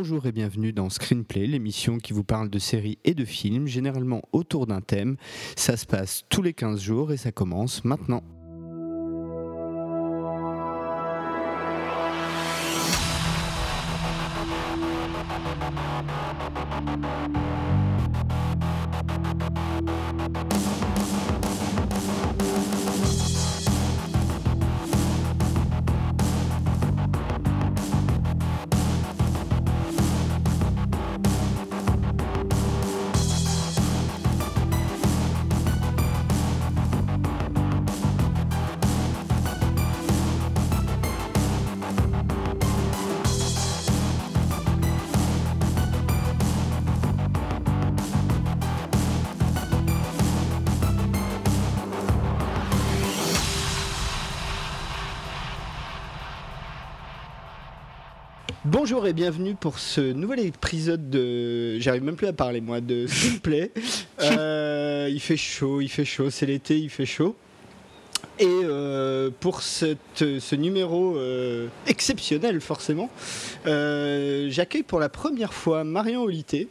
Bonjour et bienvenue dans Screenplay, l'émission qui vous parle de séries et de films, généralement autour d'un thème. Ça se passe tous les 15 jours et ça commence maintenant. Et bienvenue pour ce nouvel épisode de. J'arrive même plus à parler moi, de Screenplay. Euh, il fait chaud, il fait chaud, c'est l'été, il fait chaud. Et euh, pour cette, ce numéro euh, exceptionnel, forcément, euh, j'accueille pour la première fois Marion Olité.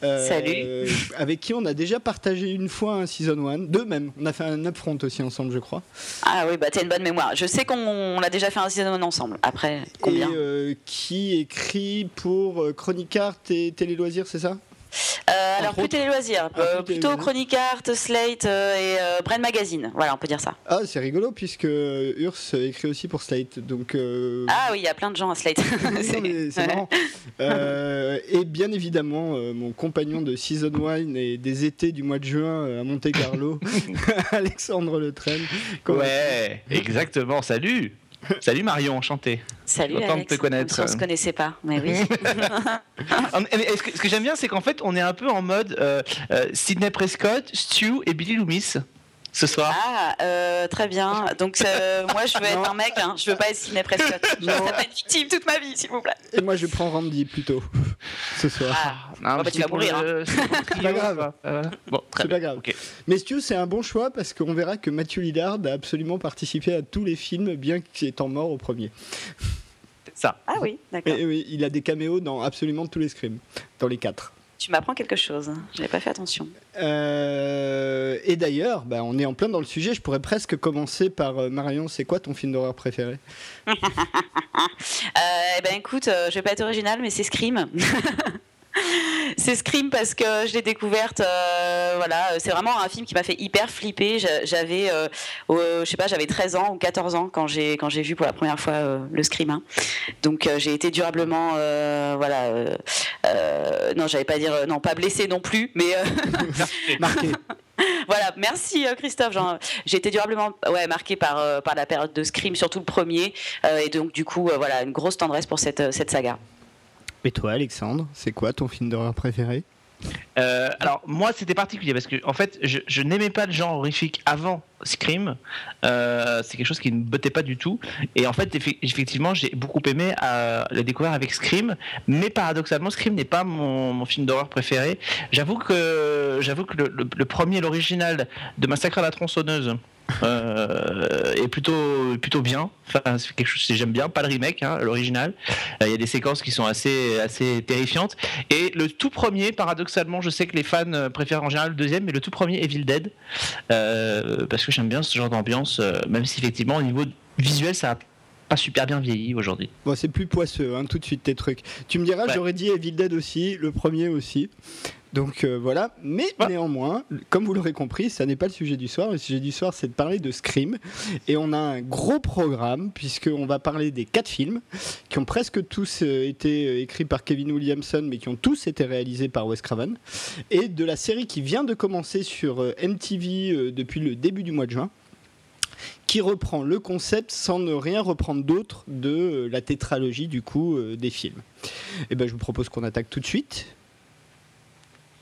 Salut. Avec qui on a déjà partagé une fois un Season 1, deux même. On a fait un upfront aussi ensemble, je crois. Ah oui, bah t'as une bonne mémoire. Je sais qu'on a déjà fait un Season 1 ensemble. Après, combien Et qui écrit pour Chronic Art et Télé Loisirs, c'est ça? Euh, alors, plus télé loisirs, ah, plutôt Chronic Art, Slate euh, et euh, Brain Magazine. Voilà, on peut dire ça. Ah, c'est rigolo puisque Urs écrit aussi pour Slate. Donc, Ah oui, il y a plein de gens à Slate. c'est marrant. et bien évidemment, mon compagnon de Season Wine et des étés du mois de juin à Monte Carlo, Alexandre Le Ouais, exactement. Salut Salut Marion, enchanté. Salut Content Alex. de te connaître. On se connaissait pas, mais oui. ce que, j'aime bien, c'est qu'en fait, on est un peu en mode euh, euh, Sidney Prescott, Stu et Billy Loomis ce soir Ah, euh, très bien. Donc, euh, moi, je veux être un mec, hein. je veux pas être Sidney Prescott. Je veux être victime toute ma vie, s'il vous plaît. Et moi, je prends Randy plutôt, ce soir. Ah, non, bah, tu vas mourir. Hein. C'est pas grave. Euh, bon, c'est pas grave. Mais Stu, c'est un bon choix parce qu'on verra que Matthew Lillard a absolument participé à tous les films, bien qu'il étant mort au premier. Ça. Ah oui, d'accord. Et, oui, il a des caméos dans absolument tous les scrims, dans les quatre. Tu m'apprends quelque chose. Je n'avais pas fait attention. Euh, et d'ailleurs, bah, on est en plein dans le sujet. Je pourrais presque commencer par euh, Marion. C'est quoi ton film d'horreur préféré? Euh, Eh ben, écoute, je vais pas être original, mais c'est Scream. c'est Scream parce que je l'ai découverte. Euh, voilà, c'est vraiment un film qui m'a fait hyper flipper. J'avais, euh, je sais pas, j'avais 13 ans ou 14 ans quand j'ai quand j'ai vu pour la première fois euh, le Scream. Hein. Donc j'ai été durablement, voilà, non, j'allais pas dire, non, pas blessé non plus, mais marqué. voilà, merci Christophe. J'ai été durablement ouais, marqué par, par la période de Scream, surtout le premier. et donc, du coup, voilà, une grosse tendresse pour cette, cette saga. Et toi, Alexandre, c'est quoi ton film d'horreur préféré? Euh, alors moi c'était particulier parce que en fait je, n'aimais pas le genre horrifique avant Scream, euh, c'est quelque chose qui ne bottait pas du tout. Et en fait effectivement j'ai beaucoup aimé euh, le découvrir avec Scream, mais paradoxalement Scream n'est pas mon, film d'horreur préféré. J'avoue que le premier, l'original de Massacre à la tronçonneuse euh, est plutôt plutôt bien. Enfin, c'est quelque chose que j'aime bien, pas le remake, hein, l'original. Euh, il y a des séquences qui sont assez assez terrifiantes. Et le tout premier, paradoxalement, je sais que les fans euh, préfèrent en général le deuxième, mais le tout premier, Evil Dead, parce que j'aime bien ce genre d'ambiance, même si effectivement au niveau visuel, ça a pas super bien vieilli aujourd'hui. Bon, c'est plus poisseux, hein, tout de suite tes trucs. Tu me diras, j'aurais dit Evil Dead aussi, le premier aussi. Donc euh, voilà, mais néanmoins, comme vous l'aurez compris, ça n'est pas le sujet du soir. Le sujet du soir, c'est de parler de Scream. Et on a un gros programme, puisqu'on va parler des quatre films, qui ont presque tous euh, été euh, écrits par Kevin Williamson, mais qui ont tous été réalisés par Wes Craven. Et de la série qui vient de commencer sur MTV depuis le début du mois de juin qui reprend le concept sans ne rien reprendre d'autre de la tétralogie du coup des films. Et eh ben je vous propose qu'on attaque tout de suite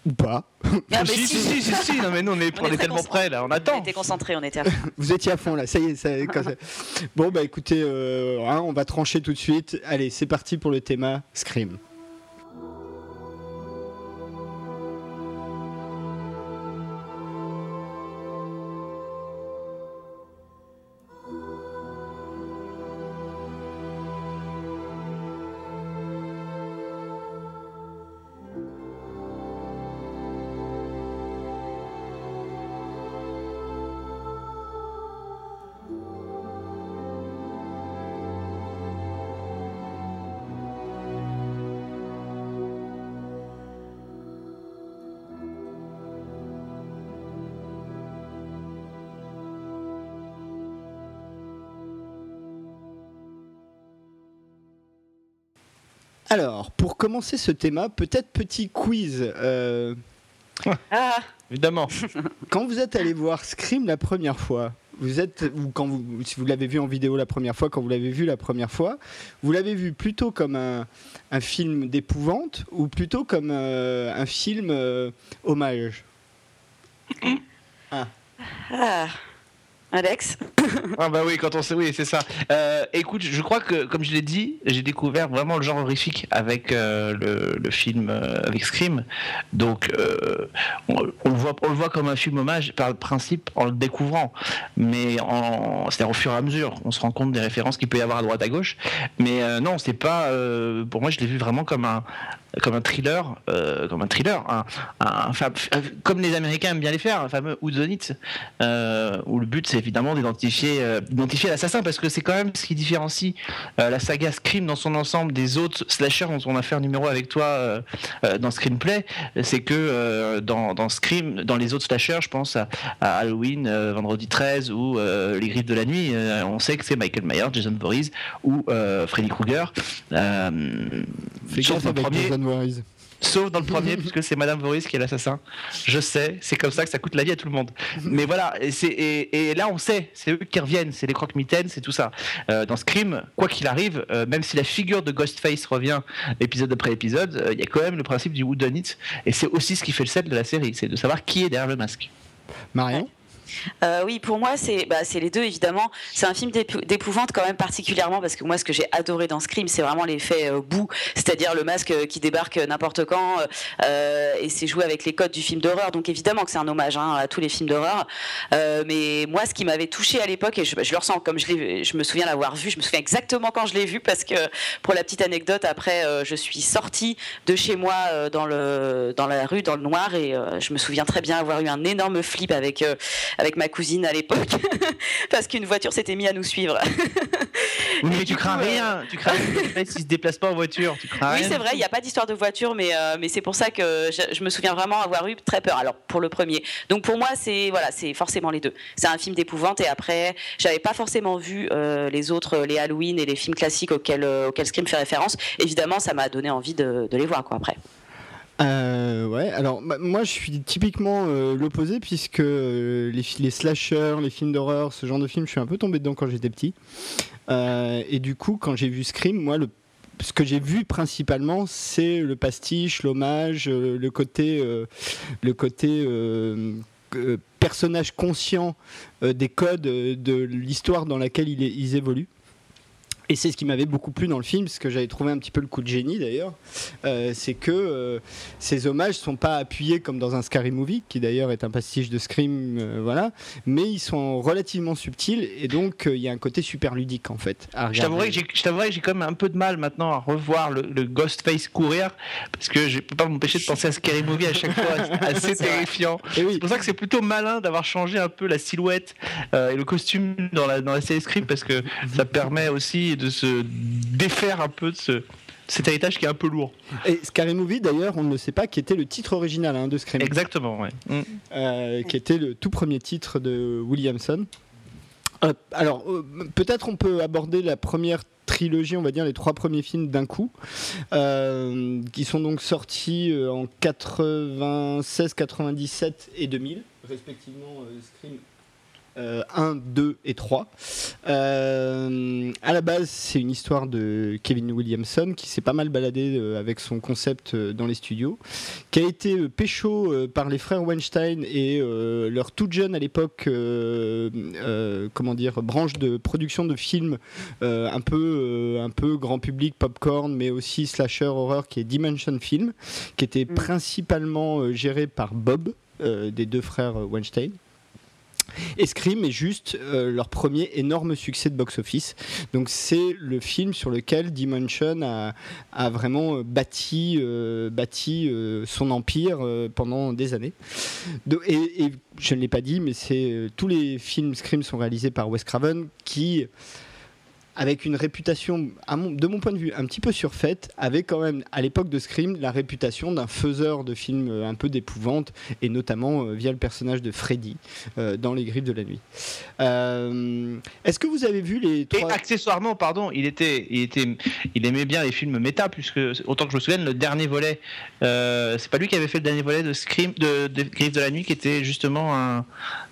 ou pas. Ah, si, si, si, si, si, non mais nous on est, on est, tellement prêts là, on attend. On était concentrés, on était à fond. Vous étiez à fond là, ça y est. Ça, bon bah écoutez, euh, hein, on va trancher tout de suite. Allez, c'est parti pour le thème Scream. Commencer ce thème, peut-être petit quiz. Ah, évidemment. Quand vous êtes allé voir Scream la première fois, vous êtes, ou quand vous, si vous l'avez vu en vidéo la première fois, quand vous l'avez vu la première fois, vous l'avez vu plutôt comme un, un film d'épouvante ou plutôt comme euh, un film euh, hommage? Ah. ah. Alex Ah bah oui, quand on sait, oui, c'est ça. Euh, écoute, je crois que, comme je l'ai dit, j'ai découvert vraiment le genre horrifique avec euh, le, film, euh, avec Scream. Donc, on, le voit, on le voit comme un film hommage par le principe en le découvrant. Mais c'est au fur et à mesure, on se rend compte des références qu'il peut y avoir à droite à gauche. Mais non, c'est pas. pour moi, je l'ai vu vraiment comme un, comme un thriller, euh, comme un thriller, comme les Américains aiment bien les faire, un fameux whodunit, euh, où le but c'est évidemment d'identifier, euh, d'identifier l'assassin, parce que c'est quand même ce qui différencie la saga Scream dans son ensemble des autres slashers dont on a fait un numéro avec toi dans Screenplay, c'est que dans, dans, Scream, dans les autres slashers, je pense à, Halloween, Vendredi 13 ou Les Griffes de la Nuit, on sait que c'est Michael Myers, Jason Voorhees ou Freddy Krueger. sauf le premier. Sauf dans le premier, puisque c'est Madame Voorhees qui est l'assassin. Je sais, c'est comme ça que ça coûte la vie à tout le monde. Mais voilà, et, et, là on sait, c'est eux qui reviennent, c'est les croque-mitaines, c'est tout ça. Euh, dans Scream, quoi qu'il arrive, euh, même si la figure de Ghostface revient épisode après épisode, euh, il y a quand même le principe du whodunit, it, et c'est aussi ce qui fait le sel de la série, c'est de savoir qui est derrière le masque. Marion? Euh, oui, pour moi, c'est bah, les deux, évidemment. C'est un film d'épouvante quand même particulièrement, parce que moi, ce que j'ai adoré dans Scream, c'est vraiment l'effet euh, boue, c'est-à-dire le masque euh, qui débarque n'importe quand, et c'est joué avec les codes du film d'horreur. Donc évidemment que c'est un hommage hein, à tous les films d'horreur. mais moi, ce qui m'avait touché à l'époque, et je, le ressens comme je, me souviens l'avoir vu, je me souviens exactement quand je l'ai vu, parce que pour la petite anecdote, après, je suis sortie de chez moi dans la rue, dans le noir, et je me souviens très bien avoir eu un énorme flip avec avec ma cousine à l'époque, parce qu'une voiture s'était mise à nous suivre. mais tu crains rien, tu crains rien s'il se déplace pas en voiture, tu crains Oui, c'est vrai, il n'y a pas d'histoire de voiture, mais, euh, mais c'est pour ça que je, me souviens vraiment avoir eu très peur. Alors pour le premier, donc pour moi c'est voilà, c'est forcément les deux. C'est un film d'épouvante et après, j'avais pas forcément vu euh, les autres, les Halloween et les films classiques auxquels, euh, auxquels Scream fait référence. Évidemment, ça m'a donné envie de, de les voir quoi après. Euh, ouais, alors bah, moi je suis typiquement euh, l'opposé puisque euh, les, les slashers, les films d'horreur, ce genre de films, je suis un peu tombé dedans quand j'étais petit. et du coup, quand j'ai vu Scream, moi le, ce que j'ai vu principalement, c'est le pastiche, l'hommage, le côté, le côté personnage conscient des codes de l'histoire dans laquelle ils évoluent. Et c'est ce qui m'avait beaucoup plu dans le film, ce que j'avais trouvé un petit peu le coup de génie d'ailleurs, euh, c'est que euh, ces hommages sont pas appuyés comme dans un Scary Movie, qui d'ailleurs est un pastiche de Scream, euh, voilà, mais ils sont relativement subtils et donc il y a un côté super ludique en fait. je t'avouerais que j'ai quand même un peu de mal maintenant à revoir le, Ghostface courir, parce que je peux pas m'empêcher de penser à Scary Movie à chaque fois, assez terrifiant. C'est pour ça que c'est plutôt malin d'avoir changé un peu la silhouette et le costume dans la, dans la série Scream, parce que ça permet aussi de se défaire un peu de ce, cet héritage qui est un peu lourd. Et Scary Movie, d'ailleurs, on ne sait pas qui était le titre original hein, de Scream. Exactement, ouais. Mm. Euh, qui était le tout premier titre de Williamson. Euh, alors, euh, peut-être on peut aborder la première trilogie, on va dire les trois premiers films d'un coup, qui sont donc sortis en 96, 97 et 2000, respectivement Scream 1, euh, 2 et 3. Euh, à la base, c'est une histoire de Kevin Williamson qui s'est pas mal baladé euh, avec son concept dans les studios, qui a été pécho par les frères Weinstein et leur toute jeune à l'époque, comment dire, branche de production de films un peu, un peu grand public, popcorn, mais aussi slasher horreur, qui est Dimension Film, qui était mm. principalement géré par Bob, des deux frères Weinstein. Et Scream est juste euh, leur premier énorme succès de box-office. Donc c'est le film sur lequel Dimension a, vraiment euh, bâti, euh, son empire pendant des années. et, je ne l'ai pas dit, mais tous les films Scream sont réalisés par Wes Craven qui avec une réputation, de mon point de vue, un petit peu surfaite, avait quand même, à l'époque de Scream, la réputation d'un faiseur de films un peu d'épouvante, et notamment via le personnage de Freddy dans Les Griffes de la Nuit. Est-ce que vous avez vu les trois... Et accessoirement, pardon, il, était, il, était, il aimait bien les films méta, puisque, autant que je me souvienne, le dernier volet, c'est pas lui qui avait fait le dernier volet de Scream, de, de Griffes de la Nuit, qui était justement un,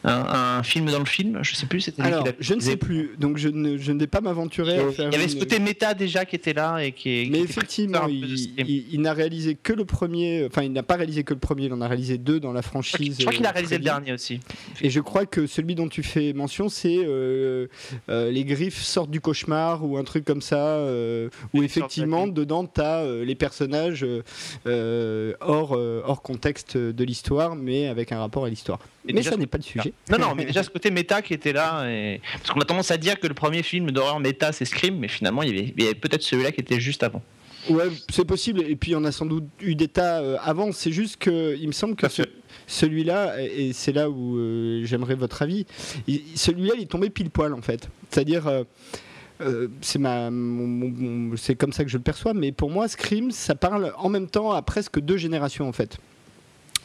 un, film dans le film. Je sais plus, c'était Alors, je ne sais plus, donc je ne, je ne vais pas m'aventurer à faire. Il y avait ce côté méta déjà qui était là et qui. Mais effectivement, il, n'a réalisé que le premier. Enfin, il n'a pas réalisé que le premier. Il en a réalisé deux dans la franchise. Je crois qu'il a réalisé le dernier aussi. Et je crois que celui dont tu fais mention, c'est euh, euh, les griffes sortent du cauchemar ou un truc comme ça, euh, où effectivement dedans tu as les personnages hors hors contexte de l'histoire, mais avec un rapport à l'histoire. Mais ça n'est pas le sujet. Non, non, mais déjà ce côté méta qui était là. Et... Parce qu'on a tendance à dire que le premier film d'horreur méta, c'est Scream, mais finalement, il y avait, avait peut-être celui-là qui était juste avant. Ouais, c'est possible. Et puis, on a sans doute eu des tas euh, avant. C'est juste que, il me semble que celui-là, et c'est là où euh, j'aimerais votre avis, celui-là, il est tombé pile poil, en fait. C'est-à-dire. Euh, c'est ma, c'est comme ça que je le perçois, mais pour moi, Scream, ça parle en même temps à presque deux générations en fait.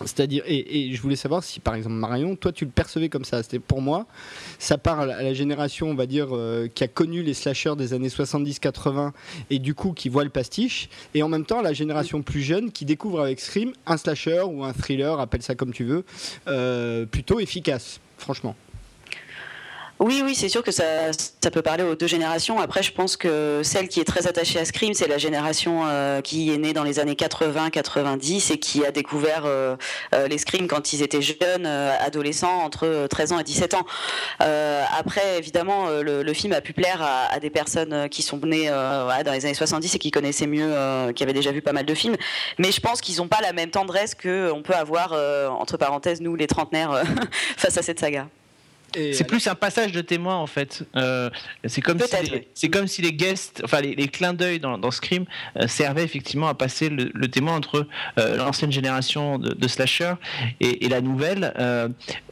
C'est-à-dire, et, je voulais savoir si par exemple Marion, toi tu le percevais comme ça. C'était pour moi, ça parle à la génération, on va dire, euh, qui a connu les slashers des années 70-80 et du coup qui voit le pastiche, et en même temps la génération plus jeune qui découvre avec Scream un slasher ou un thriller, appelle ça comme tu veux, euh, plutôt efficace, franchement. Oui, oui, c'est sûr que ça, peut parler aux deux générations. Après, je pense que celle qui est très attachée à Scream, c'est la génération euh, qui est née dans les années 80-90 et qui a découvert euh, euh, les Scream quand ils étaient jeunes, adolescents, entre 13 ans et 17 ans. après, évidemment, le, film a pu plaire à, des personnes qui sont nées dans les années 70 et qui connaissaient mieux, qui avaient déjà vu pas mal de films. Mais je pense qu'ils n'ont pas la même tendresse qu'on peut avoir, entre parenthèses, nous, les trentenaires, face à cette saga. C'est plus un passage de témoin en fait. Euh, c'est comme, si les, c'est comme si les guests, enfin les, clins d'œil dans, dans Scream euh, servaient effectivement à passer le, témoin entre euh, l'ancienne génération de, slasher et, la nouvelle.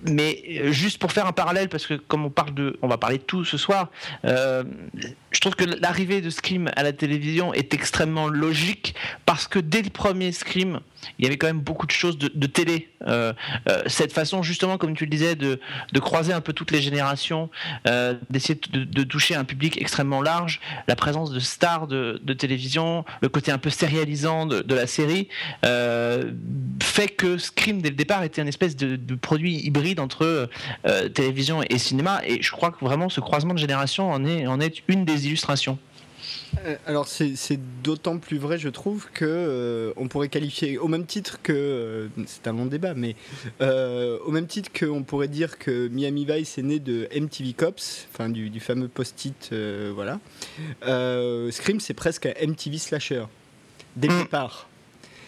mais juste pour faire un parallèle, parce que comme on parle de, on va parler de tout ce soir, je trouve que l'arrivée de Scream à la télévision est extrêmement logique parce que dès le premier Scream, il y avait quand même beaucoup de choses de, télé. Cette façon, justement, comme tu le disais, de, croiser un peu toutes les générations, euh, d'essayer de, toucher un public extrêmement large, la présence de stars de, télévision, le côté un peu sérialisant de, la série, fait que Scream, dès le départ, était une espèce de, produit hybride entre télévision et cinéma. Et je crois que vraiment ce croisement de générations en est une des illustrations. Euh, alors c'est d'autant plus vrai, je trouve, que euh, on pourrait qualifier au même titre que euh, c'est un long débat, mais au même titre qu'on pourrait dire que Miami Vice est né de MTV Cops, enfin du, du, fameux post-it, voilà. Scream, c'est presque un MTV slasher dès le mm. départ.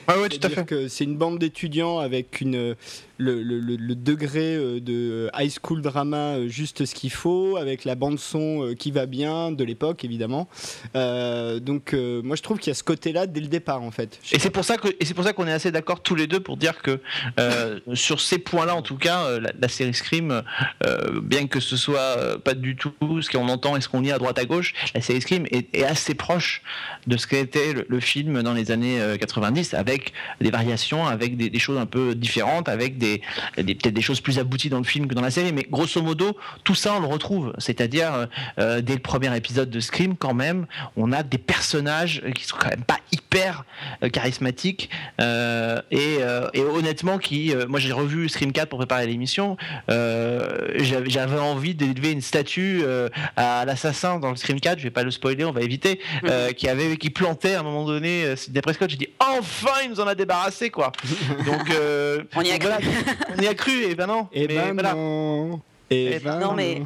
Ah ouais, tout à fait. que c'est une bande d'étudiants avec une le, degré euh, de high school drama euh, juste ce qu'il faut, avec la bande son euh, qui va bien de l'époque évidemment. donc moi je trouve qu'il y a ce côté-là dès le départ en fait. Et c'est pour ça que et c'est pour ça qu'on est assez d'accord tous les deux pour dire que sur ces points-là en tout cas la, série Scream, bien que ce soit pas du tout ce qu'on entend et ce qu'on lit à droite à gauche, la série Scream est, assez proche de ce qu'était le, film dans les années 90 avec des variations, avec des choses un peu différentes, avec des des, peut-être des choses plus abouties dans le film que dans la série, mais grosso modo, tout ça on le retrouve. C'est-à-dire, euh, euh, dès le premier épisode de Scream, quand même, on a des personnages qui sont quand même pas hyper euh, charismatiques et, honnêtement, qui, moi j'ai revu Scream 4 pour préparer l'émission, j'avais envie d'élever une statue à l'assassin dans le Scream 4, je vais pas le spoiler, on va éviter, mhm. qui avait qui plantait à un moment donné Sidney Prescott. J'ai dit enfin il nous en a débarrassé quoi. Donc on y a on y a cru, et ben non. Et ben non. Et, ben non, mais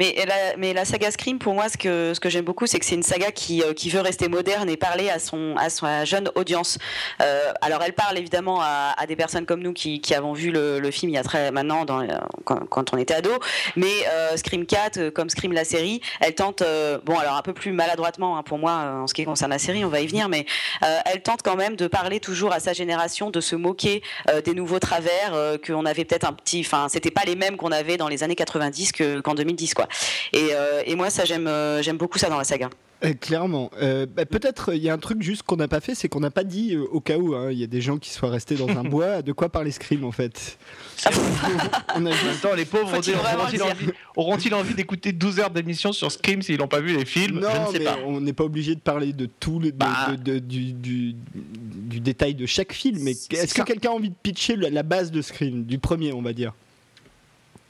mais la, mais la saga Scream, pour moi, ce que, ce que j'aime beaucoup, c'est que c'est une saga qui, euh, qui veut rester moderne et parler à, son, à sa jeune audience. Euh, alors, elle parle évidemment à, à, des personnes comme nous qui, qui avons vu le, le, film il y a très maintenant, dans, quand, quand, on était ado. Mais euh, Scream 4, comme Scream la série, elle tente, bon, alors un peu plus maladroitement hein, pour moi en ce qui concerne la série, on va y venir, mais elle tente quand même de parler toujours à sa génération, de se moquer des nouveaux travers qu'on avait peut-être un petit. Enfin, c'était pas les mêmes qu'on avait dans les années 90 qu'en 2010, quoi. Et, et moi, ça, j'aime j'aime beaucoup ça dans la saga. Euh, clairement. Euh, bah, peut-être il y a un truc juste qu'on n'a pas fait, c'est qu'on n'a pas dit euh, au cas où hein, il y a des gens qui soient restés dans un bois, de quoi parler Scream en fait? on a temps, les pauvres auront-ils envie, d'écouter 12 heures d'émission sur Scream s'ils n'ont pas vu les films? Non, Je ne sais mais pas. on n'est pas obligé de parler de tout le, bah. du, du, détail de chaque film. Mais est-ce que quelqu'un a envie de pitcher la base de Scream, du premier, on va dire?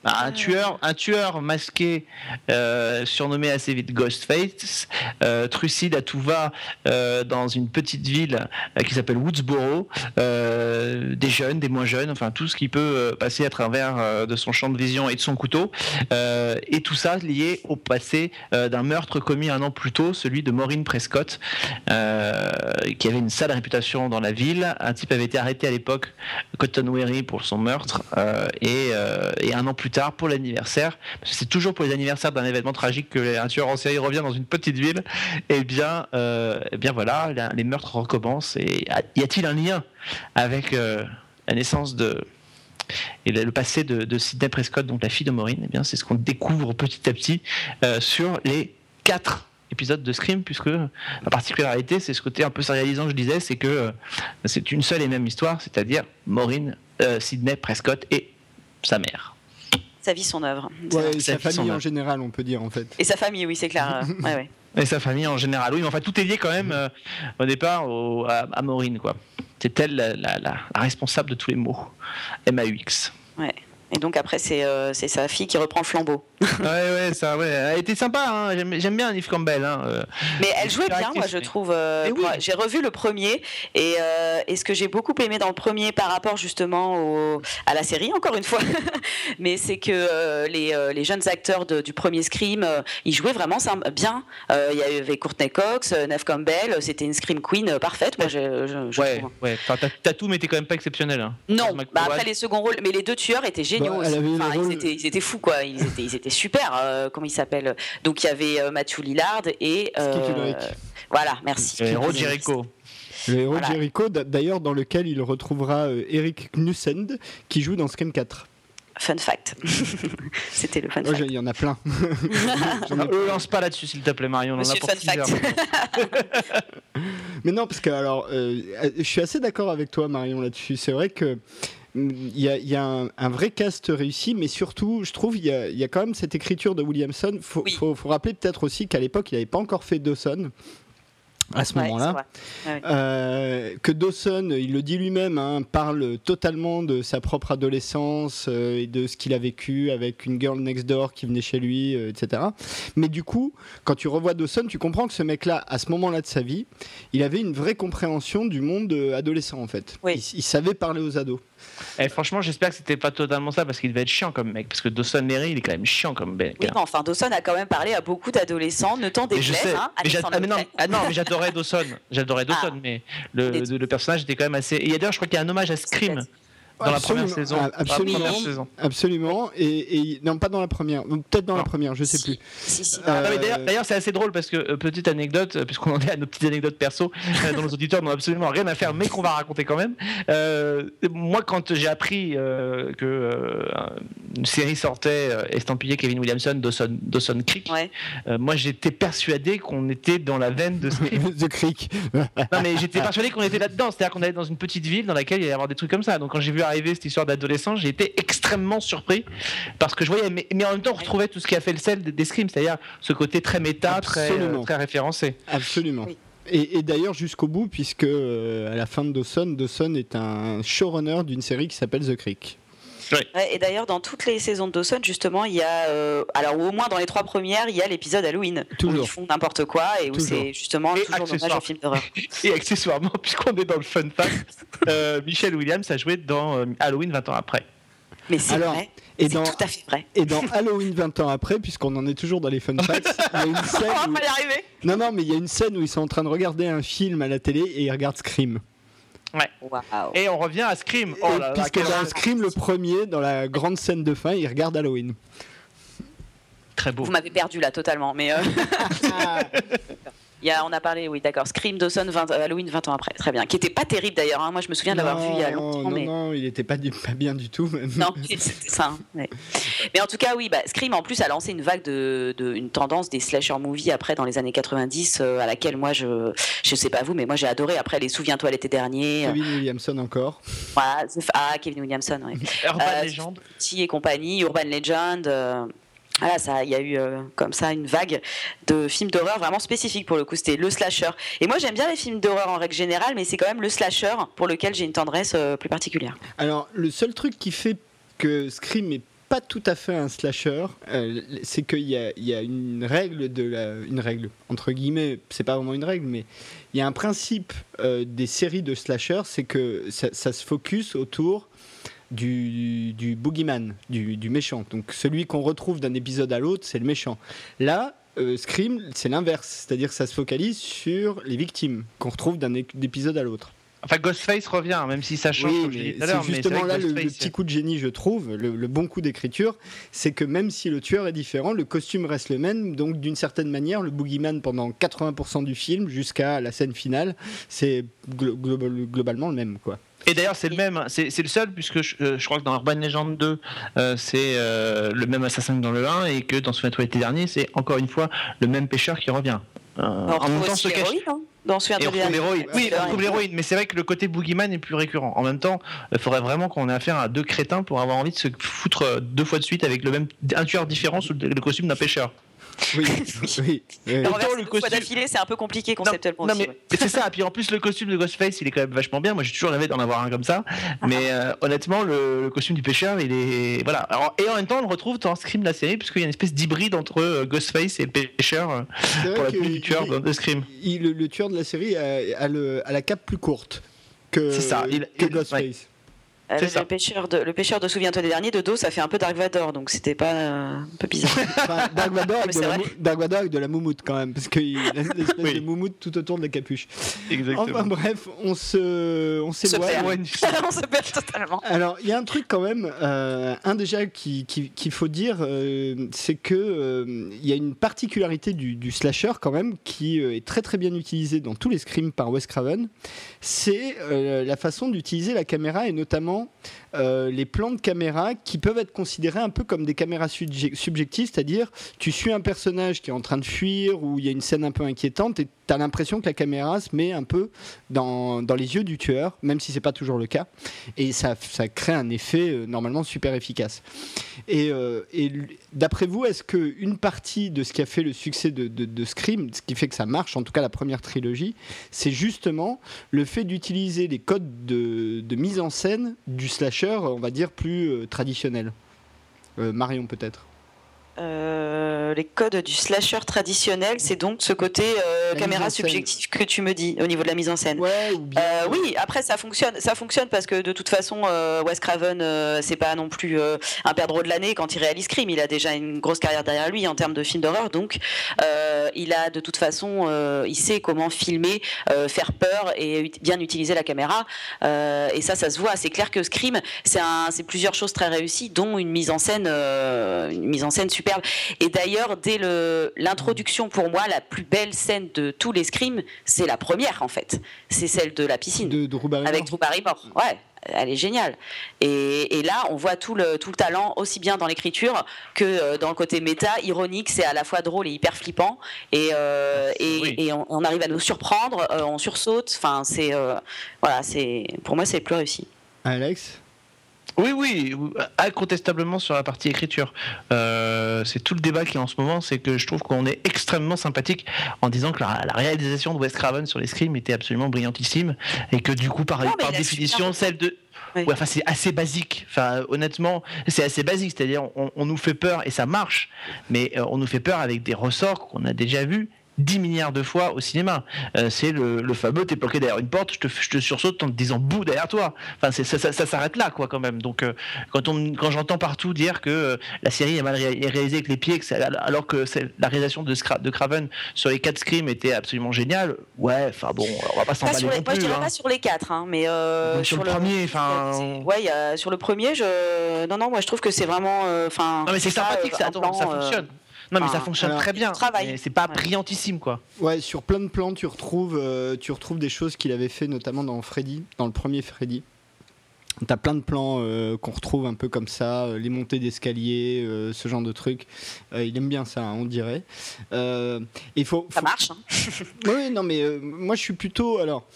Bah, un tueur, un tueur masqué, euh, surnommé assez vite Ghostface, euh, trucide à tout va euh, dans une petite ville qui s'appelle Woodsboro, des jeunes, des moins jeunes, enfin tout ce qui peut passer à travers de son champ de vision et de son couteau, et tout ça lié au passé d'un meurtre commis un an plus tôt, celui de Maureen Prescott, qui avait une sale réputation dans la ville. Un type avait été arrêté à l'époque, Cotton Weary, pour son meurtre, et, et un an plus tard pour l'anniversaire, parce que c'est toujours pour les anniversaires d'un événement tragique que un tueur en série revient dans une petite ville, et eh bien, euh, eh bien voilà, les meurtres recommencent. Et y a-t-il un lien avec euh, la naissance de et le passé de, Sidney Prescott, donc la fille de Maureen, eh bien c'est ce qu'on découvre petit à petit euh, sur les quatre épisodes de Scream, puisque la particularité, c'est ce côté un peu sérialisant, je disais, c'est que c'est une seule et même histoire, c'est-à-dire Maureen, Sidney Prescott et sa mère sa vie, son œuvre. sa, famille en général, on peut dire en fait. Et sa famille, oui, c'est clair. ouais, ouais. Et sa famille en général, oui, mais enfin tout est lié quand même euh, au départ à, Maureen, quoi. C'est elle la, la, responsable de tous les mots. MAUX. Ouais. Et donc après, euh, c'est sa fille qui reprend le flambeau. ouais, ouais, ça, ouais. Elle était sympa, hein. j'aime bien Yves Campbell. Hein. Euh. Mais elle jouait bien, moi, je trouve. Euh, j'ai revu le premier, et, et ce que j'ai beaucoup aimé dans le premier par rapport justement au, à la série, encore une fois, mais c'est que les, les, jeunes acteurs de, du premier Scream, ils jouaient vraiment bien. Il y avait Courtney Cox, Neve Campbell, c'était une Scream Queen parfaite, moi, je, je, ouais, Ouais, t'as tout, mais t'es quand même pas exceptionnel. Hein. Non, bah, après les seconds rôles, mais les deux tueurs étaient géniaux ils, étaient, fous, quoi. Ils étaient, ils étaient super. Euh, comment ils s'appellent Donc il y avait euh, Matthew Lillard et. Euh, voilà, merci. Le héros Jericho. Le héros Jericho, d'ailleurs, dans lequel il retrouvera Eric Knussend, qui joue dans Scream 4. Fun fact. C'était le fun fact. Il y en a plein. Ne lance pas là-dessus, s'il te plaît, Marion. Monsieur fun fact. Mais non, parce que alors, je suis assez d'accord avec toi, Marion, là-dessus. C'est vrai que il y a, un, vrai cast réussi, mais surtout, je trouve, il y a, quand même cette écriture de Williamson. Il faut, faut, rappeler peut-être aussi qu'à l'époque, il n'avait pas encore fait Dawson à ce moment-là. Euh, que Dawson, il le dit lui-même, hein, parle totalement de sa propre adolescence euh, et de ce qu'il a vécu avec une girl next door qui venait chez lui, euh, etc. Mais du coup, quand tu revois Dawson, tu comprends que ce mec-là, à ce moment-là de sa vie, il avait une vraie compréhension du monde adolescent en fait. il savait parler aux ados. Et eh, franchement, j'espère que c'était pas totalement ça parce qu'il devait être chiant comme mec. Parce que Dawson Leary, il est quand même chiant comme mec. Oui, non, enfin, Dawson a quand même parlé à beaucoup d'adolescents, ne t'en déplaise. Hein, mais ah, mais non, ah, non, mais j'adorais Dawson. J'adorais Dawson, ah. mais le, le, personnage était quand même assez. Et d'ailleurs, je crois qu'il y a un hommage à Scream dans la première saison. Absolument. Absolument. Et, non, pas dans la première. Peut-être dans la première, je sais plus. Euh, d'ailleurs, c'est assez drôle parce que euh, petite anecdote, euh, puisqu'on en est à nos petites anecdotes perso, dont nos auditeurs n'ont absolument rien à faire, mais qu'on va raconter quand même. moi, quand j'ai appris que une série sortait estampillée Kevin Williamson, Dawson, Dawson Creek, moi j'étais persuadé qu'on était dans la veine de The Creek. non, mais j'étais persuadé qu'on était là-dedans. C'est-à-dire qu'on allait dans une petite ville dans laquelle il y avait avoir des trucs comme ça. Donc quand j'ai vu arriver cette histoire d'adolescent, j'ai été extrêmement surpris parce que je voyais, mais, en même temps, on retrouvait tout ce qui a fait le sel des Screams, c'est-à-dire ce côté très méta, très, euh, très référencé. Absolument. Et, d'ailleurs jusqu'au bout, puisque euh, à la fin de Dawson, Dawson est un showrunner d'une série qui s'appelle The Creek et d'ailleurs, dans toutes les saisons de Dawson, justement, il y a, euh, alors au moins dans les trois premières, il y a l'épisode Halloween où ils font n'importe quoi et où c'est justement toujours dommage au film d'horreur. Et accessoirement, puisqu'on est dans le fun fact, euh, Michel Williams a joué dans euh, Halloween 20 ans après. Mais c'est vrai. Et dans, tout à fait vrai. Et dans Halloween 20 ans après, puisqu'on en est toujours dans les fun facts, il y a une scène. Où... Non, non, mais il y a une scène où ils sont en train de regarder un film à la télé et ils regardent Scream. Ouais. Et on revient à Scream. Oh puisque dans Scream, le premier, dans la grande scène de fin, il regarde Halloween. Très beau. Vous m'avez perdu là totalement, mais. Euh... Il y a, on a parlé, oui, d'accord. Scream Dawson, 20, Halloween 20 ans après. Très bien. Qui était pas terrible d'ailleurs. Hein. Moi, je me souviens de l'avoir vu il y a longtemps. Non, mais... non, il était pas, pas bien du tout. Même. Non, c'était ça. Hein, mais... mais... en tout cas, oui, bah, Scream en plus a lancé une vague de, de, une tendance des slasher movies après dans les années 90 euh, à laquelle moi je, je sais pas vous, mais moi j'ai adoré. Après les Souviens-toi l'été dernier. Kevin Williamson encore. Voilà, ah Kevin Williamson, oui. Urban euh, Legend. et compagnie, Urban Legend. Voilà, ça, il y a eu euh, comme ça une vague de films d'horreur vraiment spécifiques pour le coup. C'était le slasher. Et moi, j'aime bien les films d'horreur en règle générale, mais c'est quand même le slasher pour lequel j'ai une tendresse euh, plus particulière. Alors, le seul truc qui fait que Scream n'est pas tout à fait un slasher, euh, c'est qu'il y, y a, une règle de la, une règle entre guillemets, c'est pas vraiment une règle, mais il y a un principe des séries de slasher, c'est que ça, ça se focus autour du, du boogeyman, du, du, méchant. Donc celui qu'on retrouve d'un épisode à l'autre, c'est le méchant. Là, euh, Scream, c'est l'inverse, c'est-à-dire ça se focalise sur les victimes qu'on retrouve d'un épisode à l'autre. Enfin, Ghostface revient, même si ça change. Oui, c'est justement là le, petit coup de génie, je trouve, le, le bon coup d'écriture, c'est que même si le tueur est différent, le costume reste le même. Donc, d'une certaine manière, le boogeyman pendant 80% du film jusqu'à la scène finale, c'est globalement le même, quoi. Et d'ailleurs, c'est le même, c'est le seul, puisque je, euh, je, crois que dans Urban Legend 2, euh, c'est euh, le même assassin que dans le 1, et que dans Souviens-toi l'été dernier, c'est encore une fois le même pêcheur qui revient. Euh, en même temps, ce cache. Hein dans l'héroïne. Oui, on trouve l'héroïne, mais c'est vrai que le côté boogeyman est plus récurrent. En même temps, il faudrait vraiment qu'on ait affaire à deux crétins pour avoir envie de se foutre deux fois de suite avec le même un tueur différent sous le costume d'un pêcheur. Oui, oui. oui. le costume d'affilée, c'est un peu compliqué conceptuellement. Non, mais c'est ça. Et puis en plus, le costume de Ghostface, il est quand même vachement bien. Moi, j'ai toujours rêvé d'en avoir un comme ça. Mais euh, honnêtement, le, costume du pêcheur, il est voilà. Alors, et en même temps, on le retrouve dans Scream la série, puisqu'il y a une espèce d'hybride entre euh, Ghostface et le pêcheur euh, pour la du tueur de Scream. le, tueur de la série a, le, a la cape plus courte que, ça, il, que Ghostface. Euh, le, pêcheur de, le pêcheur de Souviens-toi des derniers, de dos, ça fait un peu Dark Vador, donc c'était pas euh, un peu bizarre. Dark, Vador avec de la, Dark Vador avec de la moumoute quand même, parce qu'il a une espèce oui. de moumoute tout autour de la capuche. Exactement. Enfin bref, on se, on s'éloigne. on se perd totalement. Alors il y a un truc quand même, euh, un déjà qu'il qui, qui faut dire, euh, c'est que euh, il y a une particularité du, du, slasher quand même qui est très très bien utilisée dans tous les scrims par Wes Craven, c'est la façon d'utiliser la caméra et notamment Merci euh, les plans de caméra qui peuvent être considérés un peu comme des caméras subjectives, c'est-à-dire tu suis un personnage qui est en train de fuir ou il y a une scène un peu inquiétante et tu as l'impression que la caméra se met un peu dans, dans les yeux du tueur, même si c'est pas toujours le cas. Et ça, ça crée un effet euh, normalement super efficace. Et, euh, d'après vous, est-ce qu'une partie de ce qui a fait le succès de, Scream, ce qui fait que ça marche, en tout cas la première trilogie, c'est justement le fait d'utiliser les codes de, de, mise en scène du on va dire, plus euh, traditionnel. Euh, Marion peut-être euh, les codes du slasher traditionnel, c'est donc ce côté euh, caméra subjective que tu me dis au niveau de la mise en scène. Ouais, bien... euh, oui, après ça fonctionne, ça fonctionne parce que de toute façon, Wes Craven, c'est pas non plus un perdreau de l'année quand il réalise Scream. Il a déjà une grosse carrière derrière lui en termes de films d'horreur, donc il a de toute façon, il sait comment filmer, faire peur et bien utiliser la caméra. et ça, ça se voit. C'est clair que Scream, c'est plusieurs choses très réussies, dont une mise en scène, une mise en scène super et d'ailleurs, dès l'introduction, pour moi, la plus belle scène de tous les Screams, c'est la première en fait. C'est celle de la piscine. De, de avec Drew Barrymore. Ouais elle est géniale. Et, là, on voit tout le, tout le talent, aussi bien dans l'écriture que euh, dans le côté méta, ironique, c'est à la fois drôle et hyper flippant. Et, euh, et, on, arrive à nous surprendre, euh, on sursaute. Enfin, c'est voilà, c'est pour moi, c'est plus réussi. Alex? Oui, oui, incontestablement sur la partie écriture. Euh, c'est tout le débat qui est en ce moment, c'est que je trouve qu'on est extrêmement sympathique en disant que la, réalisation de Wes Craven sur les scrims était absolument brillantissime et que du coup, par, par définition, celle de... Ouais, enfin, c'est assez basique. Enfin, honnêtement, c'est assez basique. C'est-à-dire, on, on, nous fait peur et ça marche, mais euh, on nous fait peur avec des ressorts qu'on a déjà vus 10 milliards de fois au cinéma. Euh, c'est le, le, fameux t'es bloqué derrière une porte, je te, je te sursaute en te disant bout derrière toi. Enfin, ça, ça, ça s'arrête là, quoi, quand même. Donc, euh, quand, on, quand j'entends partout dire que euh, la série est mal réalisée avec les pieds, que alors que la réalisation de, de Craven sur les 4 Screams était absolument géniale, ouais, enfin bon, on va pas s'emballer non plus. Moi, je dirais hein. pas sur les 4, hein, mais sur, sur, le, premier, enfin. Ouais, y a, sur le premier, je. Non, non, moi je trouve que c'est vraiment. Enfin. non, mais c'est sympathique, ça, attends, ça fonctionne. Non, mais ça fonctionne très bien. Travail. C'est pas brillantissime, quoi. Ouais, sur plein de plans, tu retrouves, euh, tu retrouves des choses qu'il avait fait, notamment dans Freddy, dans le premier Freddy. T'as plein de plans euh, qu'on retrouve un peu comme ça, euh, les montées d'escalier, ce genre de trucs. il aime bien ça, hein, on dirait. il faut, Ça marche. Hein. oui, non, mais moi je suis plutôt. Alors,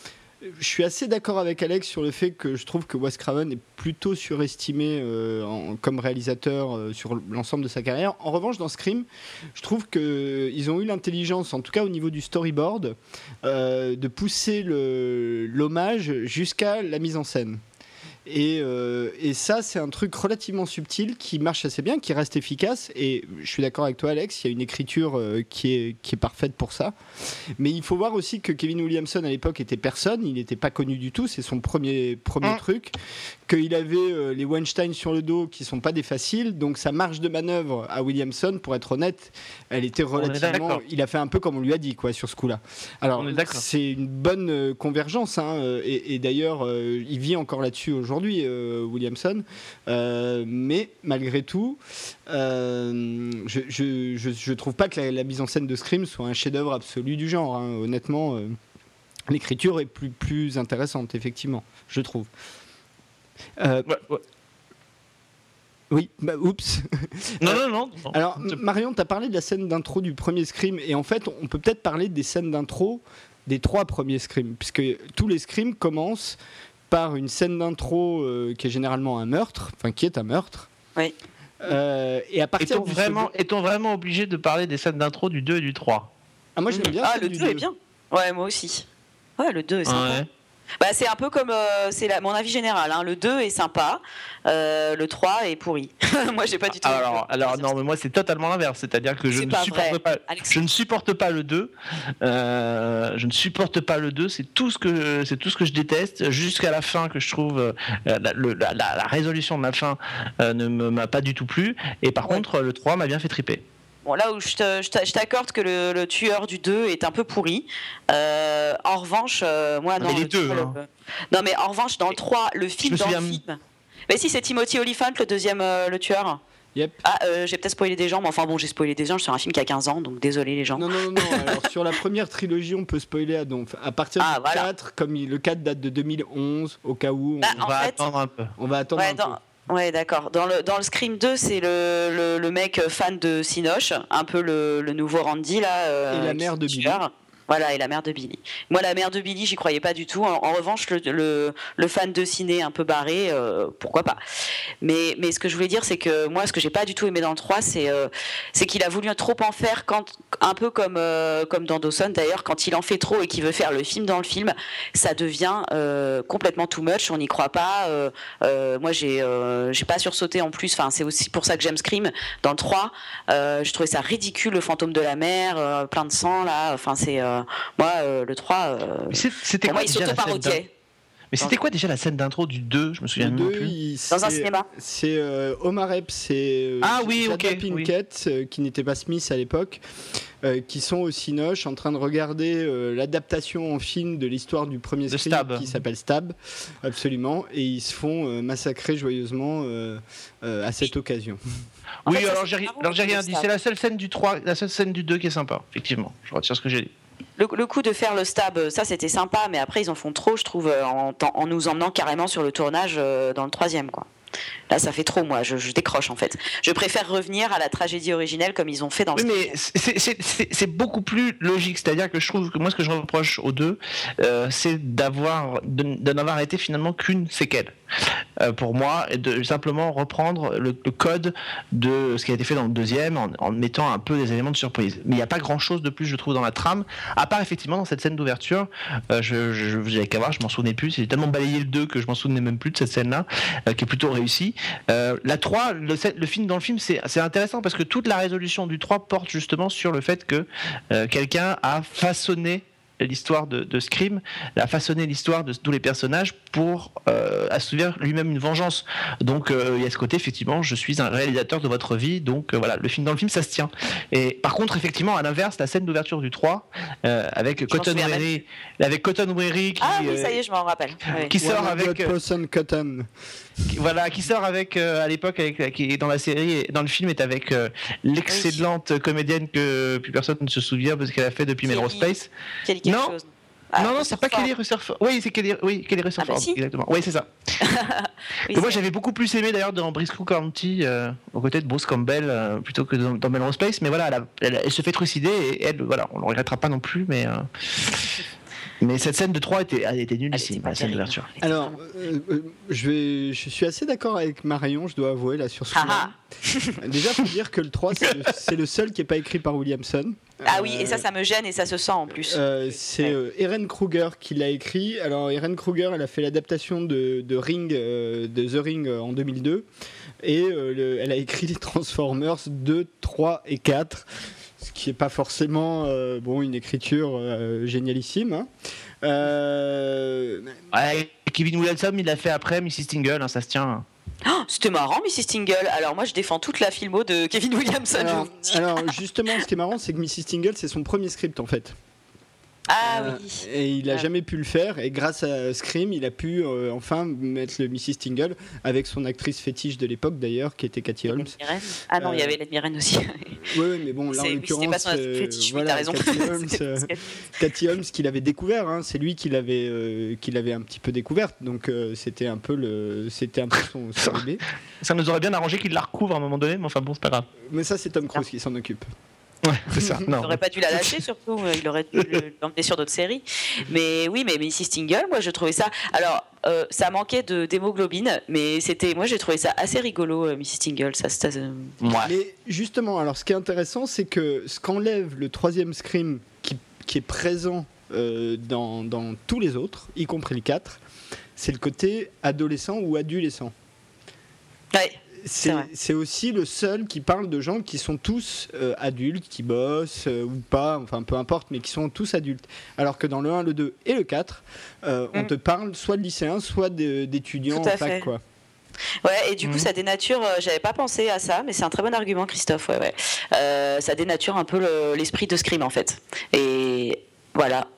je suis assez d'accord avec Alex sur le fait que je trouve que Wes Craven est plutôt surestimé euh, comme réalisateur euh, sur l'ensemble de sa carrière. En revanche, dans Scream, je trouve qu'ils ont eu l'intelligence, en tout cas au niveau du storyboard, euh, de pousser l'hommage jusqu'à la mise en scène. Euh, et, ça, c'est un truc relativement subtil qui marche assez bien, qui reste efficace. Et je suis d'accord avec toi, Alex, il y a une écriture euh, qui, est, qui est parfaite pour ça. Mais il faut voir aussi que Kevin Williamson, à l'époque, était personne. Il n'était pas connu du tout. C'est son premier, premier mm. truc. Qu'il avait euh, les Weinstein sur le dos qui sont pas des faciles. Donc sa marge de manœuvre à Williamson, pour être honnête, elle était relativement. Il a fait un peu comme on lui a dit, quoi, sur ce coup-là. Alors, c'est une bonne convergence. Hein, et, et d'ailleurs, il vit encore là-dessus aujourd'hui aujourd'hui, euh, Williamson. Euh, mais malgré tout, euh, je, ne trouve pas que la, mise en scène de Scream soit un chef-d'œuvre absolu du genre. Hein. Honnêtement, l'écriture est plus, plus intéressante, effectivement, je trouve. Oui, bah, oups. Non, non, non, Alors, Marion, tu as parlé de la scène d'intro du premier Scream, et en fait, on peut peut-être parler des scènes d'intro des trois premiers Scream, puisque tous les Screams commencent par une scène d'intro euh, qui est généralement un meurtre, enfin qui est un meurtre. Oui. Euh, et à partir est-on vraiment, est-on vraiment obligé de parler des scènes d'intro du 2 et du 3 Ah moi j'aime bien. Ah le 2, est bien. Ouais moi aussi. Ouais le 2 est sympa. Bah, c'est un peu comme euh, c'est mon avis général. Hein. Le 2 est sympa, euh, le 3 est pourri. moi, j'ai pas du tout. Alors, alors non, mais moi, c'est totalement l'inverse. C'est-à-dire que je ne, supporte pas, je ne supporte pas le 2. Euh, je ne supporte pas le 2. C'est tout, ce que, c'est tout ce que je déteste jusqu'à la fin que je trouve la, la, résolution de la fin ne m'a pas du tout plu. Et par contre, le 3 m'a bien fait triper. Bon, là où je t'accorde que le, tueur du 2 est un peu pourri. Euh, en revanche, euh, moi, non. Mais les deux. Hein. Non, mais en revanche, dans le 3, le film dans le film. Mais si, c'est Timothy Oliphant, le deuxième, euh, le tueur. Yep. Ah, j'ai peut-être spoilé des gens, mais enfin bon, j'ai spoilé des gens sur un film qui a 15 ans, donc désolé les gens. Non, non, non, Alors, sur la première trilogie, on peut spoiler à, donc, à partir ah, du 4, comme le 4 date de 2011, au cas où. On, bah, va attendre un peu. On va attendre un peu. Ouais, d'accord. Dans le, dans le Scream 2, c'est le, le, mec fan de Sinoche, un peu le, le nouveau Randy, là. Euh, et la mère de Billy. Voilà, et la mère de Billy. Moi, la mère de Billy, j'y croyais pas du tout. En, revanche, le, le, fan de ciné un peu barré, euh, pourquoi pas. Mais, mais ce que je voulais dire, c'est que moi, ce que j'ai pas du tout aimé dans le 3, c'est euh, c'est qu'il a voulu trop en faire, quand, un peu comme, euh, comme dans Dawson d'ailleurs, quand il en fait trop et qu'il veut faire le film dans le film, ça devient complètement too much, on n'y croit pas. moi, j'ai j'ai pas sursauté en plus, enfin, c'est aussi pour ça que j'aime Scream. Dans le 3, je trouvais ça ridicule, le fantôme de la mer, plein de sang, là. Enfin, c'est moi, euh, le 3, euh, c'était quoi, mais c'était quoi déjà la scène d'intro du 2 Je me souviens le 2, Dans un cinéma. C'est Omar Epps et ah, oui, Pinkett, qui n'était pas Smith à l'époque, qui sont au Cinoche en train de regarder l'adaptation en film de l'histoire du premier Scream qui s'appelle Stab, absolument, et ils se font massacrer joyeusement à cette occasion. Oui, alors j'ai rien dit. C'est la seule scène du 3, la seule scène du 2 qui est sympa, effectivement. Je retire ce que j'ai dit. Le, coup de faire le stab, ça c'était sympa, mais après ils en font trop, je trouve, en, en nous emmenant carrément sur le tournage euh, dans le troisième, quoi. Là, ça fait trop, moi. Je, décroche, en fait. Je préfère revenir à la tragédie originelle comme ils ont fait dans le. Oui, mais c'est beaucoup plus logique. C'est-à-dire que je trouve que moi, ce que je reproche aux deux, euh, c'est d'avoir de, n'avoir été finalement qu'une séquelle. Euh, pour moi, et de simplement reprendre le, code de ce qui a été fait dans le deuxième en, mettant un peu des éléments de surprise. Mais il n'y a pas grand-chose de plus, je trouve, dans la trame, à part effectivement dans cette scène d'ouverture. Euh, je, je, je, qu'à voir, je m'en souvenais plus. J'ai tellement balayé le 2 que je m'en souvenais même plus de cette scène-là, qui est plutôt réussie. Euh, la 3, le, le, film dans le film, c'est intéressant parce que toute la résolution du 3 porte justement sur le fait que euh, quelqu'un a façonné l'histoire de, Scream, a façonné l'histoire de tous les personnages pour euh, assouvir lui-même une vengeance. Donc il y a ce côté, effectivement, je suis un réalisateur de votre vie, donc voilà, le film dans le film, ça se tient. Et par contre, effectivement, à l'inverse, la scène d'ouverture du 3, avec Cotton Weary, avec Cotton Weary qui, ah oui, ça y est, je m'en rappelle. Qui sort avec Cotton. Voilà, qui sort avec à l'époque avec qui est dans la série, dans le film est avec l'excellente comédienne que plus personne ne se souvient parce qu'elle a fait depuis Melrose Space. non. Ah, non, non, c'est pas Kelly Rutherford. Oui, c'est Kelly, oui, Kelly Rutherford, ah, bah exactement. Oui, c'est ça. moi, j'avais beaucoup plus aimé d'ailleurs dans Briscoe County, euh, aux côtés de Bruce Campbell, euh, plutôt que dans, Melrose Place. Mais voilà, elle, se fait trucider et elle, voilà, on ne le regrettera pas non plus, mais. Euh, mais cette scène de 3 était, elle était nulle ici, la scène d'ouverture. Alors, euh, euh, je, vais, je suis assez d'accord avec Marion, je dois avouer, là, sur ce point. Ah, ah. Déjà, il faut dire que le 3, c'est le, seul qui n'est pas écrit par Williamson. Ah oui, et ça, ça me gêne et ça se sent en plus. Euh, c'est Eren Kruger qui l'a écrit. Alors, Eren Kruger, elle a fait l'adaptation de, de, Ring, de The Ring en 2002. Et elle a écrit les Transformers 2, 3 et 4 ce qui n'est pas forcément euh, bon, une écriture euh, génialissime. Hein. Euh, Kevin Williamson, il l'a fait après Mrs. Tingle, hein, ça se tient. Oh, c'était marrant, Mrs. Tingle. Alors moi, je défends toute la filmo de Kevin Williamson. Alors, justement, ce qui est marrant, c'est que Mrs. Tingle, c'est son premier script en fait. Ah euh, oui. Et il a jamais pu le faire. Et grâce à Scream, il a pu euh, enfin mettre le Mrs. Tingle avec son actrice fétiche de l'époque d'ailleurs, qui était Cathy Holmes. Ah non, il y avait Led Mirren aussi. oui, mais bon, là en l'occurrence, euh, fétiche, voilà, raison. Cathy Holmes, Cathy Holmes qu'il avait découvert. Hein, c'est lui qui l'avait, qui l'avait un petit peu découverte. Donc c'était un peu le, c'était un peu son, bébé. Ça nous aurait bien arrangé qu'il la recouvre à un moment donné, mais enfin bon, c'est pas grave. Mais ça, c'est Tom Cruise qui s'en occupe. Ouais, c'est ça. Il n'aurait pas dû la lâcher, surtout. Il aurait dû l'emmener sur d'autres séries. Mais oui, mais Mrs. Tingle, moi, je trouvais ça. Alors, euh, ça manquait de d'hémoglobine, mais c'était. Moi, j'ai trouvé ça assez rigolo, euh, Mrs. Tingle. Ça, ça, Mais justement, alors, ce qui est intéressant, c'est que ce qu'enlève le troisième Scream qui, qui est présent euh, dans, dans, tous les autres, y compris le 4, c'est le côté adolescent ou adolescent. Ouais c'est aussi le seul qui parle de gens qui sont tous euh, adultes, qui bossent euh, ou pas, enfin peu importe, mais qui sont tous adultes. Alors que dans le 1, le 2 et le 4, euh, on mm. te parle soit de lycéens, soit d'étudiants en fac. Quoi. Ouais, et du coup, mm. ça dénature. J'avais pas pensé à ça, mais c'est un très bon argument, Christophe. Ouais, ouais. ça dénature un peu l'esprit de Scream, en fait. Et voilà,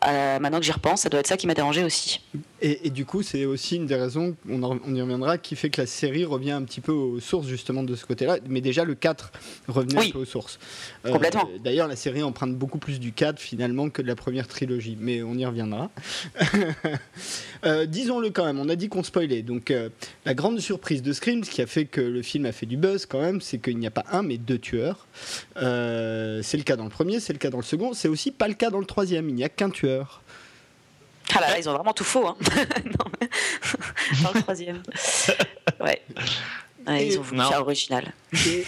maintenant que j'y repense, ça doit être ça qui m'a dérangé aussi. Et, du coup, c'est aussi une des raisons, on, on, y reviendra, qui fait que la série revient un petit peu aux sources justement de ce côté-là. Mais déjà, le 4 revenait un peu aux sources. Euh, Complètement. D'ailleurs, la série emprunte beaucoup plus du 4 finalement que de la première trilogie. Mais on y reviendra. euh, Disons-le quand même, on a dit qu'on spoilait. Donc, euh, la grande surprise de Scream, ce qui a fait que le film a fait du buzz quand même, c'est qu'il n'y a pas un, mais deux tueurs. C'est le cas dans le premier, c'est le cas dans le second. C'est aussi pas le cas dans le troisième. Il n'y a qu'un tueur. Ah là là, ils ont vraiment tout faux. Hein. non, dans le troisième. Ouais. ils ont voulu faire original.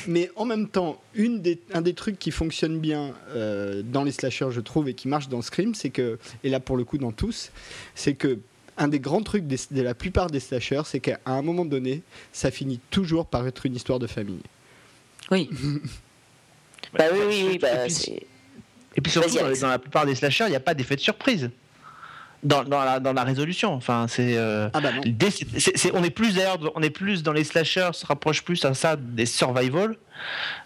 mais en même temps, une des, un des trucs qui fonctionne bien euh, dans les slashers, je trouve, et qui marche dans Scream, c'est que, et là pour le coup dans tous, c'est que un des grands trucs de la plupart des slashers, c'est qu'à un moment donné, ça finit toujours par être une histoire de famille. Oui. bah oui, oui, oui. Bah, et puis surtout, dans la plupart des slashers, il n'y a pas d'effet de surprise dans, dans, la, dans la résolution. Enfin, c'est, euh, ah bah on est plus d'ailleurs, on est plus dans les slashers, se rapproche plus à ça des survival.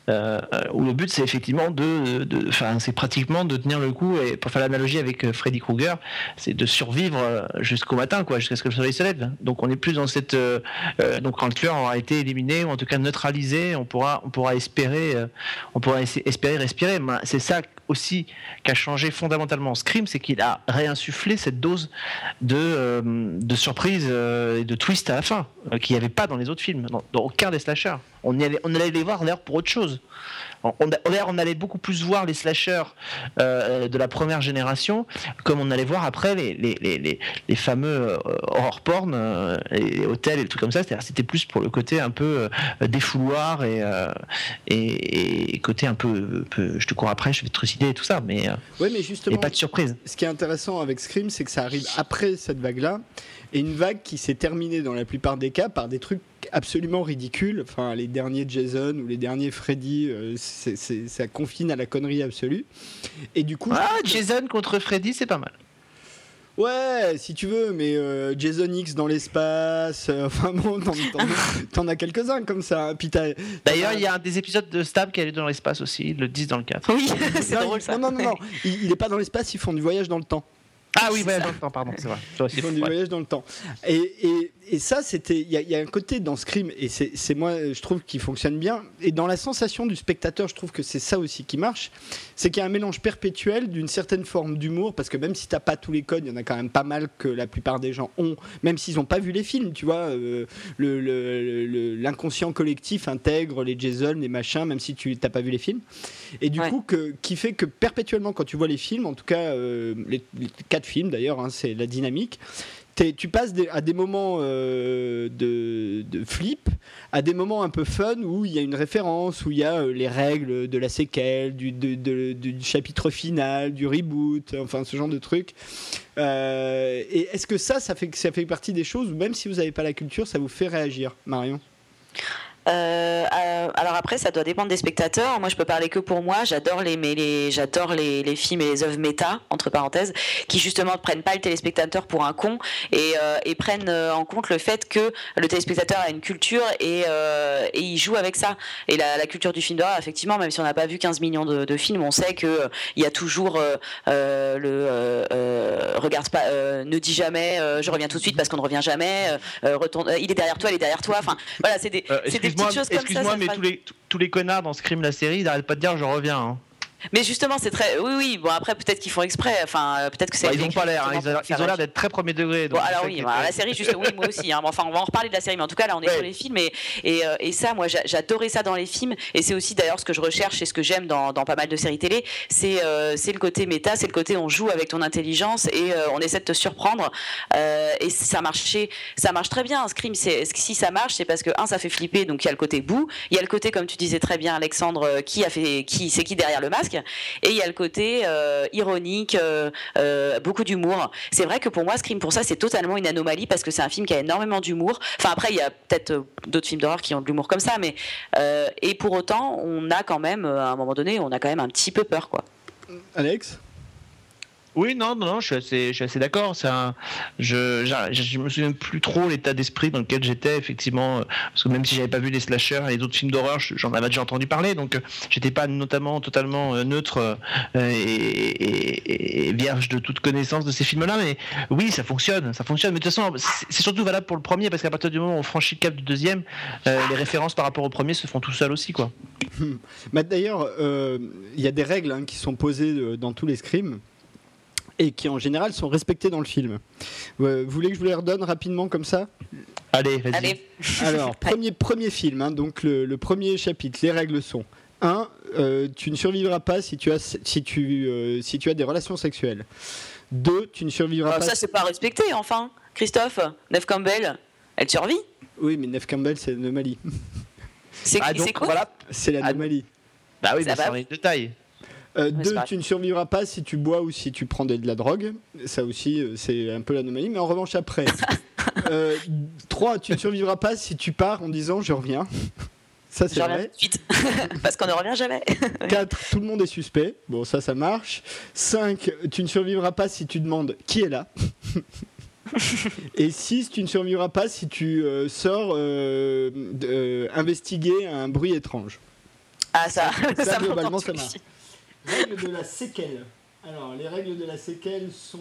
Euh, où le but c'est effectivement de, enfin c'est pratiquement de tenir le coup et pour faire l'analogie avec euh, Freddy Krueger, c'est de survivre euh, jusqu'au matin quoi, jusqu'à ce que le soleil se lève. Donc on est plus dans cette, donc quand le tueur aura été éliminé ou en tout cas neutralisé, on pourra, on pourra espérer, on pourra espérer respirer. C'est ça aussi qui a changé fondamentalement Scream, c'est qu'il a réinsufflé cette dose de, de surprise et de twist à la fin qu'il n'y avait pas dans les autres films, dans, dans aucun des slashers. On, allait, on allait les voir d'ailleurs pour autre chose. On, on, allait beaucoup plus voir les slashers euh, de la première génération, comme on allait voir après les, les, les, les fameux euh, horror porn, euh, les hôtels et tout comme ça. C'était plus pour le côté un peu défouloir et, et, côté un peu, je te cours après, je vais te trucider et tout ça, mais, ouais, mais justement, pas de surprise. Ce qui est intéressant avec Scream, c'est que ça arrive après cette vague-là, et une vague qui s'est terminée dans la plupart des cas par des trucs absolument ridicule. Enfin, les derniers Jason ou les derniers Freddy, euh, ça confine à la connerie absolue. Et du coup. Ah, Jason contre Freddy, c'est pas mal. Ouais, si tu veux, mais euh, Jason X dans l'espace, euh, enfin bon, t'en, as quelques-uns comme ça. Hein. D'ailleurs, il y a un des épisodes de Stab qui allait dans l'espace aussi, le disent dans le 4. Oui, c'est drôle ça. Non, non, non, non. Il, il est pas dans l'espace, ils font du voyage dans le temps. Ah oui, voyage dans le temps, pardon, c'est vrai. Ils font du voyage dans le temps. Et, et, et ça, c'était. Il y, a un côté dans Scream, et c'est moi, je trouve, qui fonctionne bien. Et dans la sensation du spectateur, je trouve que c'est ça aussi qui marche. C'est qu'il y a un mélange perpétuel d'une certaine forme d'humour, parce que même si t'as pas tous les codes, il y en a quand même pas mal que la plupart des gens ont, même s'ils n'ont pas vu les films, tu vois. Euh, L'inconscient collectif intègre les Jason, les machins, même si tu n'as pas vu les films. Et du coup, que, qui fait que perpétuellement, quand tu vois les films, en tout cas, euh, les, quatre films d'ailleurs, hein, c'est la dynamique tu passes à des moments euh, de, flip, à des moments un peu fun où il y a une référence, où il y a euh, les règles de la séquelle, du, chapitre final, du reboot, enfin ce genre de trucs. Euh, est-ce que ça, ça fait, ça fait partie des choses où même si vous n'avez pas la culture, ça vous fait réagir, Marion? Euh, euh, alors après, ça doit dépendre des spectateurs. Moi, je peux parler que pour moi. J'adore les, les j'adore les, les, films et les œuvres méta entre parenthèses, qui justement ne prennent pas le téléspectateur pour un con et, euh, et prennent euh, en compte le fait que le téléspectateur a une culture et, euh, et il joue avec ça. Et la, la culture du film d'horreur, effectivement, même si on n'a pas vu 15 millions de, de, films, on sait que il y a toujours le regarde pas, ne dis jamais, je reviens tout de suite parce qu'on ne revient jamais. retourne, il est derrière toi, il est derrière toi. Enfin, voilà, c'est des, des Excuse-moi, mais tous les, tous les connards dans Scream la série, ils n'arrêtent pas de dire je reviens. Hein. Mais justement, c'est très. Oui, oui. Bon, après, peut-être qu'ils font exprès. Enfin, euh, peut-être que c'est. Bah, ils n'ont pas l'air. Hein. Ils, ont l'air d'être très premier degré. Bon, alors oui, bah, la série, juste. Oui, moi aussi. Hein. Enfin, on va en reparler de la série, mais en tout cas, là, on est sur les films. Et, et, euh, et ça, moi, j'adorais ça dans les films. Et c'est aussi d'ailleurs ce que je recherche et ce que j'aime dans, dans, pas mal de séries télé. C'est euh, le côté méta, c'est le côté on joue avec ton intelligence et euh, on essaie de te surprendre. Euh, et ça marchait, ça marche très bien. Un scream, si ça marche, c'est parce que un, ça fait flipper, donc il y a le côté boue. Il y a le côté, comme tu disais très bien, Alexandre, qui a fait, qui c'est qui derrière le masque. Et il y a côté euh, ironique, euh, euh, beaucoup d'humour. C'est vrai que pour moi, Scream, pour ça, c'est totalement une anomalie parce que c'est un film qui a énormément d'humour. Enfin, après, il y a peut-être d'autres films d'horreur qui ont de l'humour comme ça, mais et pour autant, on a quand même, à un moment donné, on a quand même un petit peu peur, quoi. Alex? Oui, non, non, non, je suis assez, je suis assez d'accord. Je, je, me souviens plus trop l'état d'esprit dans lequel j'étais, effectivement, euh, parce que même si j'avais pas vu les slashers et les autres films d'horreur, j'en avais déjà entendu parler, donc euh, j'étais pas notamment totalement euh, neutre et, et, vierge de toute connaissance de ces films-là. Mais oui, ça fonctionne, ça fonctionne. Mais de toute façon, c'est surtout valable pour le premier, parce qu'à partir du moment où on franchit le cap du deuxième, les références par rapport au premier se font tout seuls aussi, quoi. D'ailleurs, il y a des règles hein, qui sont posées dans tous les scrims et qui en général sont respectés dans le film. Euh, vous voulez que je vous les redonne rapidement comme ça? Allez, vas-y. Alors, premier, premier film, hein, donc le, premier chapitre, les règles sont 1. Euh, tu ne survivras pas si tu as, si tu, euh, si tu as des relations sexuelles. 2. Tu ne survivras ah, pas. Ça, c'est pas respecté, enfin. Christophe, Neve Campbell, elle survit Oui, mais Neve Campbell, c'est l'anomalie. C'est ah, quoi? voilà. C'est l'anomalie. Bah oui, mais c'est un détail. Euh, deux, tu ne survivras pas si tu bois ou si tu prends de, la drogue. Ça aussi, euh, c'est un peu l'anomalie. Mais en revanche, après. euh, trois, tu ne survivras pas si tu pars en disant je reviens. Ça, c'est vrai. Suite. Parce qu'on ne revient jamais. 4. Tout le monde est suspect. Bon, ça, ça marche. 5. Tu ne survivras pas si tu demandes qui est là. Et 6. Tu ne survivras pas si tu euh, sors investiguer un bruit étrange. Ah, ça, ça, ça globalement, ça marche. Règles de la séquelle. Alors, les règles de la séquelle sont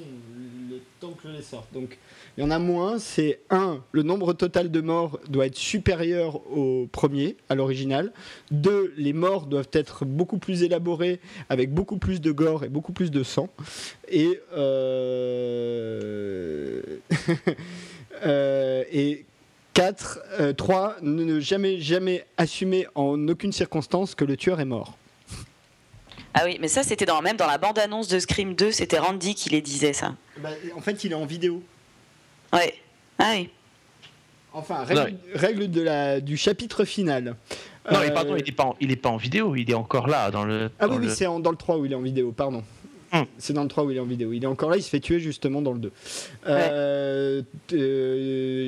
le temps que je les sorte. Donc, il y en a moins. C'est 1. Le nombre total de morts doit être supérieur au premier, à l'original. 2. Les morts doivent être beaucoup plus élaborés, avec beaucoup plus de gore et beaucoup plus de sang. Et. Euh... euh et 4, 3, euh, ne jamais, jamais assumer en aucune circonstance que le tueur est mort. Ah oui, mais ça, c'était dans, même dans la bande-annonce de Scream 2, c'était Randy qui les disait, ça. Bah, en fait, il est en vidéo. Ouais. Ah oui. Enfin, règle, de la, du chapitre final. Non, mais pardon, il n'est pas, en, pas en vidéo, il est encore là dans le. ah oui, c'est dans le 3 où il est en vidéo, pardon. Hum. C'est dans le 3 où il est en vidéo. Il est encore là, il se fait tuer justement dans le 2. Euh,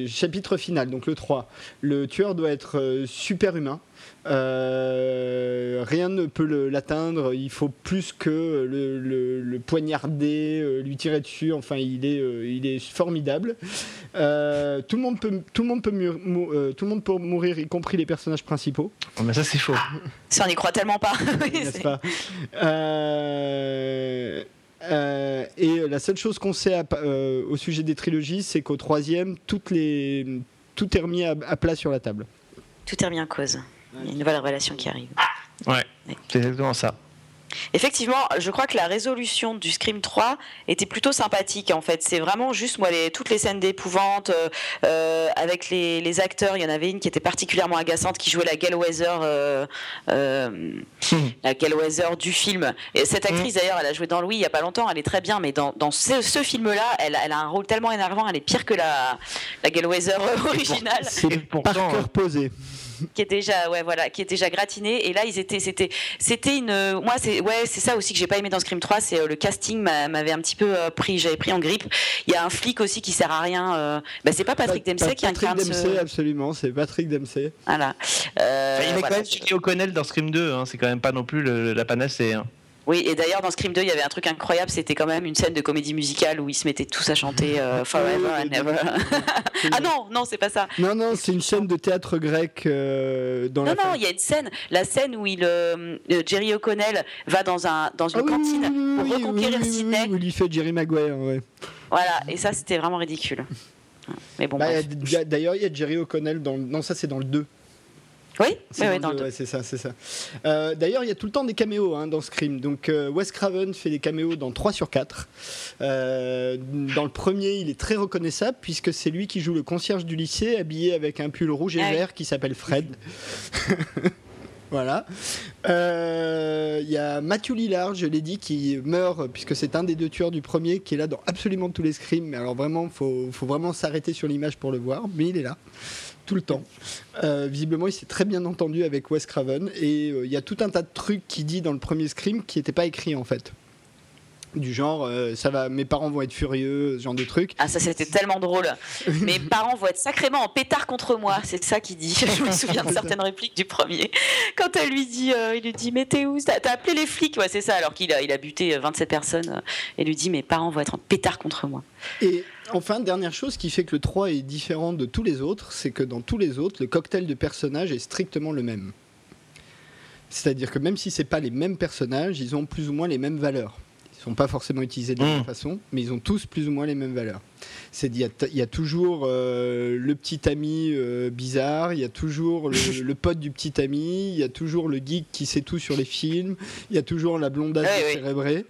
chapitre final, donc le 3. Le tueur doit être euh, super humain, Euh, rien ne peut l'atteindre. Il faut plus que le, poignarder, lui tirer dessus. Enfin, il est, il est formidable. tout le monde peut, tout le monde peut, tout le monde peut mourir, y compris les personnages principaux. Oh, mais ça, c'est faux. Ça, on n'y croit tellement pas. N'est-ce pas? Euh, et la seule chose qu'on sait euh, au sujet des trilogies, c'est qu'au troisième, toutes les, tout est remis à, plat sur la table. Tout est remis en cause. Il y a une nouvelle révélation qui arrive. Ouais, c'est exactement ça. Effectivement, je crois que la résolution du Scream 3 était plutôt sympathique en fait. C'est vraiment juste moi les, toutes les scènes d'épouvante euh, euh, avec les, acteurs. Il y en avait une qui était particulièrement agaçante qui jouait la Gellweather, euh, la Gellweather du film. Et cette actrice d'ailleurs, elle a joué dans Louis il y a pas longtemps. Elle est très bien, mais dans, ce, film-là, elle, a un rôle tellement énervant. Elle est pire que la, la Gellweather originale. C'est par cœur posé qui est déjà ouais voilà qui est déjà gratiné. Et là ils étaient c'était c'était une moi c'est ouais c'est ça aussi que j'ai pas aimé dans Scream 3 c'est euh, le casting m'avait un petit peu euh, pris j'avais pris en grippe. Il y a un flic aussi qui sert à rien euh, bah, c'est pas Patrick Dempsey qui incarne Patrick Dempsey absolument c'est Patrick Dempsey. Voilà. Il y avait quand même Jimmy O'Connell dans Scream 2 hein, c'est quand même pas non plus la panacée hein. Oui, et d'ailleurs dans Scream 2, il y avait un truc incroyable, c'était quand même une scène de comédie musicale où ils se mettaient tous à chanter euh, Forever and Ever. ah non, non, c'est pas ça. Non, non, c'est une scène de théâtre grec euh, dans non, Non, il y a une scène, la scène où il, euh, Jerry O'Connell va dans, un, dans une ah cantine pour reconquérir Sydney. Où il fait Jerry Maguire, ouais. Voilà, et ça c'était vraiment ridicule. Mais bon. Bah, d'ailleurs, il y a Jerry O'Connell dans. Non, ça c'est dans le 2. Oui, c'est ça, c'est ça. Euh, d'ailleurs, il y a tout le temps des caméos hein, dans Scream. Donc, euh, Wes Craven fait des caméos dans 3 sur 4. Euh, dans le premier, il est très reconnaissable puisque c'est lui qui joue le concierge du lycée, habillé avec un pull rouge et ah vert qui s'appelle Fred. Voilà. Il y a Matthew Lillard, je l'ai dit, qui meurt, puisque c'est un des deux tueurs du premier, qui est là dans absolument tous les screams. Mais alors vraiment, faut, vraiment s'arrêter sur l'image pour le voir. Mais il est là tout le temps. Euh, visiblement, il s'est très bien entendu avec Wes Craven et euh, il y a tout un tas de trucs qu'il dit dans le premier Scream qui n'étaient pas écrits en fait. Du genre, euh, ça va, mes parents vont être furieux, ce genre de trucs. Ah, ça c'était tellement drôle. mes parents vont être sacrément en pétard contre moi, c'est ça qu'il dit. Je me souviens de certaines répliques du premier. Quand elle lui dit, il lui dit, mais t'es où? T'as appelé les flics? Ouais, c'est ça, alors qu'il a, il a buté 27 personnes. et lui dit, mes parents vont être en pétard contre moi. Et Enfin, dernière chose qui fait que le 3 est différent de tous les autres, c'est que dans tous les autres, le cocktail de personnages est strictement le même. C'est-à-dire que même si ce pas les mêmes personnages, ils ont plus ou moins les mêmes valeurs sont pas forcément utilisés de la même mmh. façon, mais ils ont tous plus ou moins les mêmes valeurs. C'est il y, a toujours euh, le petit ami euh, bizarre, il y a toujours le, pote du petit ami, il y a toujours le geek qui sait tout sur les films, il y a toujours la blondasse cérébrée,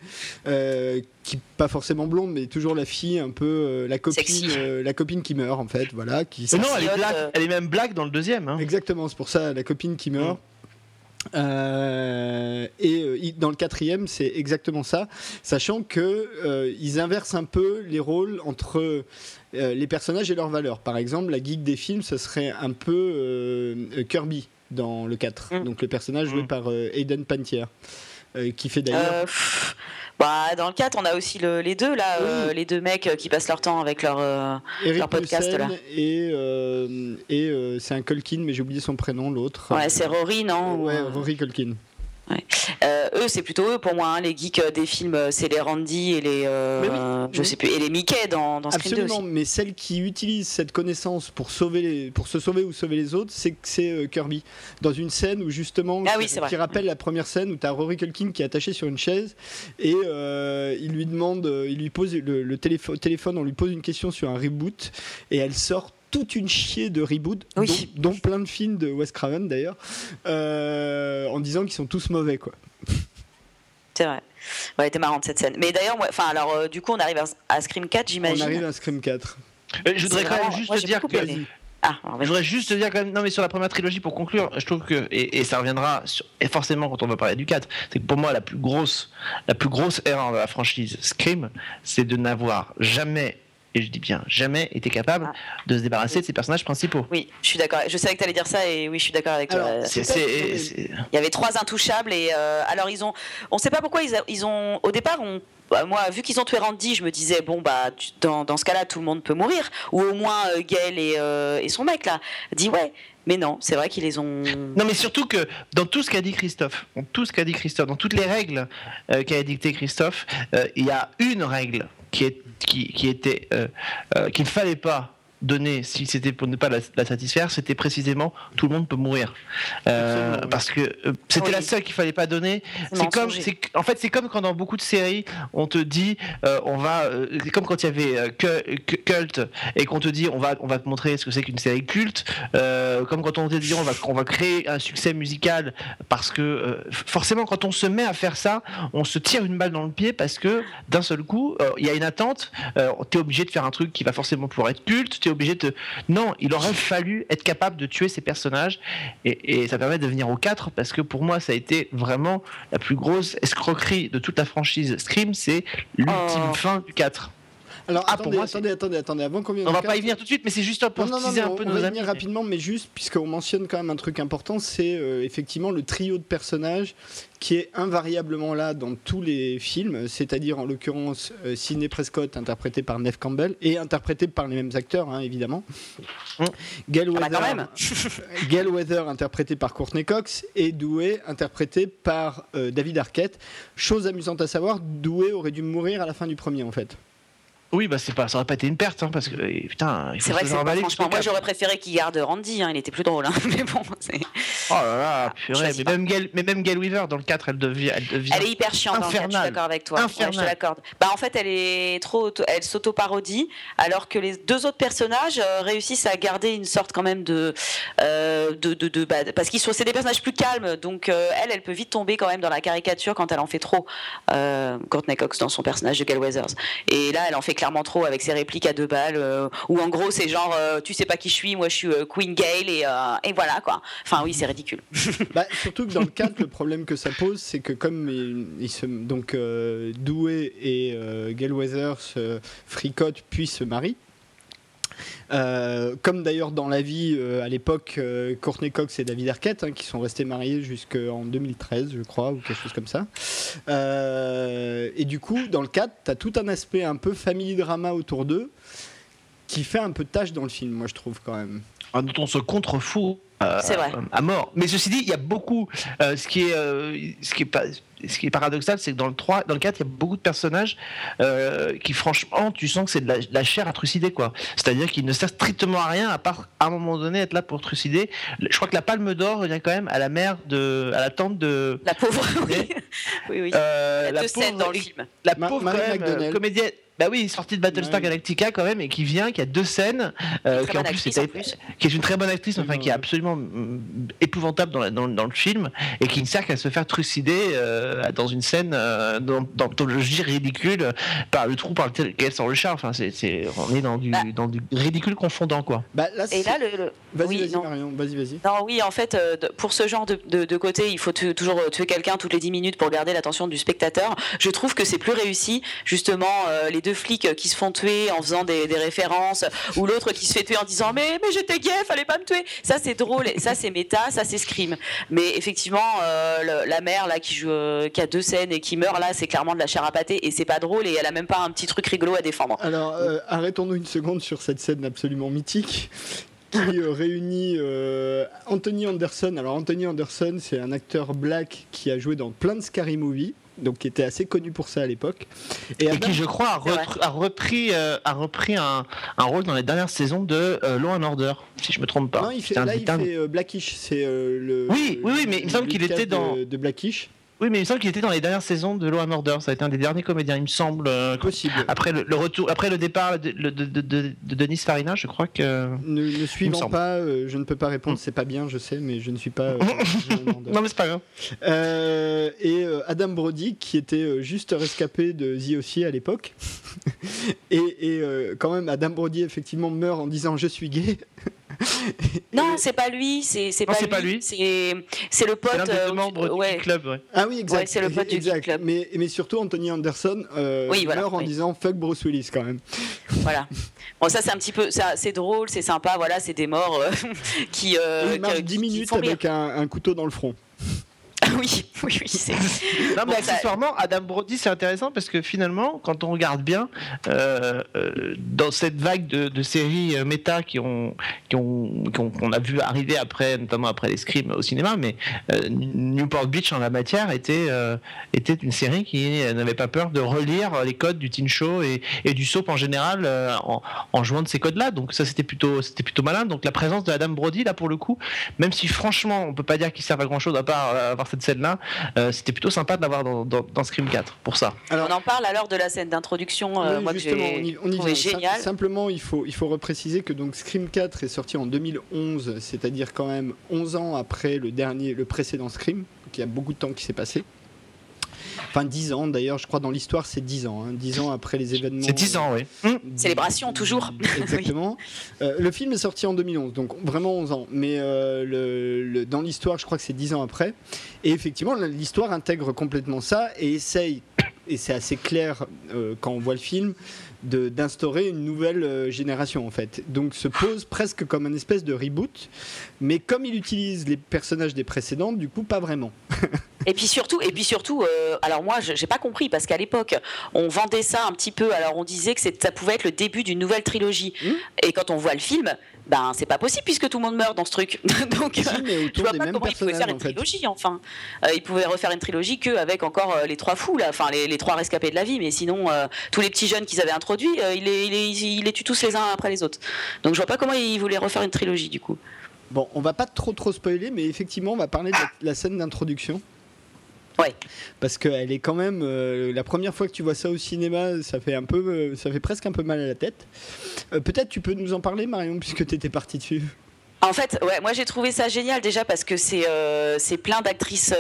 euh, qui pas forcément blonde, mais toujours la fille un peu la copine, la copine qui meurt en fait, voilà. Qui non, elle est, elle est même black dans le deuxième. Hein. Exactement, c'est pour ça la copine qui meurt. Mmh. Euh, et euh, dans le quatrième, c'est exactement ça, sachant que euh, ils inversent un peu les rôles entre les personnages et leurs valeurs. Par exemple, la geek des films, ce serait un peu Kirby dans le 4, mm. donc le personnage joué mm. par Aiden Pantier, qui fait d'ailleurs. Bah, dans le 4, on a aussi les deux, là, euh, les deux mecs euh, qui passent leur temps avec leur, euh, leur podcast. Là. Et, et c'est un Culkin, mais j'ai oublié son prénom, l'autre. Ouais, c'est Rory, non Ouais, Rory Culkin. Euh, eux, c'est plutôt eux pour moi. Hein, les geeks euh, des films, euh, c'est les Randy et les, je sais plus, et les Mickey dans, dans Scream Absolument, mais celle qui utilise cette connaissance pour sauver les, pour se sauver ou sauver les autres, c'est c'est Kirby. Dans une scène où justement, ah qui, rappelle la première scène où tu as Rory Culkin qui est attaché sur une chaise et il lui demande, il lui pose le, le téléphone, on lui pose une question sur un reboot et elle sort toute une chier de reboot, dont, plein de films de Wes Craven d'ailleurs, euh, en disant qu'ils sont tous mauvais quoi. C'est vrai. Ouais, était marrante cette scène. Mais d'ailleurs, enfin alors euh, du coup on arrive à, Scream 4, j'imagine. On arrive à Scream 4. Euh, je voudrais quand même juste dire que. Ah, je voudrais juste dire quand même, non mais sur la première trilogie pour conclure, je trouve que et, ça reviendra et forcément quand on va parler du 4, c'est que pour moi la plus grosse la plus grosse erreur de la franchise Scream, c'est de n'avoir jamais et je dis bien jamais, été capable ah. de se débarrasser de ses personnages principaux. Oui, je suis d'accord. Je savais que tu allais dire ça et oui, je suis d'accord avec toi. Il y avait trois intouchables et euh, alors ils ont, on ne sait pas pourquoi ils, ils ont, au départ, on bah, moi, vu qu'ils ont tué Randy, je me disais, bon, bah, dans, dans ce cas-là, tout le monde peut mourir. Ou au moins, euh, Gail et, euh, et, son mec, là, dit, ouais. Mais non, c'est vrai qu'ils les ont. Non, mais surtout que dans tout ce qu'a dit Christophe, dans tout ce qu'a dit Christophe, dans toutes les règles euh, qu'a dicté Christophe, il y a une règle qui, est, qui, qui était qu'il ne fallait pas donné, si c'était pour ne pas la, satisfaire, c'était précisément tout le monde peut mourir. Euh, parce que euh, c'était la seule qu'il fallait pas donner. C'est comme, en fait, c'est comme quand dans beaucoup de séries, on te dit, euh, on va, c'est comme quand il y avait Cult et qu'on te dit, on va, on va te montrer ce que c'est qu'une série culte. comme quand on te dit, on va, on va créer un succès musical parce que forcément, quand on se met à faire ça, on se tire une balle dans le pied parce que d'un seul coup, il y a une attente. tu es obligé de faire un truc qui va forcément pouvoir être culte obligé de. Non, il aurait fallu être capable de tuer ces personnages et, ça permet de venir au 4 parce que pour moi, ça a été vraiment la plus grosse escroquerie de toute la franchise Scream, c'est l'ultime oh. fin du 4. Alors ah, attendez, attendez, attendez, attendez, avant qu'on On va pas y venir tout de suite, mais c'est juste pour non, un peu on va venir rapidement, mais juste puisqu'on mentionne quand même un truc important, c'est euh, effectivement le trio de personnages qui est invariablement là dans tous les films, c'est-à-dire en l'occurrence euh, Sidney Prescott interprété par Neve Campbell et interprété par les mêmes acteurs hein, évidemment. Mmh. Gail, ah bah, Weather, Gail Weather interprété par Courtney Cox et Doué interprété par euh, David Arquette. Chose amusante à savoir, Doué aurait dû mourir à la fin du premier en fait. Oui, bah c'est pas, ça aurait pas été une perte, hein, parce que putain, il faut C'est vrai que c'est pas, franchement, moi j'aurais préféré qu'il garde Randy, hein, il était plus drôle, hein, mais bon, c'est. Oh là là, purée, mais même, Gail, mais même Gail Weaver dans le 4, elle devient, elle devient. Elle est hyper chiante dans le 4, je suis d'accord avec toi. Ouais, je te l'accorde. Bah en fait, elle est trop, elle s'auto-parodie, alors que les deux autres personnages euh, réussissent à garder une sorte quand même de, euh, de, de, de bah, parce qu'ils sont, c'est des personnages plus calmes, donc euh, elle, elle peut vite tomber quand même dans la caricature quand elle en fait trop. Courtney Cox dans son personnage de Gail Weathers, et là, elle en fait trop avec ses réplique à deux balles, euh, ou en gros c'est genre euh, tu sais pas qui je suis, moi je suis euh, Queen Gale et, et, voilà quoi. Enfin oui c'est ridicule. bah, surtout que dans le 4 le problème que ça pose c'est que comme donc Doué et Gale Weathers fricotent puis se marient. Comme d'ailleurs dans la vie à l'époque, Courtney Cox et David Arquette, hein, qui sont restés mariés jusqu'en 2013, je crois, ou quelque chose comme ça. et du coup, dans le 4, tu as tout un aspect un peu family drama autour d'eux, qui fait un peu de tâche dans le film, moi je trouve quand même. Ah, dont on se contrefout euh, à mort. Mais ceci dit, il y a beaucoup. Euh, ce, qui est, euh, ce, qui est pas, ce qui est paradoxal, c'est que dans le 3, dans le 4, il y a beaucoup de personnages qui, franchement, tu sens que c'est de la, chair à trucider. quoi. C'est-à-dire qu'ils ne servent strictement à rien, à part à un moment donné être là pour trucider. Je crois que la palme d'or revient quand même à la mère de. à la tante de. La pauvre, oui. oui, oui. la, la pauvre, dans le film. La pauvre, comédienne bah oui, sortie de Battlestar Galactica quand même, et qui vient, qui a deux scènes, euh, qui en plus, qui est une très bonne actrice, enfin qui est absolument mm, épouvantable dans, dans, le film, et qui ne sert qu'à se faire trucider euh, dans une scène euh, d'anthologie ridicule par le trou par lequel elle sort le char. Enfin, c'est, on est dans du, bah. dans du ridicule confondant, quoi. Bah, là, et là, le, Vas-y, vas-y, Marion, vas-y, vas-y. Non, oui, en fait, pour ce genre de, de, côté, il faut toujours tuer quelqu'un toutes les 10 minutes pour garder l'attention du spectateur. Je trouve que c'est plus réussi, justement, les deux flics qui se font tuer en faisant des, références, ou l'autre qui se fait tuer en disant mais, mais j'étais gay, fallait pas me tuer. Ça c'est drôle, ça c'est méta, ça c'est scream. Mais effectivement, euh, la mère là qui joue, euh, qui a deux scènes et qui meurt là, c'est clairement de la chair à pâté et c'est pas drôle et elle a même pas un petit truc rigolo à défendre. Alors euh, arrêtons-nous une seconde sur cette scène absolument mythique qui réunit Anthony Anderson. Alors Anthony Anderson, c'est un acteur black qui a joué dans plein de scary movies donc qui était assez connu pour ça à l'époque. Et, qui, je crois, a, repris, euh, a repris un, un, rôle dans les dernières saisons de euh, Law and Order, si je me trompe pas. Non, il fait, là, il fait euh, Blackish, c'est le. Oui, oui, oui, mais il me semble qu'il était dans. de Blackish. Oui, mais il me semble qu'il était dans les dernières saisons de Law and Order. Ça a été un des derniers comédiens, il me semble. Euh, Possible. Après le, retour, après le départ de, de, Denis Farina, je crois que. Ne, ne suivant pas, euh, je ne peux pas répondre. C'est pas bien, je sais, mais je ne suis pas. Euh, non, mais c'est pas grave. et Adam Brody, qui était juste rescapé de The aussi à l'époque. et, et quand même, Adam Brody effectivement meurt en disant je suis gay. non, c'est pas lui, c'est pas, pas, lui. C'est le pote. C'est euh, membre du club, ouais. Ah oui, exact. c'est le pote du club. Mais, mais surtout, Anthony Anderson euh, meurt en disant fuck Bruce Willis quand même. Voilà. Bon, ça c'est un petit peu, c'est drôle, c'est sympa. Voilà, c'est des morts euh, qui. il marche 10 minutes avec un, un couteau dans le front. oui, oui, oui. Non, mais accessoirement, Adam Brody, c'est intéressant parce que finalement, quand on regarde bien, euh, euh, dans cette vague de, séries euh, méta qui ont, qu'on a vu arriver après, notamment après les scrims au cinéma, mais Newport Beach en la matière était, était une série qui n'avait pas peur de relire les codes du teen show et, du soap en général en, jouant de ces codes-là. Donc ça, c'était plutôt, c'était plutôt malin. Donc la présence de Adam Brody, là, pour le coup, même si franchement, on peut pas dire qu'il sert à grand-chose à part avoir cette scène-là, euh, c'était plutôt sympa de l'avoir dans, dans, Scream 4 pour ça. Alors, on en parle alors de la scène d'introduction, euh, moi justement, on y, on génial. Simplement, il faut, il faut repréciser que donc Scream 4 est sorti en 2011, c'est-à-dire quand même 11 ans après le dernier, le précédent Scream, donc il y a beaucoup de temps qui s'est passé. Enfin, 10 ans d'ailleurs, je crois dans l'histoire c'est 10 ans. 10 hein. ans après les événements. C'est 10 ans, oui. Euh, Célébration, toujours. Exactement. Euh, le film est sorti en 2011, donc vraiment 11 ans. Mais euh, le, dans l'histoire, je crois que c'est 10 ans après. Et effectivement, l'histoire intègre complètement ça et essaye, et c'est assez clair quand on voit le film, d'instaurer une nouvelle génération en fait. Donc se pose presque comme un espèce de reboot, mais comme il utilise les personnages des précédentes, du coup pas vraiment. Et puis surtout, et puis surtout, euh, alors moi, j'ai pas compris parce qu'à l'époque, on vendait ça un petit peu. Alors on disait que ça pouvait être le début d'une nouvelle trilogie. Mmh. Et quand on voit le film, ben c'est pas possible puisque tout le monde meurt dans ce truc. Donc si, mais je vois pas comment il pouvait faire une trilogie. Enfin, euh, il pouvait refaire une trilogie que avec encore euh, les trois fous là, enfin les, trois rescapés de la vie. Mais sinon, tous les petits jeunes qu'ils avaient introduits, il les, il, les, tue tous les uns après les autres. Donc je vois pas comment il voulait refaire une trilogie du coup. Bon, on va pas trop trop spoiler, mais effectivement, on va parler de la scène d'introduction. Ouais. Parce qu'elle est quand même euh, la première fois que tu vois ça au cinéma, ça fait un peu, euh, ça fait presque un peu mal à la tête. Euh, peut-être tu peux nous en parler, Marion, puisque tu étais partie dessus. En fait, ouais, moi j'ai trouvé ça génial déjà parce que c'est c'est plein d'actrices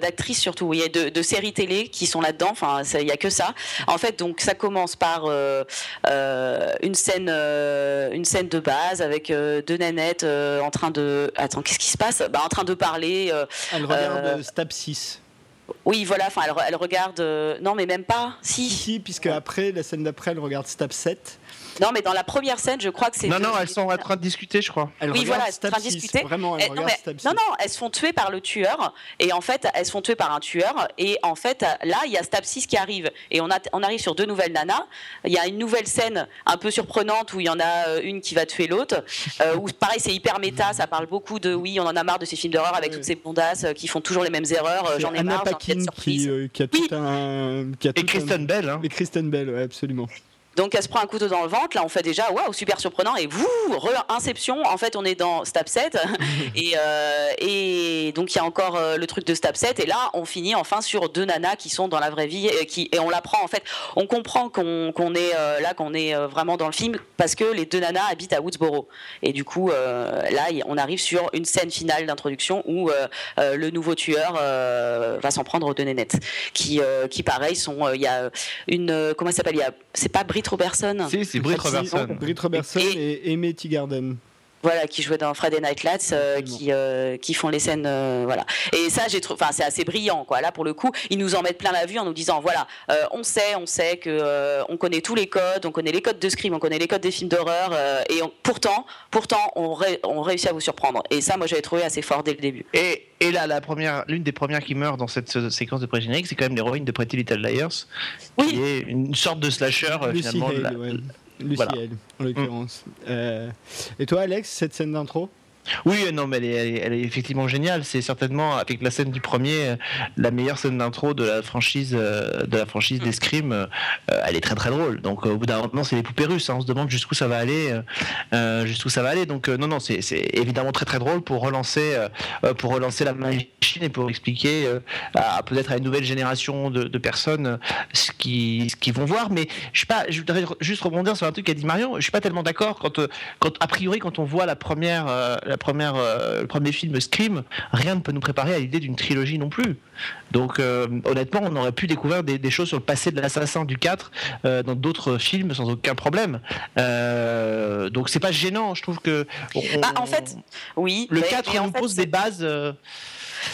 d'actrices surtout. Il y a de, séries télé qui sont là-dedans. Enfin, il y a que ça. En fait, donc ça commence par une scène une scène de base avec deux nanettes en train de attends qu'est-ce qui se passe? Bah, en train de parler. Elle regarde Stab 6. Oui, voilà, enfin, elle, regarde. Euh, non, mais même pas. Si. Si, puisque après, la scène d'après, elle regarde Stab 7. Non, mais dans la première scène, je crois que c'est. Non, non, elles sont en train de discuter, je crois. oui, voilà, elles sont en train de discuter. Vraiment, elles non, non, non, elles se font tuer par le tueur. Et en fait, elles se font tuer par un tueur. Et en fait, là, il y a Stab 6 qui arrive. Et on, a, on arrive sur deux nouvelles nanas. Il y a une nouvelle scène un peu surprenante où il y en a euh, une qui va tuer l'autre. Euh, où, pareil, c'est hyper méta. Ça parle beaucoup de oui, on en a marre de ces films d'horreur avec toutes ces bondasses euh, qui font toujours les mêmes erreurs. J'en ai marre. Paquin qui, qui, a tout un. Qui a et Kristen Bell. Hein. Et Kristen Bell, ouais, absolument. Donc elle se prend un couteau dans le ventre, là on fait déjà waouh super surprenant. Et vous re-inception en fait on est dans Stab 7 et, euh, et donc il y a encore euh, le truc de Stab 7 et là on finit enfin sur deux nanas qui sont dans la vraie vie et, qui, et on l'apprend en fait. On comprend qu'on est euh, là qu'on est vraiment dans le film parce que les deux nanas habitent à Woodsboro. Et du coup là on arrive sur une scène finale d'introduction où le nouveau tueur va s'en prendre aux deux nénettes qui, qui pareil sont il y a une comment ça s'appelle? C'est pas Brit Robertson. Si, c'est Brit Robertson. Brit Robertson et, et Amy Garden voilà qui jouait dans Friday Night Lights euh, qui euh, qui font les scènes euh, voilà. Et ça j'ai enfin c'est assez brillant quoi. Là pour le coup ils nous en mettent plein la vue en nous disant voilà on sait on sait que on connaît tous les codes on connaît les codes de scream on connaît les codes des films d'horreur et pourtant pourtant on, on réussit à vous surprendre. Et ça moi j'avais trouvé assez fort dès le début. Et, et là la première l'une des premières qui meurt dans cette séquence de pré-générique c'est quand même l'héroïne de Pretty Little Liars oui. qui est une sorte de slasher finalement Lucie en l'occurrence. Euh, et toi, Alex, cette scène d'intro? Oui, non, mais elle est, effectivement géniale. C'est certainement, avec la scène du premier, euh, la meilleure scène d'intro de la franchise, euh, de la franchise d'escrime. Euh, elle est très très drôle. Donc au bout d'un moment, c'est les poupées russes. Hein. On se demande jusqu'où ça va aller, jusqu'où ça va aller. Donc non, non, c'est évidemment très très drôle pour relancer, pour relancer la machine et pour expliquer à peut-être à une nouvelle génération de, personnes ce qui, qui vont voir. Mais je sais pas, je voudrais juste rebondir sur un truc qu'a dit Marion. Je suis pas tellement d'accord quand, quand a priori quand on voit la première la première, le premier film Scream, rien ne peut nous préparer à l'idée d'une trilogie non plus. Donc honnêtement, on aurait pu découvrir des, choses sur le passé de l'assassin du 4 dans d'autres films sans aucun problème. donc c'est pas gênant, je trouve que. Bah, en fait, oui. Le 4 nous pose des bases.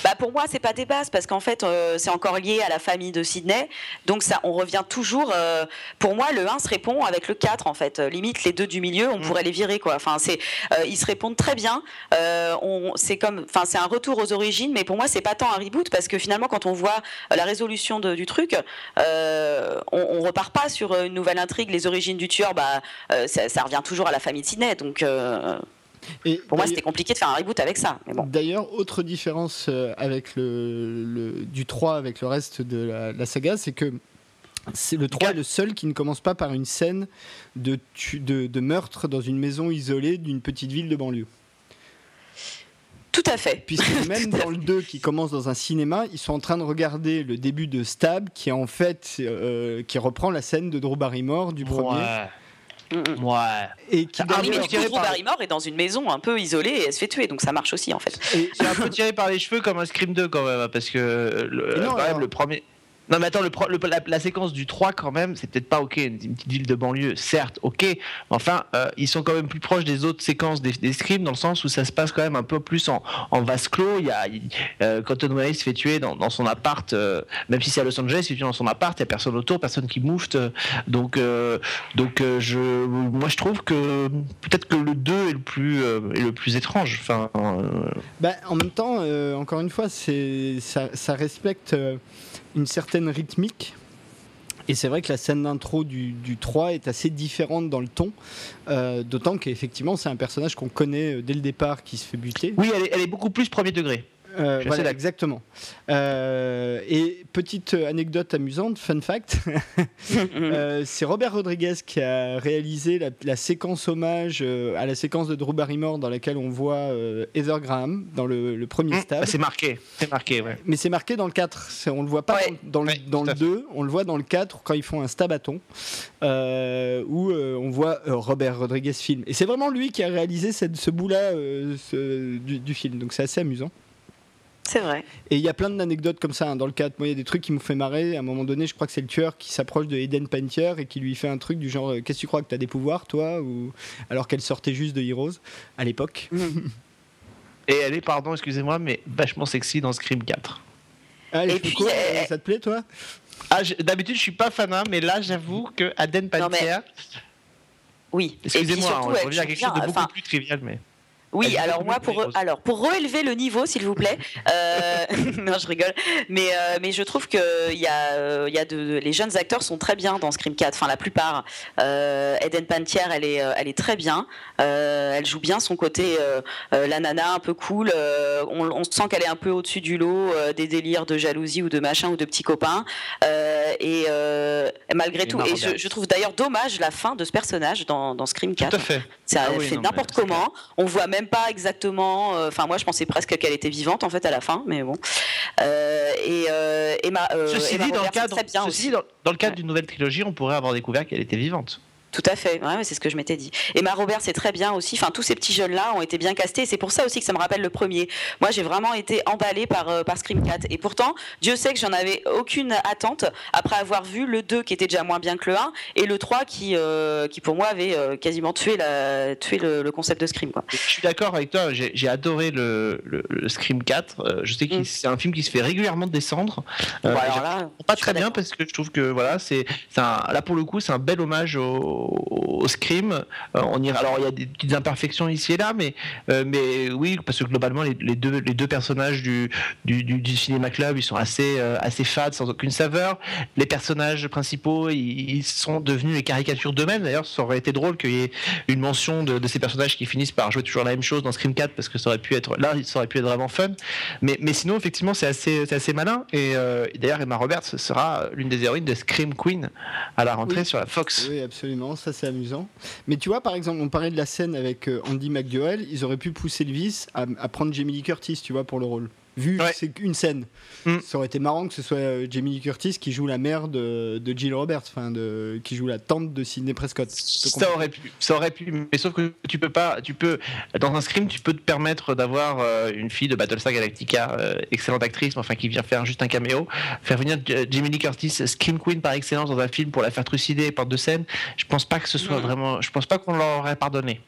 Bah pour moi, c'est pas des bases parce qu'en fait, euh, c'est encore lié à la famille de Sydney. Donc ça, on revient toujours. Euh, pour moi, le 1 se répond avec le 4 en fait. Limite, les deux du milieu, on mm. pourrait les virer quoi. Enfin, c'est, euh, ils se répondent très bien. on, c'est comme, enfin, c'est un retour aux origines, mais pour moi, c'est pas tant un reboot parce que finalement, quand on voit la résolution du truc, on, on, repart pas sur une nouvelle intrigue. Les origines du tueur, bah, ça, ça, revient toujours à la famille de Sydney. Donc pour moi, c'était compliqué de faire un reboot avec ça. D'ailleurs, autre différence euh, avec le, du 3 avec le reste de la, saga, c'est que c'est le 3 est le seul qui ne commence pas par une scène de, de, de meurtre dans une maison isolée d'une petite ville de banlieue. Tout à fait. Puisque même dans le 2 qui commence dans un cinéma, ils sont en train de regarder le début de Stab qui en fait euh, qui reprend la scène de Drew Barrymore du premier. Mm. Ouais. Et qui ah, mais Drew Barrymore est dans une maison un peu isolée et elle se fait tuer, donc ça marche aussi en fait. C'est un peu tiré par les cheveux comme un Scream 2 quand même, parce que le, non, le premier. Non, mais attends, la, séquence du 3, quand même, c'est peut-être pas OK. Une, petite ville de banlieue, certes, OK. Mais enfin, euh, ils sont quand même plus proches des autres séquences des, des scrims, dans le sens où ça se passe quand même un peu plus en, en vase clos. Il y a, euh, quand Tom se fait tuer dans, son appart, euh, même si c'est à Los Angeles, il se fait dans son appart, il n'y a personne autour, personne qui moufte. Donc, donc je, moi, je trouve que peut-être que le 2 est le plus, est le plus étrange. Enfin, bah, en même temps, encore une fois, ça, ça respecte une certaine rythmique. Et c'est vrai que la scène d'intro du, du, 3 est assez différente dans le ton, euh, d'autant qu'effectivement c'est un personnage qu'on connaît euh, dès le départ qui se fait buter. Oui, elle est beaucoup plus premier degré. Euh, voilà, exactement. Euh, et petite anecdote amusante, fun fact, euh, c'est Robert Rodriguez qui a réalisé la, séquence hommage à la séquence de Drew Barrymore dans laquelle on voit Heather Graham dans le, premier mmh, stab. c'est marqué, c'est marqué, ouais. Mais c'est marqué dans le 4. On le voit pas dans, le, dans le 2, on le voit dans le 4 quand ils font un stabaton où on voit Robert Rodriguez film. Et c'est vraiment lui qui a réalisé cette, ce bout-là du, du film. Donc c'est assez amusant. C'est vrai. Et il y a plein d'anecdotes comme ça hein, dans le cadre. Moi, il y a des trucs qui m'ont fait marrer. À un moment donné, je crois que c'est le tueur qui s'approche de Eden Pantier et qui lui fait un truc du genre euh, Qu'est-ce que tu crois que tu as des pouvoirs, toi? ou... Alors qu'elle sortait juste de Heroes à l'époque. et elle est, pardon, excusez-moi, mais vachement sexy dans Scream 4. Ah, et puis, quoi, ça te plaît, toi? Ah, D'habitude, je suis pas fan, mais là, j'avoue que Eden Pantier. Oui. Excusez-moi, on revient à quelque chose de beaucoup plus trivial, mais. Oui, alors moi pour alors pour relever le niveau, s'il vous plaît. Euh, non, je rigole, mais euh, mais je trouve que il y a euh, il y a de les jeunes acteurs sont très bien dans Scream 4. Enfin la plupart. Eden Pantier, elle est elle est très bien. elle joue bien son côté la nana un peu cool. On, sent qu'elle est un peu au-dessus du lot des délires de jalousie ou de machin ou de petits copains. Et malgré tout, et je, trouve d'ailleurs dommage la fin de ce personnage dans, dans Scream 4. Tout à fait. Ça ah fait n'importe comment. On voit même pas exactement. Euh, enfin, moi, je pensais presque qu'elle était vivante en fait à la fin, mais bon. Euh, et euh, Emma, ceci dit, dans le cadre, dans, le cadre d'une nouvelle trilogie, on pourrait avoir découvert qu'elle était vivante. Tout à fait, ouais, c'est ce que je m'étais dit. Emma Robert, c'est très bien aussi. Enfin, tous ces petits jeunes-là ont été bien castés. C'est pour ça aussi que ça me rappelle le premier. Moi, j'ai vraiment été emballée par, euh, par Scream 4. Et pourtant, Dieu sait que j'en avais aucune attente après avoir vu le 2 qui était déjà moins bien que le 1 et le 3 qui, euh, qui pour moi, avait euh, quasiment tué, la, tué le, concept de Scream. Quoi. Je suis d'accord avec toi. J'ai adoré le, le, Scream 4. je sais que mm. c'est un film qui se fait régulièrement descendre. pas très bien parce que je trouve que voilà, c'est là pour le coup, c'est un bel hommage au au, scream. Euh, on ira, alors il y a des petites imperfections ici et là, mais, euh, mais oui, parce que globalement les, deux, les deux personnages du, du, du, cinéma club, ils sont assez, euh, assez fades, sans aucune saveur. Les personnages principaux, ils, sont devenus les caricatures d'eux-mêmes. D'ailleurs, ça aurait été drôle qu'il y ait une mention de, ces personnages qui finissent par jouer toujours la même chose dans Scream 4, parce que ça aurait pu être là, ça aurait pu être vraiment fun. Mais, mais sinon, effectivement, c'est assez, assez malin. Et, d'ailleurs, Emma Roberts sera l'une des héroïnes de Scream Queen à la rentrée sur la Fox. Oui, absolument ça c'est amusant. Mais tu vois, par exemple, on parlait de la scène avec euh, Andy McDowell, ils auraient pu pousser le vice à, prendre Jamie Lee Curtis, tu vois, pour le rôle. Vu c'est une scène. Mm. Ça aurait été marrant que ce soit euh, Jamie Lee Curtis qui joue la mère de, de Jill Roberts, enfin de, qui joue la tante de Sidney Prescott. Ça aurait pu, ça aurait pu, mais sauf que tu peux pas, tu peux dans un scream, tu peux te permettre d'avoir euh, une fille de Battlestar Galactica, euh, excellente actrice, enfin qui vient faire juste un caméo, faire venir Jamie Lee Curtis, Scream Queen par excellence dans un film pour la faire trucider par deux scènes. Je pense pas que ce soit vraiment, je pense pas qu'on leur aurait pardonné.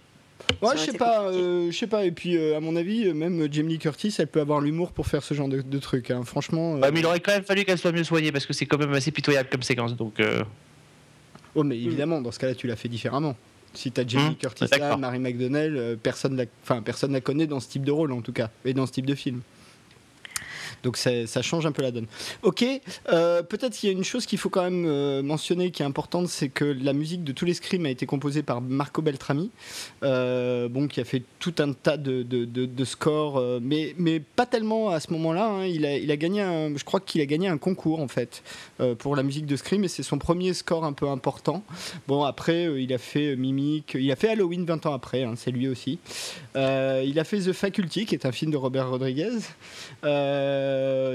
Ouais, je sais pas, euh, je sais pas. Et puis, euh, à mon avis, euh, même Jamie Lee Curtis, elle peut avoir l'humour pour faire ce genre de, de trucs. Hein. Franchement. mais il aurait quand même fallu qu'elle soit mieux soignée parce que c'est quand même assez pitoyable comme séquence. Donc. Oh, mais évidemment, dans ce cas-là, tu l'as fait différemment. Si tu as Jamie Lee mmh, Curtis là, Marie McDonnell, personne la, enfin personne la connaît dans ce type de rôle en tout cas, et dans ce type de film. Donc ça, change un peu la donne. Ok, euh, peut-être qu'il y a une chose qu'il faut quand même euh, mentionner qui est importante, c'est que la musique de tous les scrims a été composée par Marco Beltrami, euh, bon, qui a fait tout un tas de, scores, mais, pas tellement à ce moment-là. Hein. Il, a, gagné, je crois qu'il a gagné un concours en fait pour la musique de Scream et c'est son premier score un peu important. Bon, après, il a fait Mimic, il a fait Halloween 20 ans après, hein, c'est lui aussi. il a fait The Faculty, qui est un film de Robert Rodriguez.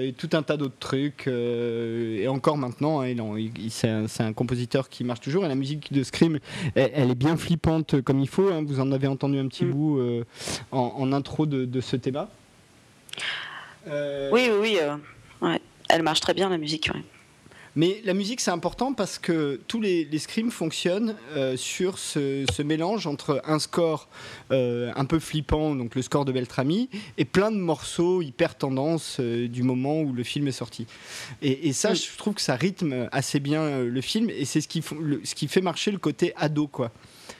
Et tout un tas d'autres trucs. Euh, et encore maintenant, hein, c'est un, compositeur qui marche toujours. Et la musique de Scream, elle, est bien flippante comme il faut. Hein. vous en avez entendu un petit mm. bout euh, en, intro de, ce thème. Oui, oui, oui. Elle marche très bien, la musique. Mais la musique, c'est important parce que tous les, les scrims fonctionnent euh, sur ce, mélange entre un score euh, un peu flippant, donc le score de Beltrami, et plein de morceaux hyper tendance euh, du moment où le film est sorti. Et, ça, je trouve que ça rythme assez bien le film, et c'est ce, qui ce qui fait marcher le côté ado, quoi.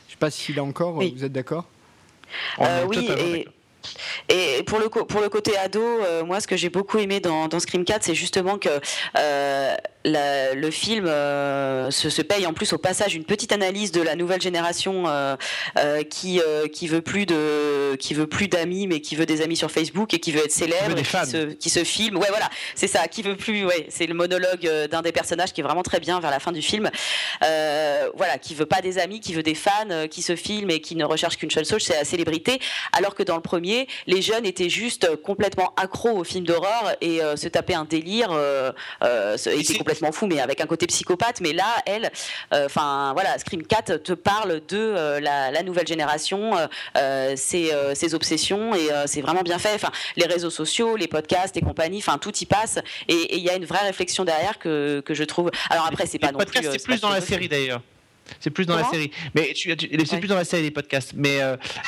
Je sais pas si là encore, vous êtes d'accord? Oui, et... Et pour le, pour le côté ado, moi, ce que j'ai beaucoup aimé dans, dans Scream 4, c'est justement que le film euh, se, paye en plus au passage une petite analyse de la nouvelle génération euh, euh, qui qui veut plus de qui veut plus d'amis mais qui veut des amis sur Facebook et qui veut être célèbre et qui, se, qui se filme. Ouais voilà c'est ça qui veut plus ouais c'est le monologue d'un des personnages qui est vraiment très bien vers la fin du film. Voilà qui veut pas des amis qui veut des fans qui se filment et qui ne recherche qu'une seule chose c'est la célébrité. Alors que dans le premier les jeunes étaient juste complètement accros au film d'horreur et se tapaient un délire complètement fou, mais avec un côté psychopathe. Mais là, elle, euh, enfin voilà, Scream 4 te parle de euh, la, nouvelle génération, euh, ses, ses, obsessions, et c'est vraiment bien fait. Enfin, les réseaux sociaux, les podcasts et compagnie, enfin tout y passe. Et il y a une vraie réflexion derrière que, que je trouve. Alors après, c'est pas non plus. C'est plus dans la série d'ailleurs. C'est plus dans la série. Mais c'est plus dans la série des podcasts. Mais,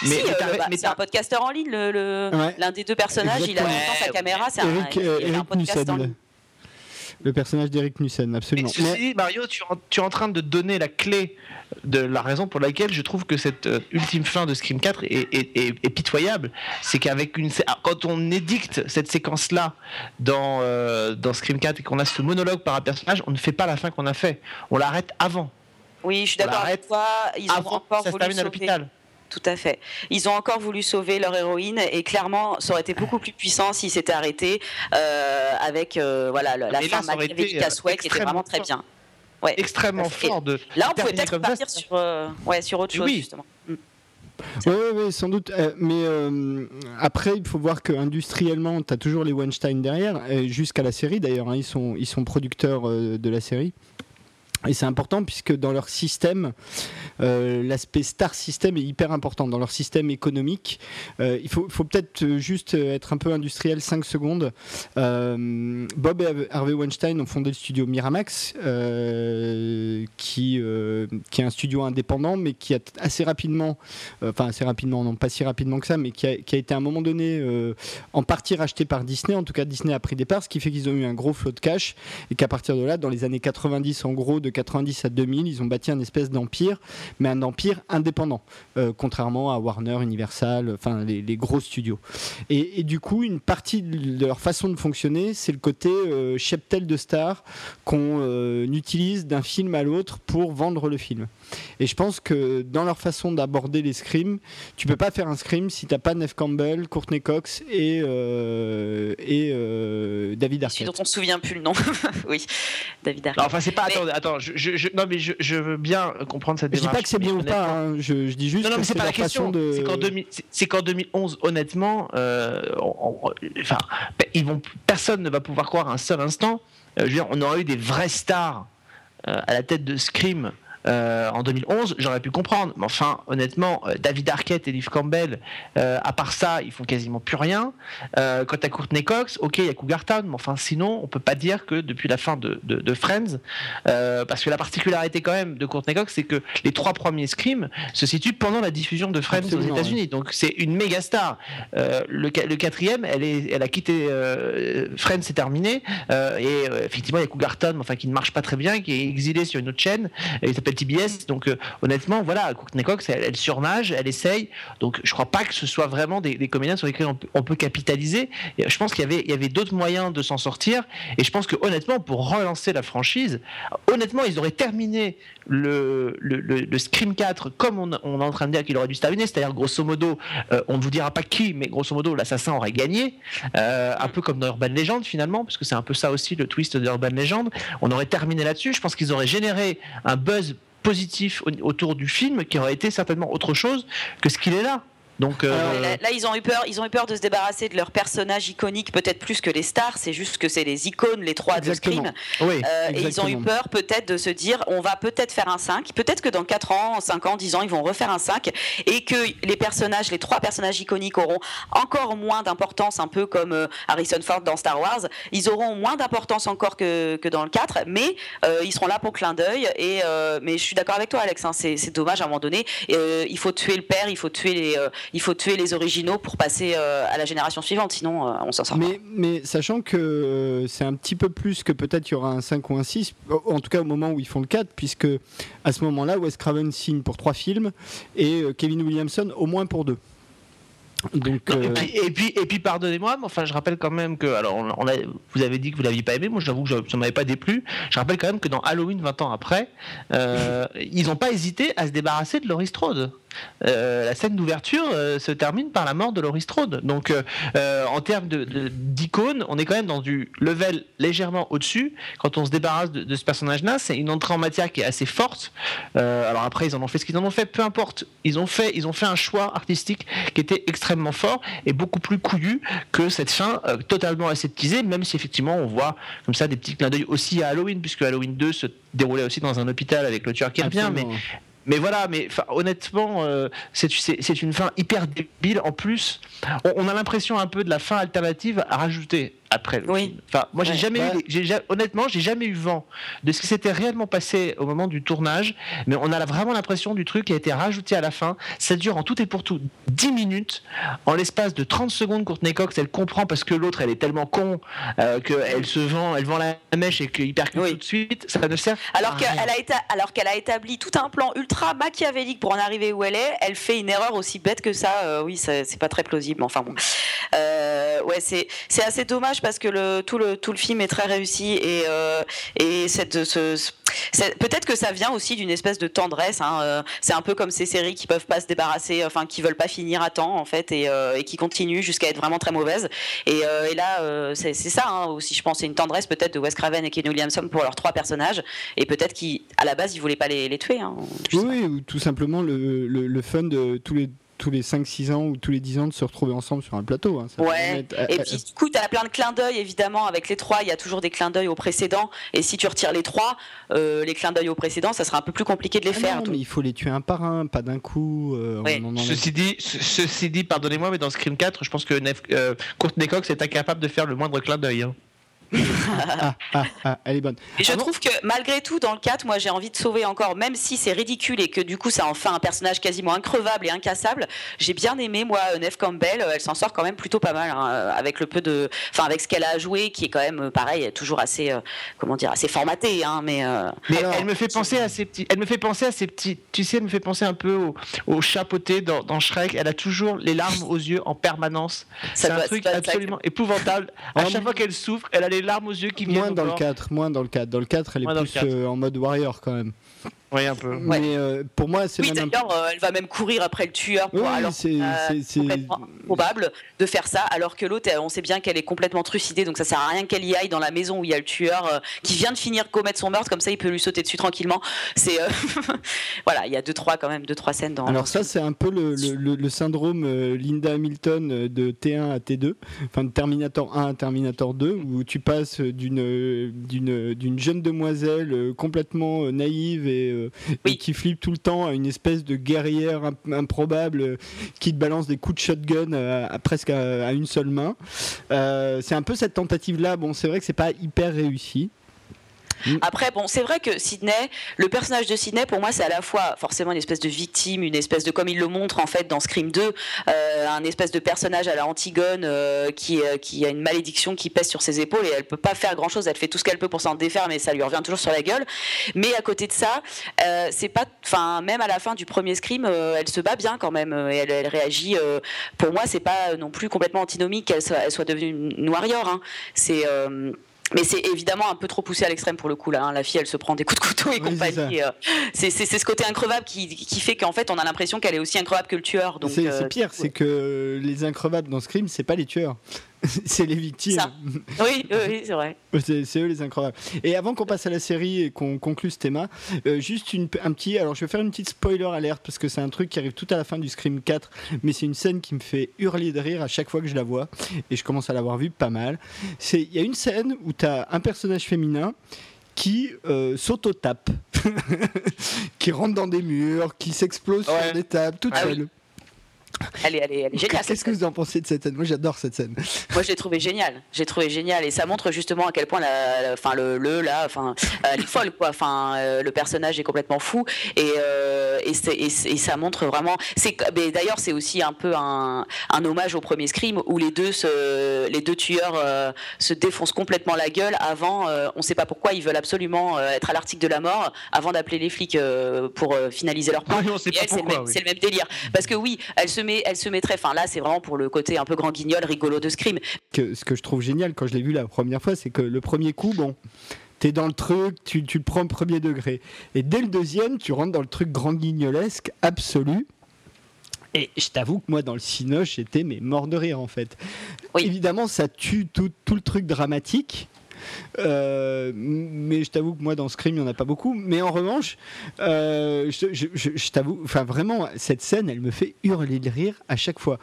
mais, bah, c'est un podcasteur en ligne. L'un le, des deux personnages, il a tout sa caméra. C'est un, un, podcast en ligne le personnage d'Eric Nussen, absolument. Mais... Mario, tu, es en train de donner la clé de la raison pour laquelle je trouve que cette euh, ultime fin de Scream 4 est, pitoyable. C'est qu'avec une. Ah, quand on édicte cette séquence-là dans, euh, dans Scream 4 et qu'on a ce monologue par un personnage, on ne fait pas la fin qu'on a fait. On l'arrête avant. Oui, je suis d'accord avec toi. Ils ont encore ça se termine à l'hôpital tout à fait. Ils ont encore voulu sauver leur héroïne et clairement, ça aurait été beaucoup plus puissant s'ils s'étaient arrêtés euh, avec euh, voilà la, femme avec Caswell qui était vraiment très bien. Ouais. Extrêmement fort de. Là, on pouvait peut-être partir sur, euh, ouais, sur autre chose justement. Mm. Oui, sans doute. mais après, il faut voir qu'industriellement, tu as toujours les Weinstein derrière, jusqu'à la série d'ailleurs. Hein, ils, sont, ils sont producteurs de la série. Et c'est important puisque dans leur système, euh, l'aspect star system est hyper important. Dans leur système économique, euh, il faut, peut-être juste être un peu industriel 5 secondes. Euh, Bob et Harvey Weinstein ont fondé le studio Miramax, qui, qui est un studio indépendant, mais qui a assez rapidement, enfin assez rapidement, non pas si rapidement que ça, mais qui a été à un moment donné en partie racheté par Disney. En tout cas, Disney a pris des parts, ce qui fait qu'ils ont eu un gros flot de cash et qu'à partir de là, dans les années 90, en gros, de 90 à 2000, ils ont bâti un espèce d'empire, mais un empire indépendant, euh, contrairement à Warner, Universal, enfin les, gros studios. Et, du coup, une partie de leur façon de fonctionner, c'est le côté euh, cheptel de stars qu'on euh, utilise d'un film à l'autre pour vendre le film. Et je pense que dans leur façon d'aborder les scrims, tu peux pas faire un scrim si t'as pas Neve Campbell, Courtney Cox et, euh, et euh, David Arquette. dont on se souvient plus le nom. oui, David Arquette. enfin, c'est pas. Attends, attends je, non, mais je, veux bien comprendre cette démarche. Je dis pas que c'est bien ou pas, hein, je, dis juste. Non, non, mais c'est pas la question. De... C'est qu'en 2011, honnêtement, euh, enfin, ils vont, personne ne va pouvoir croire un seul instant. je veux dire, on aurait eu des vraies stars à la tête de Scream euh, en 2011, j'aurais pu comprendre. Mais enfin, honnêtement, euh, David Arquette et Liv Campbell, euh, à part ça, ils font quasiment plus rien. quant à Courtney Cox, ok, il y a Cougartown, mais enfin, sinon, on peut pas dire que depuis la fin de, de, Friends, parce que la particularité quand même de Courtney Cox, c'est que les trois premiers scrims se situent pendant la diffusion de Friends aux États-Unis. Donc c'est une méga star. le, le, quatrième, elle, est, elle a quitté Friends, c'est terminé. et effectivement, il y a Cougartown, enfin, qui ne marche pas très bien, qui est exilé sur une autre chaîne. il s'appelle TBS. Donc euh, honnêtement, voilà, Courtney Cox, elle, surnage, elle essaye. Donc je crois pas que ce soit vraiment des, comédiens sur lesquels on, peut capitaliser. Et je pense qu'il y avait, d'autres moyens de s'en sortir. Et je pense que honnêtement, pour relancer la franchise, honnêtement, ils auraient terminé le, le, Scream 4 comme on, est en train de dire qu'il aurait dû se terminer, c'est-à-dire grosso modo, euh, on ne vous dira pas qui, mais grosso modo, l'assassin aurait gagné, euh, un peu comme dans Urban Legend finalement, parce que c'est un peu ça aussi le twist d'Urban Legend. On aurait terminé là-dessus. Je pense qu'ils auraient généré un buzz positif autour du film qui aurait été certainement autre chose que ce qu'il est là. Donc euh, là, ils ont eu peur, ils ont eu peur de se débarrasser de leurs personnages iconiques, peut-être plus que les stars. C'est juste que c'est les icônes, les trois de Scream. Oui, euh, et ils ont eu peur peut-être de se dire, on va peut-être faire un 5. Peut-être que dans 4 ans, 5 ans, 10 ans, ils vont refaire un 5 et que les personnages, les trois personnages iconiques auront encore moins d'importance, un peu comme euh, Harrison Ford dans Star Wars. Ils auront moins d'importance encore que, que, dans le 4, mais ils seront là pour clin d'œil. Et mais je suis d'accord avec toi, Alex. Hein, c'est dommage à un moment donné. il faut tuer le père, il faut tuer les il faut tuer les originaux pour passer euh, à la génération suivante, sinon euh, on s'en sort mais, pas. Mais sachant que euh, c'est un petit peu plus que peut-être il y aura un 5 ou un 6, en tout cas au moment où ils font le 4, puisque à ce moment-là, Wes Craven signe pour 3 films et Kevin Williamson au moins pour 2. Donc, et, puis, et puis, pardonnez-moi, mais enfin, je rappelle quand même que, alors, on, a, vous avez dit que vous l'aviez pas aimé, moi j'avoue que ça ne m'avait pas déplu. Je rappelle quand même que dans Halloween 20 ans après, ils n'ont pas hésité à se débarrasser de Laurie Strode. Euh, la scène d'ouverture euh, se termine par la mort de Laurie Strode. Donc, euh, en termes d'icône, on est quand même dans du level légèrement au-dessus. Quand on se débarrasse de, ce personnage-là, c'est une entrée en matière qui est assez forte. alors après, ils en ont fait ce qu'ils en ont fait, peu importe. Ils ont fait, ils ont fait un choix artistique qui était extrêmement fort et beaucoup plus couillu que cette fin totalement aseptisée, même si effectivement on voit comme ça des petits clins d'œil aussi à Halloween, puisque Halloween 2 se déroulait aussi dans un hôpital avec le tueur qui revient, mais voilà, mais honnêtement, euh, c'est une fin hyper débile. En plus, on, a l'impression un peu de la fin alternative à rajouter après oui. Enfin, moi, j'ai jamais eu, honnêtement, j'ai jamais eu vent de ce qui s'était réellement passé au moment du tournage, mais on a vraiment l'impression du truc qui a été rajouté à la fin. Ça dure en tout et pour tout 10 minutes. En l'espace de 30 secondes, Courtney Cox, elle comprend parce que l'autre, elle est tellement con euh, qu'elle se vend, elle vend la mèche et qu'il percute tout de suite. Ça ne sert alors qu'elle a, alors qu'elle a établi tout un plan ultra machiavélique pour en arriver où elle est, elle fait une erreur aussi bête que ça. Euh, oui, c'est pas très plausible. Enfin bon, euh, ouais, c'est assez dommage parce que tout, le, film est très réussi et, euh, peut-être que ça vient aussi d'une espèce de tendresse. Hein, euh, c'est un peu comme ces séries qui peuvent pas se débarrasser, enfin qui veulent pas finir à temps en fait et, euh, qui continuent jusqu'à être vraiment très mauvaises. Et, là, c'est ça hein, aussi, je pense, c'est une tendresse peut-être de Wes Craven et Ken Williamson pour leurs trois personnages et peut-être qu'à la base ils voulaient pas les, tuer. Hein, oui, ou tout simplement le, le, le fun de tous les tous les 5-6 ans ou tous les 10 ans de se retrouver ensemble sur un plateau. Hein. ouais, et puis du coup, tu as plein de clins d'œil, évidemment, avec les trois, il y a toujours des clins d'œil au précédent, et si tu retires les trois, euh, les clins d'œil au précédent, ça sera un peu plus compliqué de les ah faire. Non, mais il faut les tuer un par un, pas d'un coup. Euh, ceci, dit, ceci dit, pardonnez-moi, mais dans Scream 4, je pense que Nef, euh, Courtney Cox est incapable de faire le moindre clin d'œil. Hein. Ah, ah, ah, elle est bonne. Et je trouve que malgré tout, dans le 4, moi j'ai envie de sauver encore, même si c'est ridicule et que du coup ça en fait un personnage quasiment increvable et incassable. J'ai bien aimé, moi, Neve Campbell, elle s'en sort quand même plutôt pas mal, hein, avec le peu de. Enfin, avec ce qu'elle a joué, qui est quand même pareil, toujours assez. Euh, comment dire, assez formaté, hein, mais. Euh, mais elle me fait penser à ces petits. Elle me fait penser à ces petits. Tu sais, elle me fait penser un peu au, au chapeauté dans, dans, Shrek. Elle a toujours les larmes aux yeux en permanence. C'est un truc absolument épouvantable. À chaque fois qu'elle souffre, elle a les larmes aux yeux qui viennent. Moins dans le 4, moins dans le 4. Dans le 4, elle est plus euh, en mode warrior quand même. Oui, un peu. Mais euh, pour moi, c'est oui, même. d'ailleurs, euh, elle va même courir après le tueur. Pour, Oui, alors, c'est- euh, c'est- c'est- complètement probable de faire ça, alors que l'autre, on sait bien qu'elle est complètement trucidée, donc ça sert à rien qu'elle y aille dans la maison où il y a le tueur euh, qui vient de finir commettre son meurtre, comme ça il peut lui sauter dessus tranquillement. C'est euh, voilà, il y a deux trois quand même deux trois scènes dans. Alors ça, ce- c'est un peu le, le- le- le syndrome Linda Hamilton de T1 à T2, enfin de Terminator 1 à Terminator 2, où tu passes d'une d'une d'une jeune demoiselle complètement naïve et, euh, et qui flippe tout le temps à une espèce de guerrière imp- improbable euh, qui te balance des coups de shotgun euh, à- presque à, à une seule main. Euh, c'est un peu cette tentative-là. Bon, c'est vrai que c'est pas hyper réussi. Après, bon, c'est vrai que Sidney, le personnage de Sidney, pour moi, c'est à la fois forcément une espèce de victime, une espèce de, comme il le montre en fait dans Scream 2, euh, un espèce de personnage à la Antigone euh, qui, euh, qui a une malédiction qui pèse sur ses épaules et elle peut pas faire grand chose. Elle fait tout ce qu'elle peut pour s'en défaire, mais ça lui revient toujours sur la gueule. Mais à côté de ça, c'est pas, enfin, même à la fin du premier Scream, elle se bat bien quand même et elle, réagit. pour moi, c'est pas non plus complètement antinomique qu'elle soit, devenue une warrior. hein. C'est mais c'est évidemment un peu trop poussé à l'extrême pour le coup là. hein. La fille, elle se prend des coups de couteau et Oui, compagnie. euh, C'est ce côté increvable qui, qui fait qu'en fait, on a l'impression qu'elle est aussi increvable que le tueur. Donc C'est euh, pire, c'est que les increvables dans Scream, c'est pas les tueurs, c'est les victimes. Ça. oui, oui, c'est vrai. C'est eux les incroyables. Et avant qu'on passe à la série et qu'on conclue ce thème, euh, juste une, un petit. Alors je vais faire une petite spoiler alerte parce que c'est un truc qui arrive tout à la fin du Scream 4, mais c'est une scène qui me fait hurler de rire à chaque fois que je la vois et je commence à l'avoir vue pas mal. C'est Il y a une scène où tu as un personnage féminin qui euh, s'auto-tape, qui rentre dans des murs, qui s'explose Ouais. sur des tables, toute Ah seule. Elle est, elle est, elle est géniale. Qu'est-ce que vous en pensez de cette scène? Moi j'adore cette scène. Moi, je l'ai trouvé génial. J'ai trouvé génial et ça montre justement à quel point la, enfin le, le là, enfin elle est folle quoi. Enfin euh, le personnage est complètement fou et euh, et, c'est- et c'est- et ça montre vraiment. C'est mais d'ailleurs c'est aussi un peu un, un hommage au premier Scream où les deux se, les deux tueurs euh, se défoncent complètement la gueule avant. euh, on sait pas pourquoi ils veulent absolument euh, être à l'article de la mort avant d'appeler les flics euh, pour euh, finaliser leur plan. Oui, c'est le, oui. c'est le même délire. Parce que oui, elle se met, elle se mettrait. Enfin là, c'est vraiment pour le côté un peu grand guignol, rigolo de Scream. que, ce que je trouve génial quand je l'ai vu la première fois, c'est que le premier coup, bon, t'es dans le truc, tu, tu le prends au premier degré. Et dès le deuxième, tu rentres dans le truc grand guignolesque absolu. Et je t'avoue que moi, dans le Cinoche, j'étais mais mort de rire en fait. Oui. Évidemment, ça tue tout, tout le truc dramatique. Euh, mais je t'avoue que moi dans Scream il n'y en a pas beaucoup mais en revanche euh, je, t'avoue enfin vraiment cette scène elle me fait hurler de rire à chaque fois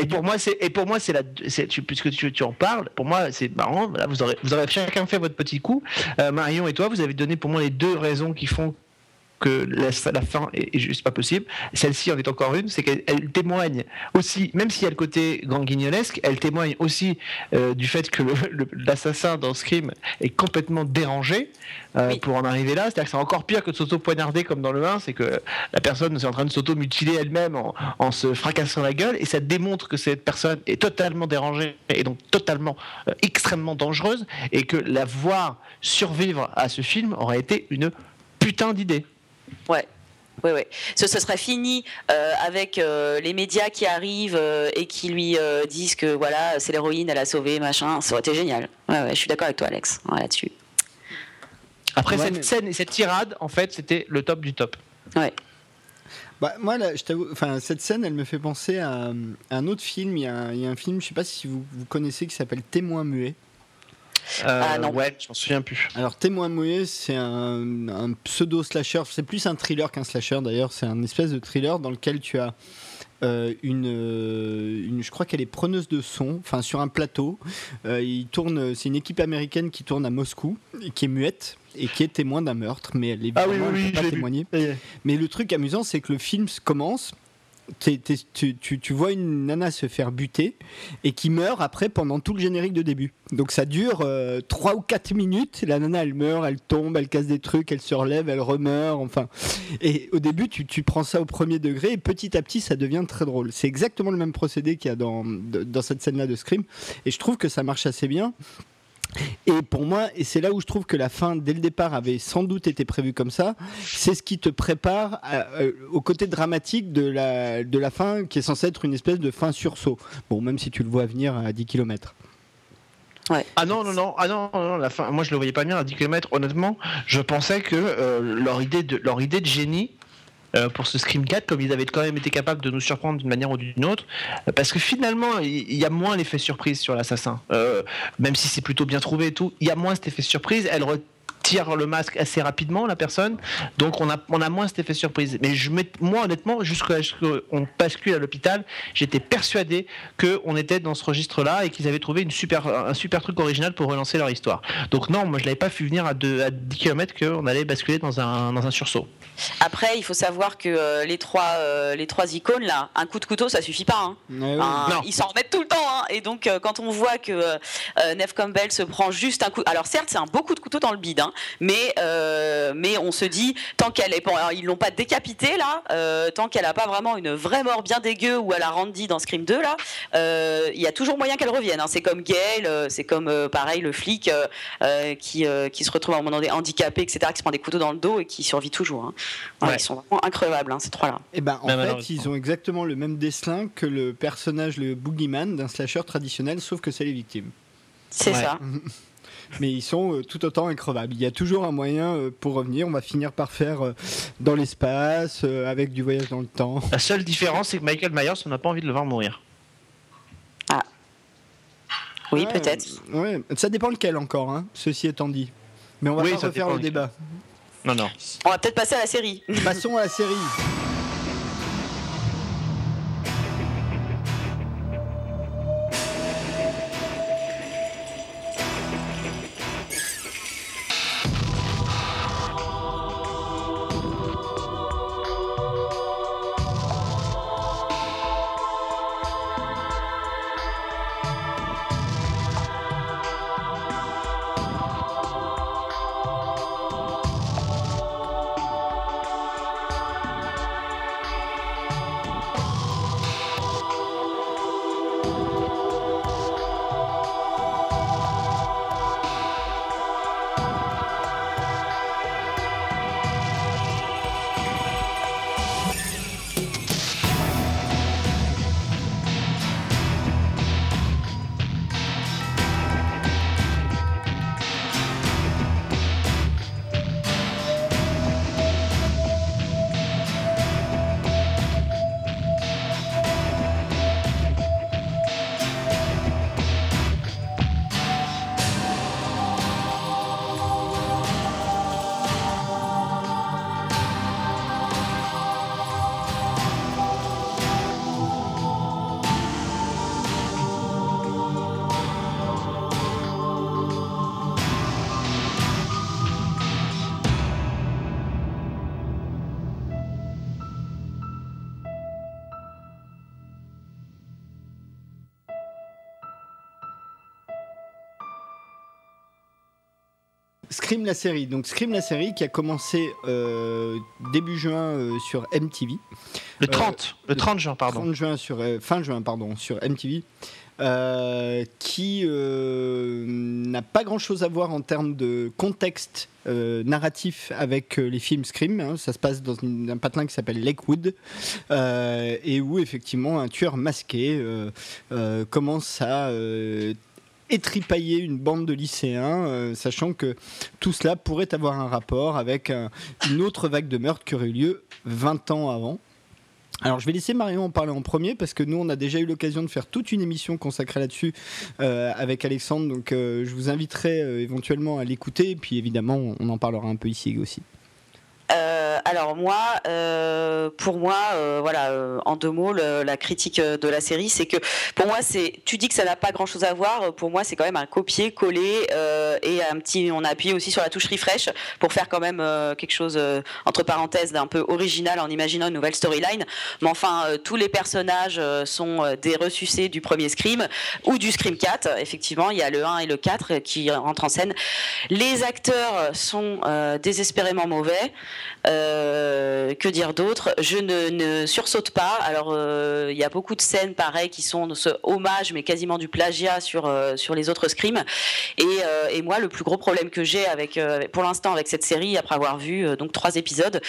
Et pour moi, c'est et pour moi c'est la puisque tu, tu en parles, pour moi c'est marrant. Là, vous aurez vous aurez chacun fait votre petit coup. Euh, Marion et toi, vous avez donné pour moi les deux raisons qui font que la, la fin est, est juste pas possible. Celle-ci en est encore une, c'est qu'elle elle témoigne aussi, même s'il y a le côté grand guignolesque, elle témoigne aussi euh, du fait que l'assassin dans Scream est complètement dérangé euh, Oui. pour en arriver là. C'est-à-dire que c'est encore pire que de s'auto-poignarder comme dans le 1, c'est que la personne est en train de s'auto-mutiler elle-même en, en se fracassant la gueule, et ça démontre que cette personne est totalement dérangée et donc totalement euh, extrêmement dangereuse, et que la voir survivre à ce film aurait été une putain d'idée. Ouais. Oui, oui. Ce, ce serait fini euh, avec euh, les médias qui arrivent euh, et qui lui euh, disent que voilà, c'est l'héroïne, elle a sauvé, machin. Ça aurait été génial. Ouais, ouais, je suis d'accord avec toi, Alex, ouais, là-dessus. Après Ouais, cette mais- scène et cette tirade, en fait, c'était le top du top. Ouais. Bah, moi, là, je t'avoue, enfin, cette scène, elle me fait penser à, à un autre film. Il y, a un, il y a un film, je sais pas si vous, vous connaissez, qui s'appelle Témoin muet. Ah, non. Euh, Ouais, je m'en souviens plus. Alors, Témoin muet, c'est un, un pseudo slasher. C'est plus un thriller qu'un slasher d'ailleurs. C'est un espèce de thriller dans lequel tu as euh, une, euh, une, je crois qu'elle est preneuse de son, enfin sur un plateau. Euh, il tourne, c'est une équipe américaine qui tourne à Moscou et qui est muette et qui est témoin d'un meurtre, mais elle est Ah oui, oui, elle oui, pas témoigner. Mais le truc amusant, c'est que le film tu, vois une nana se faire buter et qui meurt après pendant tout le générique de début. Donc ça dure 3 ou 4 minutes. La nana elle meurt, elle tombe, elle casse des trucs, elle se relève, elle remeurt. Enfin, et au début tu, tu prends ça au premier degré et petit à petit ça devient très drôle. C'est exactement le même procédé qu'il y a dans, dans cette scène là de Scream et je trouve que ça marche assez bien. Et pour moi, et c'est là où je trouve que la fin, dès le départ, avait sans doute été prévue comme ça, c'est ce qui te prépare à- euh, au côté dramatique de la, de la fin, qui est censée être une espèce de fin sursaut. Bon, même si tu le vois venir à 10 km. Ah non, non, non, ah non, non, la fin, moi je le voyais pas bien à 10 km, honnêtement, je pensais que leur, idée de, leur idée de génie, euh, pour ce Scream 4, comme ils avaient quand même été capables de nous surprendre d'une manière ou d'une autre, parce que finalement, il y, a moins l'effet surprise sur l'assassin. Euh, même si c'est plutôt bien trouvé et tout, il y a moins cet effet surprise. Elle tire le masque assez rapidement la personne donc on a on a moins cet effet surprise mais je moi honnêtement jusqu'à ce qu'on bascule à l'hôpital j'étais persuadé que on était dans ce registre là et qu'ils avaient trouvé une super un super truc original pour relancer leur histoire donc non moi je l'avais pas vu venir à, à 10 km qu'on allait basculer dans un dans un sursaut après, il faut savoir que euh, les trois euh, les trois icônes là, un coup de couteau, ça suffit pas. Hein. ils s'en remettent tout le temps. Hein. Et donc, euh, quand on voit que Neve Campbell se prend juste un coup, alors certes, c'est un beau coup de couteau dans le bide, hein, mais mais on se dit tant qu'elle est, alors, ils l'ont pas décapité là, tant qu'elle a pas vraiment une vraie mort bien dégueu ou à la Randy dans Scream 2 là, il y a toujours moyen qu'elle revienne. Hein. C'est comme Gail, c'est comme pareil le flic qui qui se retrouve à un moment donné handicapé, etc., qui se prend des couteaux dans le dos et qui survit toujours. Ils sont vraiment increvables, hein, ces trois-là. Et eh ben, en fait, ils ont exactement le même dessin que le personnage, le boogeyman d'un slasher traditionnel, sauf que c'est les victimes. C'est ça. mais ils sont euh, tout autant increvables. Il y a toujours un moyen euh, pour revenir. On va finir par faire euh, dans l'espace, avec du voyage dans le temps. La seule différence, c'est que Michael Myers, on n'a pas envie de le voir mourir. Ah. Oui, peut-être. Ouais, ça dépend lequel encore, hein, ceci étant dit. Mais on va pas refaire le débat. Non, non. On va peut-être passer à la série. Passons à la série. Scream la série. Donc Scream la série qui a commencé euh, début juin euh, sur MTV. Le 30, euh, le 30 juin, pardon. 30 juin sur, fin juin, pardon, sur MTV. qui n'a pas grand chose à voir en termes de contexte narratif avec les films Scream. Hein. Ça se passe dans un patelin qui s'appelle Lakewood et où effectivement un tueur masqué commence à étripailler une bande de lycéens, euh, sachant que tout cela pourrait avoir un rapport avec une autre vague de meurtres qui aurait eu lieu 20 ans avant. Alors je vais laisser Marion en parler en premier parce que nous on a déjà eu l'occasion de faire toute une émission consacrée là-dessus euh, avec Alexandre, donc euh, je vous inviterai éventuellement à l'écouter et puis évidemment on en parlera un peu ici aussi. Euh, alors moi, euh, pour moi, euh, voilà, en deux mots, la critique de la série, c'est que pour moi, c'est, tu dis que ça n'a pas grand-chose à voir. Pour moi, c'est quand même un copier-coller et un petit, on a appuyé aussi sur la touche refresh pour faire quand même quelque chose entre parenthèses d'un peu original en imaginant une nouvelle storyline. Mais enfin, tous les personnages sont des ressuscités du premier Scream ou du Scream 4. Effectivement, il y a le 1 et le 4 qui rentrent en scène. Les acteurs sont désespérément mauvais. Que dire d'autre? Je ne, ne, sursaute pas. Alors, il y a beaucoup de scènes pareilles qui sont de ce hommage, mais quasiment du plagiat sur, sur les autres scrims. Et, moi, le plus gros problème que j'ai avec, pour l'instant avec cette série, après avoir vu donc trois épisodes,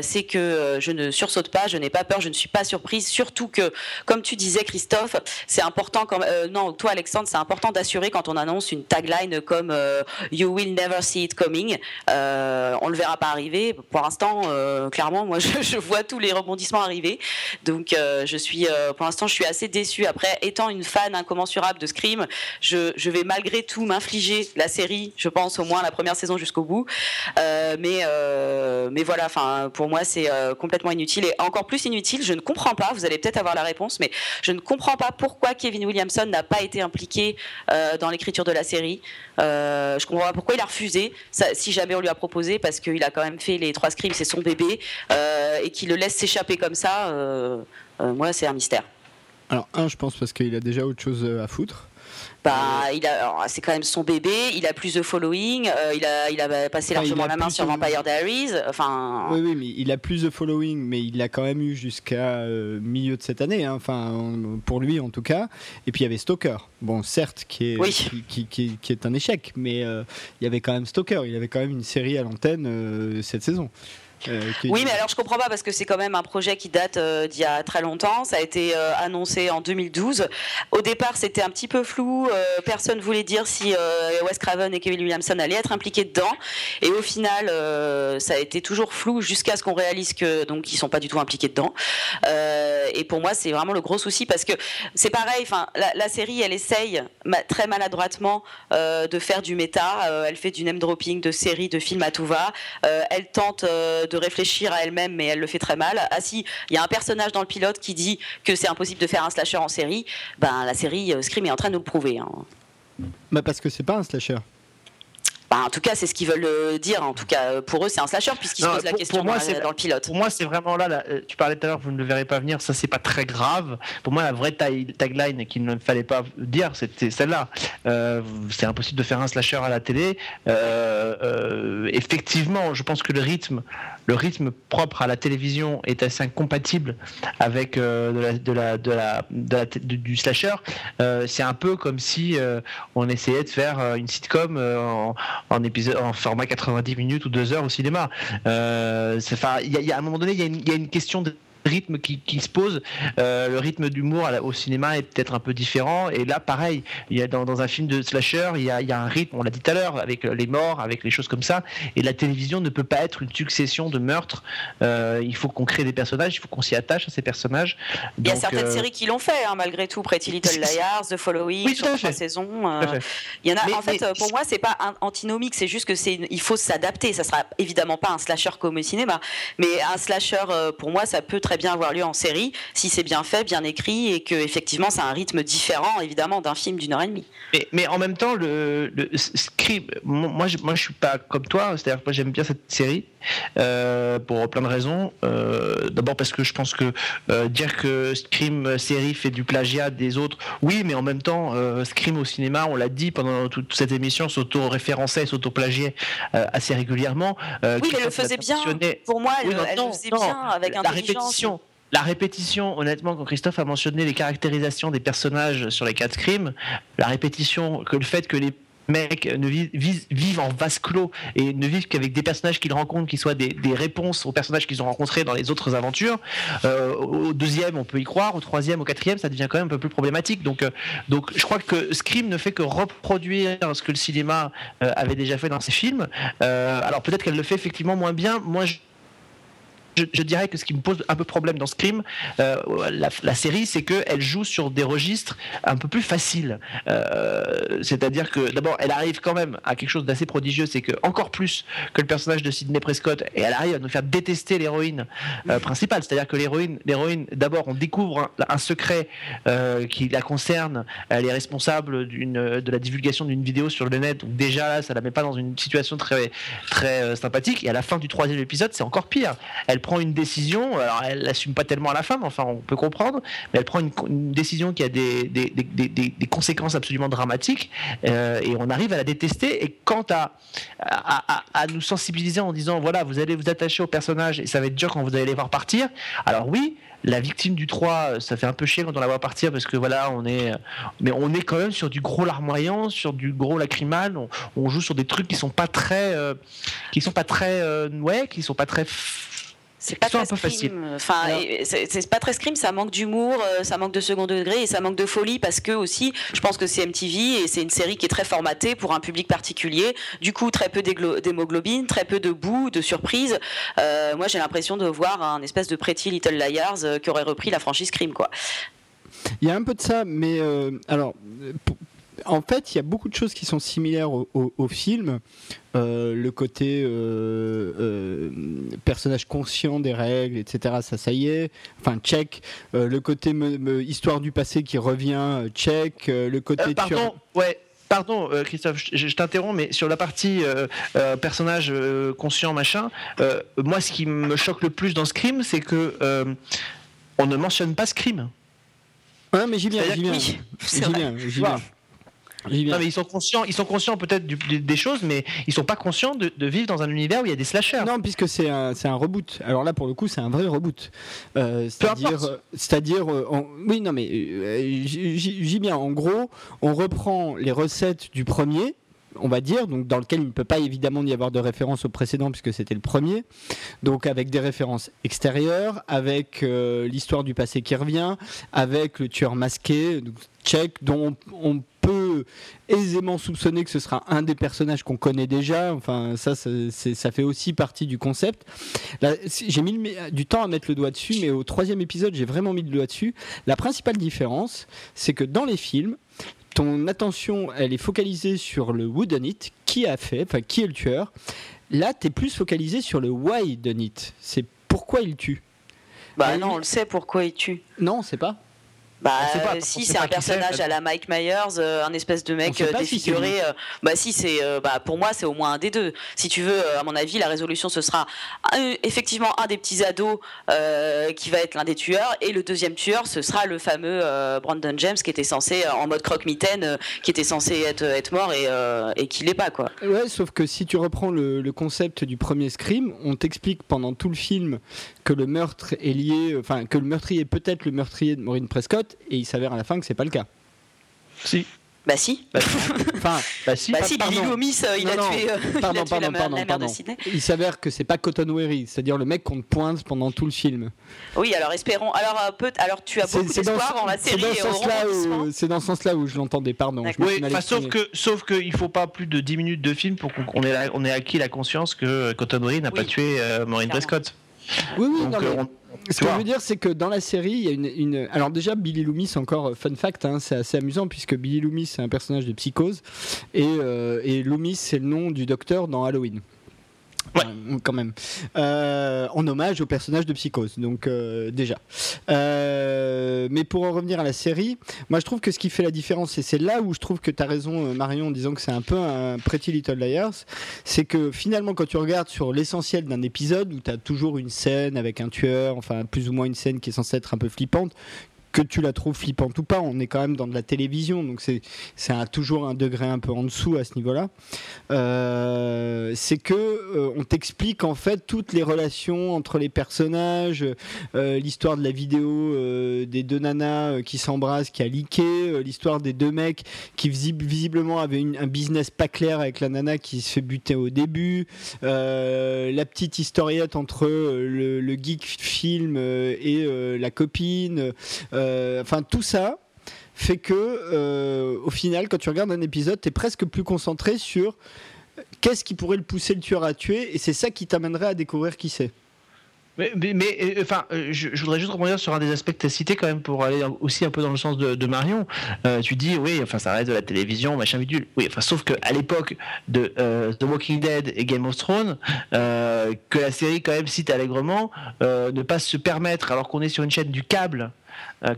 c'est que je ne sursaute pas, je n'ai pas peur, je ne suis pas surprise. Surtout que, comme tu disais, Christophe, c'est important. Non, toi, Alexandre, c'est important d'assurer quand on annonce une tagline comme You will never see it coming. Euh, on le verra pas arriver. Pour l'instant, euh, clairement, moi, je, vois tous les rebondissements arriver. Donc, euh, je suis, euh, pour l'instant, je suis assez déçue. Après, étant une fan incommensurable de Scream, je, vais malgré tout m'infliger la série. Je pense au moins la première saison jusqu'au bout. mais, mais voilà. Pour moi, c'est complètement inutile et encore plus inutile. Je ne comprends pas. Vous allez peut-être avoir la réponse, mais je ne comprends pas pourquoi Kevin Williamson n'a pas été impliqué dans l'écriture de la série. je comprends pas pourquoi il a refusé. si jamais on lui a proposé, parce qu'il a quand même fait les trois scrims, c'est son bébé, euh, et qu'il le laisse s'échapper comme ça, euh, euh, moi, c'est un mystère. Alors, un, je pense parce qu'il a déjà autre chose à foutre. Bah, il a, c'est quand même son bébé. Il a plus de following. Euh, il a, il a passé largement la main sur Vampire Diaries. Enfin. Oui, oui, mais il a plus de following, mais il l'a quand même eu jusqu'à euh, milieu de cette année. Hein. Enfin, pour lui en tout cas. Et puis il y avait Stalker. Bon, certes, qui est, qui, qui, qui, est un échec, mais euh, il y avait quand même Stalker. Il avait quand même une série à l'antenne cette saison. Euh, oui, mais alors je comprends pas parce que c'est quand même un projet qui date euh, d'il y a très longtemps. Ça a été euh, annoncé en 2012. Au départ, c'était un petit peu flou. personne voulait dire si Wes Craven et Kevin Williamson allaient être impliqués dedans. Et au final, ça a été toujours flou jusqu'à ce qu'on réalise que donc ils sont pas du tout impliqués dedans. et pour moi, c'est vraiment le gros souci parce que c'est pareil. Enfin, la, série, elle essaye très maladroitement de faire du méta. elle fait du name dropping de séries, de films à tout va. elle tente de réfléchir à elle-même, mais elle le fait très mal. Ah si, il y a un personnage dans le pilote qui dit que c'est impossible de faire un slasher en série. Ben la série euh, Scream est en train de nous le prouver. Hein. Bah parce que c'est pas un slasher. Bah, en tout cas, c'est ce qu'ils veulent euh, dire. En tout cas, euh, pour eux, c'est un slasher puisqu'ils se posent la question moi, dans, dans, le pilote. Pour moi, c'est vraiment là, Tu parlais tout à l'heure, vous ne le verrez pas venir. Ça, c'est pas très grave. Pour moi, la vraie tagline qu'il ne fallait pas dire, c'était celle-là. Euh, c'est impossible de faire un slasher à la télé. effectivement, je pense que le rythme, le rythme propre à la télévision est assez incompatible avec de la, de la, de la, du slasher. c'est un peu comme si on essayait de faire une sitcom en en épisode, en format 90 minutes ou 2 heures au cinéma. Euh, il y, a, à un moment donné, il y, a une question de rythme qui, se pose. Euh, le rythme d'humour au cinéma est peut-être un peu différent. Et là, pareil, il y a dans, un film de slasher, il y a, un rythme, on l'a dit tout à l'heure, avec les morts, avec les choses comme ça. Et la télévision ne peut pas être une succession de meurtres. Euh, il faut qu'on crée des personnages, il faut qu'on s'y attache à ces personnages. il y a certaines euh, séries qui l'ont fait, hein, malgré tout. Pretty Little Liars, The Following, sur trois saisons. Il y en a. en fait, pour moi, c'est pas antinomique. C'est juste que c'est, il faut s'adapter. Ça sera évidemment pas un slasher comme au cinéma, mais un slasher, pour moi, ça peut très bien avoir lieu en série si c'est bien fait, bien écrit et que effectivement c'est un rythme différent évidemment d'un film d'une heure et demie. Mais, en même temps, le, script, moi je, moi je suis pas comme toi, c'est-à-dire que j'aime bien cette série euh, pour plein de raisons. Euh, d'abord parce que je pense que euh, dire que Scream série fait du plagiat des autres, oui, mais en même temps, Scream au cinéma, on l'a dit pendant toute cette émission, s'auto-référençait, s'auto-plagiait assez régulièrement. oui, mais elle le faisait bien. Pour moi, elle, le faisait bien avec la La répétition, honnêtement, quand Christophe a mentionné les caractérisations des personnages sur les quatre Scream, la répétition, que le fait que les mecs ne vivent, en vase clos et ne vivent qu'avec des personnages qu'ils rencontrent qui soient des, réponses aux personnages qu'ils ont rencontrés dans les autres aventures. Euh, au deuxième, on peut y croire. Au troisième, au quatrième, ça devient quand même un peu plus problématique. Donc, euh, donc je crois que Scream ne fait que reproduire ce que le cinéma euh, avait déjà fait dans ses films. alors peut-être qu'elle le fait effectivement moins bien. Moi, je dirais que ce qui me pose un peu problème dans Scream, euh, la, série, c'est qu'elle joue sur des registres un peu plus faciles. Euh, c'est-à-dire que d'abord, elle arrive quand même à quelque chose d'assez prodigieux, c'est que encore plus que le personnage de Sidney Prescott, et elle arrive à nous faire détester l'héroïne euh, principale. C'est-à-dire que l'héroïne, d'abord, on découvre un, secret qui la concerne. Elle est responsable de la divulgation d'une vidéo sur le net. Donc déjà là, ça la met pas dans une situation très très sympathique. Et à la fin du troisième épisode, c'est encore pire. Prend une décision. Alors, elle l'assume pas tellement à la fin, mais enfin, on peut comprendre. Mais elle prend une, décision qui a des, conséquences absolument dramatiques, euh, et on arrive à la détester. Et quant à, à, nous sensibiliser en disant, voilà, vous allez vous attacher au personnage, et ça va être dur quand vous allez les voir partir. Alors oui, la victime du 3, ça fait un peu chier quand on la voit partir parce que voilà, on est, mais on est quand même sur du gros larmoyant, sur du gros lacrymal. On, joue sur des trucs qui sont pas très, euh, qui sont pas très, euh, ouais, qui sont pas très c'est pas, très scream. Enfin, c'est pas très scream, ça manque d'humour, euh, ça manque de second degré et ça manque de folie parce que aussi, je pense que c'est MTV et c'est une série qui est très formatée pour un public particulier. Du coup, très peu d'hémoglobine, très peu de boue, de surprise. Euh, moi, j'ai l'impression de voir un espèce de Pretty Little Liars euh, qui aurait repris la franchise Scream, quoi. Il y a un peu de ça, mais alors, en fait, il y a beaucoup de choses qui sont similaires au, film. Euh, le côté euh, euh, personnage conscient des règles, etc. Ça, ça y est. Enfin, check. le côté histoire du passé qui revient, check. le côté. pardon. Ouais. Pardon, Christophe, je, t'interromps, mais sur la partie personnage conscient, machin, moi, ce qui me choque le plus dans Scream, c'est que on ne mentionne pas Scream. Ouais, mais j'y viens, j'y viens. J'y viens, non, mais ils sont conscients, ils sont conscients peut-être des choses, mais ils sont pas conscients de, vivre dans un univers où il y a des slashers. Non, puisque c'est un, un, reboot. Alors là, pour le coup, c'est un vrai reboot. Euh, c'est-à-dire, c'est-à-dire, euh, oui, non, mais euh, j'y bien. En gros, on reprend les recettes du premier on va dire, donc dans lequel il ne peut pas évidemment y avoir de référence au précédent puisque c'était le premier. Donc avec des références extérieures, avec l'histoire du passé qui revient, avec le tueur masqué, check, dont on, peut aisément soupçonner que ce sera un des personnages qu'on connaît déjà. Enfin, ça, ça fait aussi partie du concept. J'ai mis du temps à mettre le doigt dessus, mais au troisième épisode, j'ai vraiment mis le doigt dessus. La principale différence, c'est que dans les films, ton attention, elle est focalisée sur le who it, qui a fait, enfin qui est le tueur? Là, tu es plus focalisé sur le why done it. C'est pourquoi il tue? Bah non, on le sait pourquoi il tue. Non, c'est pas. Bah, si c'est un personnage à la Mike Myers, euh, un espèce de mec euh, défiguré. Euh, bah si c'est, bah pour moi c'est au moins un des deux. Si tu veux, à mon avis, la résolution ce sera effectivement un des petits ados qui va être l'un des tueurs et le deuxième tueur ce sera le fameux Brandon James qui était censé en mode croque-mitaine, qui était censé être, être mort et, et qui l'est pas quoi. Ouais, sauf que si tu reprends le, le concept du premier Scream, on t'explique pendant tout le film que le meurtre est lié, enfin que le meurtrier est peut-être le meurtrier de Maureen Prescott et il s'avère à la fin que c'est pas le cas. Si. Bah si. Bah, enfin, bah si. Bah si, Billy Loomis, euh, il, a tué, euh, pardon, il a tué la, mère de Sydney. Il s'avère que c'est pas Cotton Weary, c'est-à-dire le mec qu'on pointe pendant tout le film. Oui, alors espérons. Alors, euh, peut, alors tu as beaucoup d'espoir en la série. C'est dans ce sens-là où, je l'entendais, pardon. oui, sauf que sauf qu'il faut pas plus de 10 minutes de film pour qu'on ait, on ait acquis la conscience que Cotton Weary n'a pas tué Maureen Prescott. Oui, oui, non, ce que je veux dire, c'est que dans la série, il y a une, Alors déjà, Billy Loomis, encore euh, fun fact, hein, c'est assez amusant puisque Billy Loomis, c'est un personnage de psychose et, euh, et Loomis, c'est le nom du docteur dans Halloween. Quand même. Euh, en hommage au personnage de Psychose, donc euh, déjà. Euh, mais pour en revenir à la série, moi je trouve que ce qui fait la différence, et c'est là où je trouve que tu as raison Marion en disant que c'est un peu un Pretty Little Liars, c'est que finalement quand tu regardes sur l'essentiel d'un épisode où tu as toujours une scène avec un tueur, enfin plus ou moins une scène qui est censée être un peu flippante, que tu la trouves flippante ou pas, on est quand même dans de la télévision, donc c'est toujours un degré un peu en dessous à ce niveau-là. Euh, c'est que euh, on t'explique en fait toutes les relations entre les personnages, euh, l'histoire de la vidéo des deux nanas qui s'embrassent, qui a leaké, l'histoire des deux mecs qui visiblement avaient un business pas clair avec la nana qui se fait buter au début, la petite historiette entre le, geek film et la copine. Enfin, tout ça fait que, euh, au final, quand tu regardes un épisode, tu es presque plus concentré sur qu'est-ce qui pourrait le pousser le tueur à tuer, et c'est ça qui t'amènerait à découvrir qui c'est. Mais, euh, enfin, je, voudrais juste rebondir sur un des aspects que tu as cité quand même pour aller aussi un peu dans le sens de, Marion. tu dis, oui, enfin, ça reste de la télévision, machin bidule. Oui, enfin, sauf qu'à l'époque de The Walking Dead et Game of Thrones, que la série quand même cite allègrement, ne pas se permettre, alors qu'on est sur une chaîne du câble,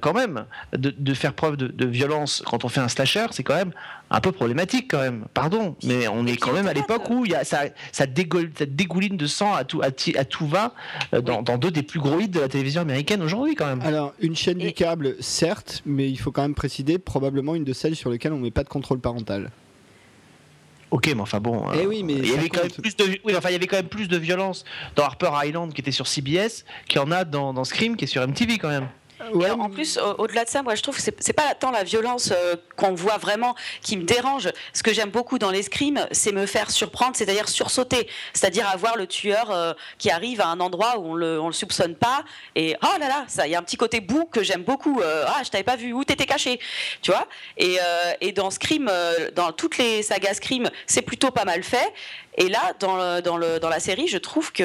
quand même, de, faire preuve de, violence quand on fait un slasher, c'est quand même un peu problématique quand même. Pardon, mais on est quand même à l'époque où il y a, ça, ça, dégouline de sang à tout, à, tout va dans, deux des plus gros hits de la télévision américaine aujourd'hui quand même. Alors, une chaîne du câble, certes, mais il faut quand même préciser, probablement une de celles sur lesquelles on met pas de contrôle parental. Ok, mais enfin bon. Eh oui, mais il y avait quand même plus de, oui, enfin, il y avait quand même plus de violence dans Harper Island qui était sur CBS qu'il y en a dans, dans Scream qui est sur MTV quand même. Ouais. En plus, au-delà de ça, moi je trouve que c'est pas tant la violence euh, qu'on voit vraiment qui me dérange. Ce que j'aime beaucoup dans les scrims, c'est me faire surprendre, c'est-à-dire sursauter, c'est-à-dire avoir le tueur euh, qui arrive à un endroit où on le, on le soupçonne pas et oh là là, ça, il y a un petit côté boue que j'aime beaucoup. Euh, ah, je t'avais pas vu, où t'étais caché, tu vois. Et, et dans Scream, dans toutes les sagas Scream, c'est plutôt pas mal fait. Et là, dans, dans, le, dans la série, je trouve que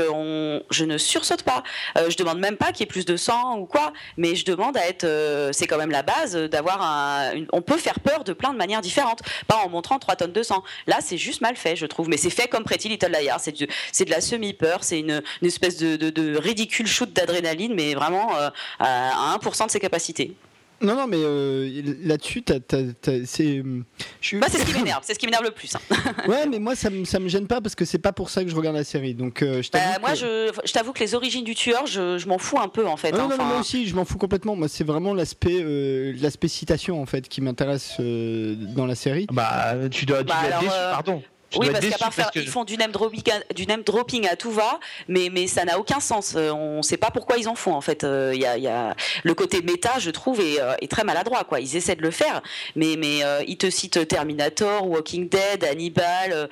je ne sursaute pas. Euh, je demande même pas qu'il y ait plus de sang ou quoi, mais je demande à être. Euh, c'est quand même la base d'avoir un. on peut faire peur de plein de manières différentes, pas en montrant 3 tonnes de sang. Là, c'est juste mal fait, je trouve. Mais c'est fait comme Pretty Little Liars. C'est de, de la semi-peur, c'est une, une, espèce de, de, ridicule shoot d'adrénaline, mais vraiment euh, à 1% de ses capacités. Non, non, mais euh, là-dessus, c'est. Moi, c'est ce qui m'énerve, c'est ce qui m'énerve le plus. Hein. ouais, mais moi, ça, ça me gêne pas parce que c'est pas pour ça que je regarde la série. Donc, euh, je bah, moi, je, je t'avoue que les origines du tueur, je, je m'en fous un peu en fait. Non, hein, non, moi aussi, je m'en fous complètement. Moi, c'est vraiment l'aspect, euh, l'aspect citation en fait qui m'intéresse dans la série. Bah, tu dois, tu bah, pardon oui, parce qu'à part faire, ils font du name, dropping à, du name dropping à tout va, mais, mais ça n'a aucun sens. Euh, on ne sait pas pourquoi ils en font en fait. Il euh, y, a, y, a, le côté méta, je trouve, est, euh, est, très maladroit. Quoi. Ils essaient de le faire, mais, mais ils te citent Terminator, Walking Dead, Hannibal,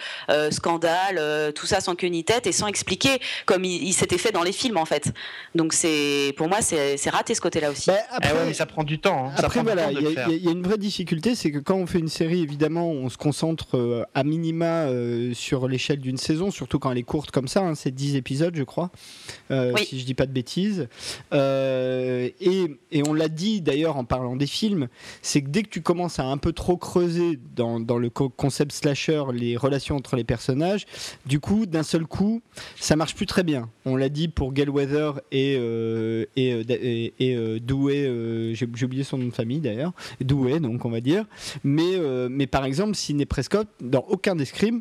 Scandale, tout ça sans queue ni tête et sans expliquer comme il, s'était fait dans les films en fait. Donc c'est pour moi c'est raté ce côté-là aussi. Bah, après, eh mais ça prend du temps. Hein. Après voilà, il y, y, a une vraie difficulté, c'est que quand on fait une série, évidemment, on se concentre à minima euh, sur l'échelle d'une saison, surtout quand elle est courte comme ça, hein, c'est 10 épisodes je crois, euh, si je dis pas de bêtises. Euh, et, et, on l'a dit d'ailleurs en parlant des films, c'est que dès que tu commences à un peu trop creuser dans, dans le concept slasher les relations entre les personnages, du coup d'un seul coup ça marche plus très bien. On l'a dit pour Weather et, et, et, Douai, j'ai oublié son nom de famille d'ailleurs, Douai donc on va dire, mais, mais par exemple Sidney Prescott, dans aucun des scrims,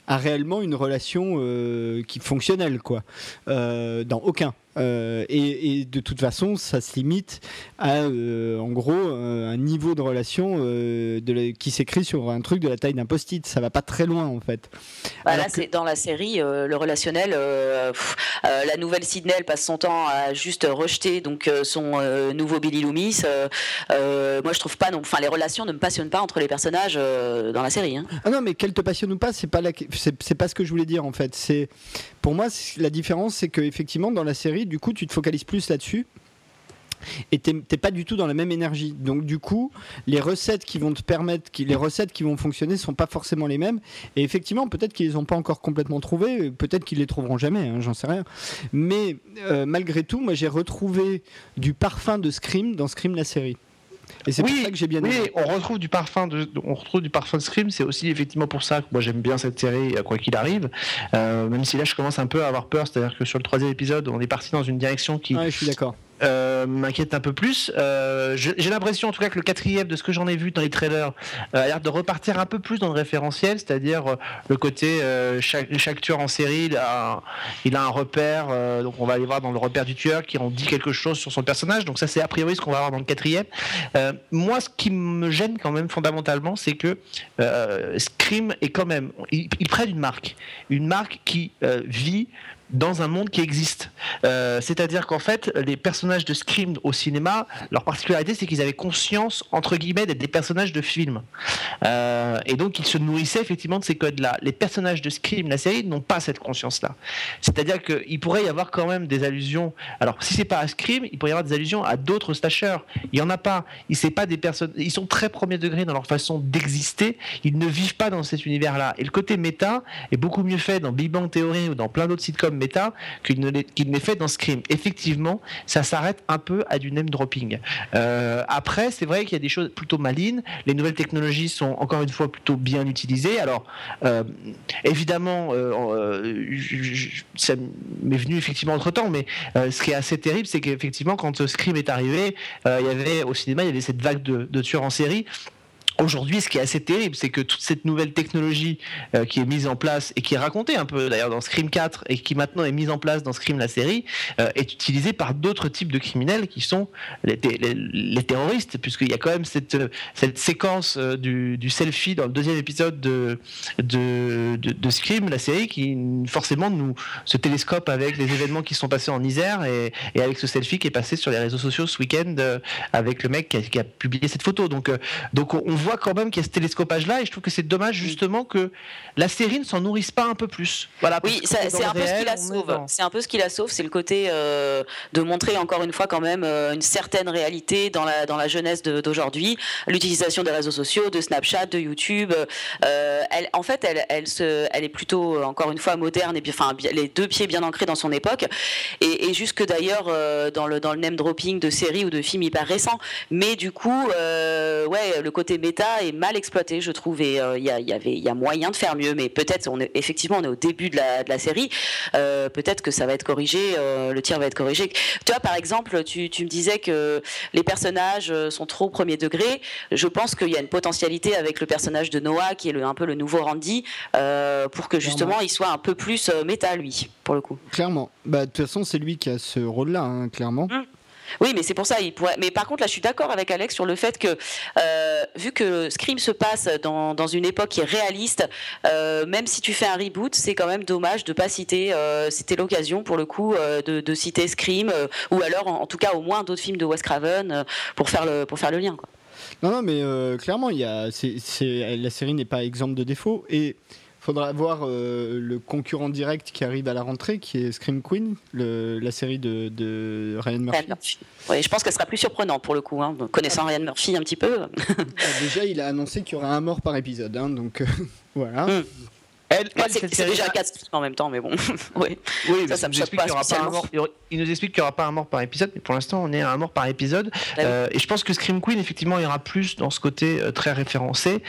a réellement une relation euh, qui fonctionnelle quoi euh, dans aucun euh, et, de toute façon, ça se limite à, euh, en gros, un niveau de relation de qui s'écrit sur un truc de la taille d'un post-it. Ça va pas très loin, en fait. Bah là, c'est dans la série, le relationnel, la nouvelle Sidney, elle passe son temps à juste rejeter donc son nouveau Billy Loomis. moi, je trouve pas, non. Enfin, les relations ne me passionnent pas entre les personnages dans la série. Hein. Ah non, mais qu'elle te passionne ou pas, c'est pas la... c'est pas ce que je voulais dire en fait. C'est pour moi, la différence, c'est qu'effectivement, dans la série, du coup, tu te focalises plus là-dessus et t'es pas du tout dans la même énergie. Donc du coup, les recettes qui vont te permettre, les recettes qui vont fonctionner sont pas forcément les mêmes. Et effectivement, peut-être qu'ils les ont pas encore complètement trouvées, peut-être qu'ils les trouveront jamais, hein, j'en sais rien. Mais euh, malgré tout, moi j'ai retrouvé du parfum de Scream dans Scream la série. Et c'est oui, pour ça que j'ai bien aimé. on retrouve du parfum de, on retrouve du parfum de Scream. C'est aussi effectivement pour ça que moi j'aime bien cette série, quoi qu'il arrive. Euh, même si là je commence un peu à avoir peur, c'est-à-dire que sur le troisième épisode, on est parti dans une direction qui. Ouais, je suis d'accord euh, m'inquiète un peu plus. Euh, j'ai l'impression en tout cas que le quatrième, de ce que j'en ai vu dans les trailers, euh, a l'air de repartir un peu plus dans le référentiel, c'est-à-dire le côté chaque, tueur en série, il a, il a un repère, donc on va aller voir dans le repère du tueur qui en dit quelque chose sur son personnage, donc ça c'est a priori ce qu'on va avoir dans le quatrième. moi, ce qui me gêne quand même fondamentalement, c'est que Scream est quand même, il prête une marque, une marque qui vit dans un monde qui existe. Euh, c'est-à-dire qu'en fait, les personnages de Scream au cinéma, leur particularité, c'est qu'ils avaient conscience, entre guillemets, d'être des personnages de film. Euh, et donc, ils se nourrissaient effectivement de ces codes-là. Les personnages de Scream, la série, n'ont pas cette conscience-là. C'est-à-dire qu'il pourrait y avoir quand même des allusions. Alors, si c'est pas à Scream, il pourrait y avoir des allusions à d'autres slashers. Il y en a pas. Ils, pas des personnes. Ils sont très premier degré dans leur façon d'exister. Ils ne vivent pas dans cet univers-là. Et le côté méta est beaucoup mieux fait dans Big Bang Theory ou dans plein d'autres sitcoms qu'il n'est fait dans Scream. Effectivement, ça s'arrête un peu à du name dropping. Euh, après, c'est vrai qu'il y a des choses plutôt malines. Les nouvelles technologies sont encore une fois plutôt bien utilisées. Alors, euh, évidemment, euh, ça m'est venu effectivement entre temps, mais ce qui est assez terrible, c'est qu'effectivement, quand Scream est arrivé, il y avait au cinéma, il y avait cette vague de tueurs en série. Aujourd'hui, ce qui est assez terrible, c'est que toute cette nouvelle technologie euh, qui est mise en place et qui est racontée un peu d'ailleurs dans Scream 4 et qui maintenant est mise en place dans Scream la série, euh, est utilisée par d'autres types de criminels qui sont les, terroristes, puisqu'il y a quand même cette, séquence euh, du, selfie dans le deuxième épisode de, de, Scream, la série, qui forcément nous se télescope avec les événements qui sont passés en Isère et, avec ce selfie qui est passé sur les réseaux sociaux ce week-end avec le mec qui a, qui a, publié cette photo. Donc, donc on voit quand même qu'il y a ce télescopage-là, et je trouve que c'est dommage justement que la série ne s'en nourrisse pas un peu plus. Voilà, oui, c'est un peu ce qui la sauve. C'est un peu ce qui la sauve, c'est le côté euh, de montrer encore une fois quand même euh, une certaine réalité dans la, dans la jeunesse d'aujourd'hui, l'utilisation des réseaux sociaux, de Snapchat, de YouTube. Euh, elle, en fait, elle, elle, se, elle est plutôt encore une fois moderne et puis, enfin les deux pieds bien ancrés dans son époque, et, et jusque d'ailleurs dans le dans le name dropping de séries ou de films hyper récents. Mais du coup, ouais, le côté est mal exploité, je trouve, et euh, il y, avait, il y a moyen de faire mieux, mais peut-être, on est, effectivement, on est au début de la, de la série, euh, peut-être que ça va être corrigé, euh, le tir va être corrigé. Tu vois, par exemple, tu, tu, me disais que les personnages sont trop premier degré. Je pense qu'il y a une potentialité avec le personnage de Noah, qui est le, un peu le nouveau Randy, pour que justement il soit un peu plus méta, lui, pour le coup. Clairement. Bah, de toute façon, c'est lui qui a ce rôle-là, hein, clairement. Mmh. Oui, mais c'est pour ça. Mais par contre, là, je suis d'accord avec Alex sur le fait que, euh, vu que Scream se passe dans, dans, une époque qui est réaliste, euh, même si tu fais un reboot, c'est quand même dommage de pas citer. Euh, c'était l'occasion, pour le coup, de, de, citer Scream, ou alors, en, tout cas, au moins d'autres films de Wes Craven pour faire le pour faire le lien. Non, non, mais clairement, la série n'est pas exemple de défaut et faudra voir euh, le concurrent direct qui arrive à la rentrée, qui est Scream Queen, la série de, Ryan Murphy. Oui, je pense qu'elle sera plus surprenante pour le coup, hein, connaissant Ryan Murphy un petit peu. Bah, déjà, il a annoncé qu'il y aura un mort par épisode, hein, donc euh, voilà. Elle, c'est déjà 4 en même temps, mais bon. oui, oui ça, ça me qu'il pas un mort. Il nous explique qu'il n'y aura pas un mort par épisode, mais pour l'instant, on est à un mort par épisode. Ah euh, et je pense que Scream Queen, effectivement, il y aura plus dans ce côté très référencé.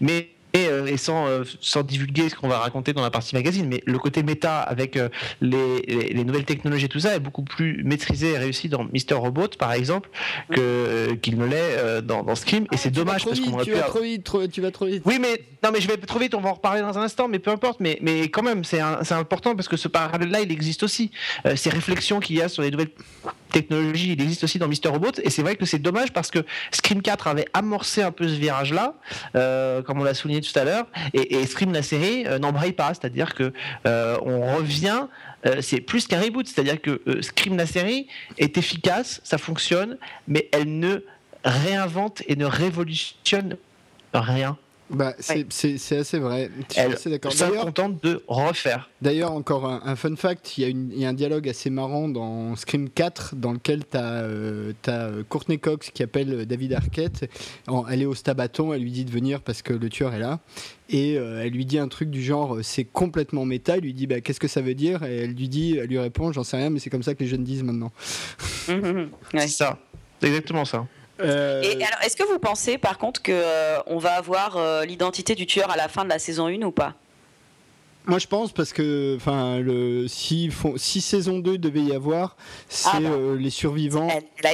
mais euh, et, sans, euh, sans divulguer ce qu'on va raconter dans la partie magazine, mais le côté méta avec euh, les, les, nouvelles technologies et tout ça est beaucoup plus maîtrisé et réussi dans Mister Robot, par exemple, que qu'il ne l'est dans, dans Scream. Et c'est ah, dommage parce qu'on aurait tu Vas trop vite, tu vas trop vite. Oui, mais non, mais je vais trop vite. On va en reparler dans un instant, mais peu importe. Mais, mais quand même, c'est important parce que ce parallèle-là, il existe aussi. ces réflexions qu'il y a sur les nouvelles technologies, il existe aussi dans Mister Robot. Et c'est vrai que c'est dommage parce que Scream 4 avait amorcé un peu ce virage-là, comme on l'a souligné tout à l'heure, et, Scream la série euh, n'embraye pas, c'est-à-dire que euh, on revient, euh, c'est plus qu'un reboot, c'est-à-dire que Scream la série est efficace, ça fonctionne, mais elle ne réinvente et ne révolutionne rien. Bah, c'est assez vrai. Je suis assez d'accord. contente de refaire. D'ailleurs, encore un, fun fact il y, y, a un dialogue assez marrant dans Scream 4 dans lequel tu as, euh, euh, Courtney Cox qui appelle David Arquette. elle est au stabaton, elle lui dit de venir parce que le tueur est là. Et euh, elle lui dit un truc du genre c'est complètement méta. Elle lui dit bah, qu'est-ce que ça veut dire? Et elle lui dit, elle lui répond j'en sais rien, mais c'est comme ça que les jeunes disent maintenant. C'est ça, c'est exactement ça. Euh, Et alors, est-ce que vous pensez par contre qu'on euh, on va avoir euh, l'identité du tueur à la fin de la saison 1 ou pas? Moi, je pense parce que, enfin, le si, si saison 2 devait y avoir, c'est ah, bah. les survivants.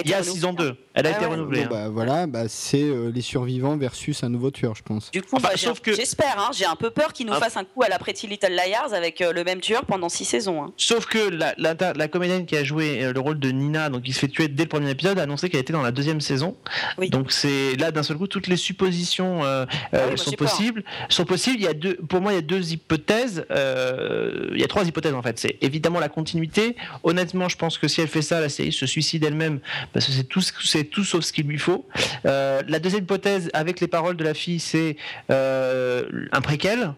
il y a saison 2. Elle a été renouvelée. Hein. Bah, voilà, bah, c'est euh, les survivants versus un nouveau tueur, je pense. Du coup, bah, j'espère. Hein, j'ai un peu peur qu'il nous ah. fasse un coup à la Pretty Little Liars avec euh, le même tueur pendant six saisons. Hein. Sauf que la, la, comédienne qui a joué euh, le rôle de Nina, donc qui se fait tuer dès le premier épisode, a annoncé qu'elle était dans la deuxième saison. Donc c'est là d'un seul coup toutes les suppositions ah sont possibles. Sont possibles. Il y a deux, pour moi, il y a deux hypothèses. il y a trois hypothèses en fait. C'est évidemment la continuité. Honnêtement, je pense que si elle fait ça, la série se suicide elle-même parce que c'est tout ce c'est tout sauf ce qu'il lui faut. Euh, la deuxième hypothèse, avec les paroles de la fille, c'est euh, un préquel.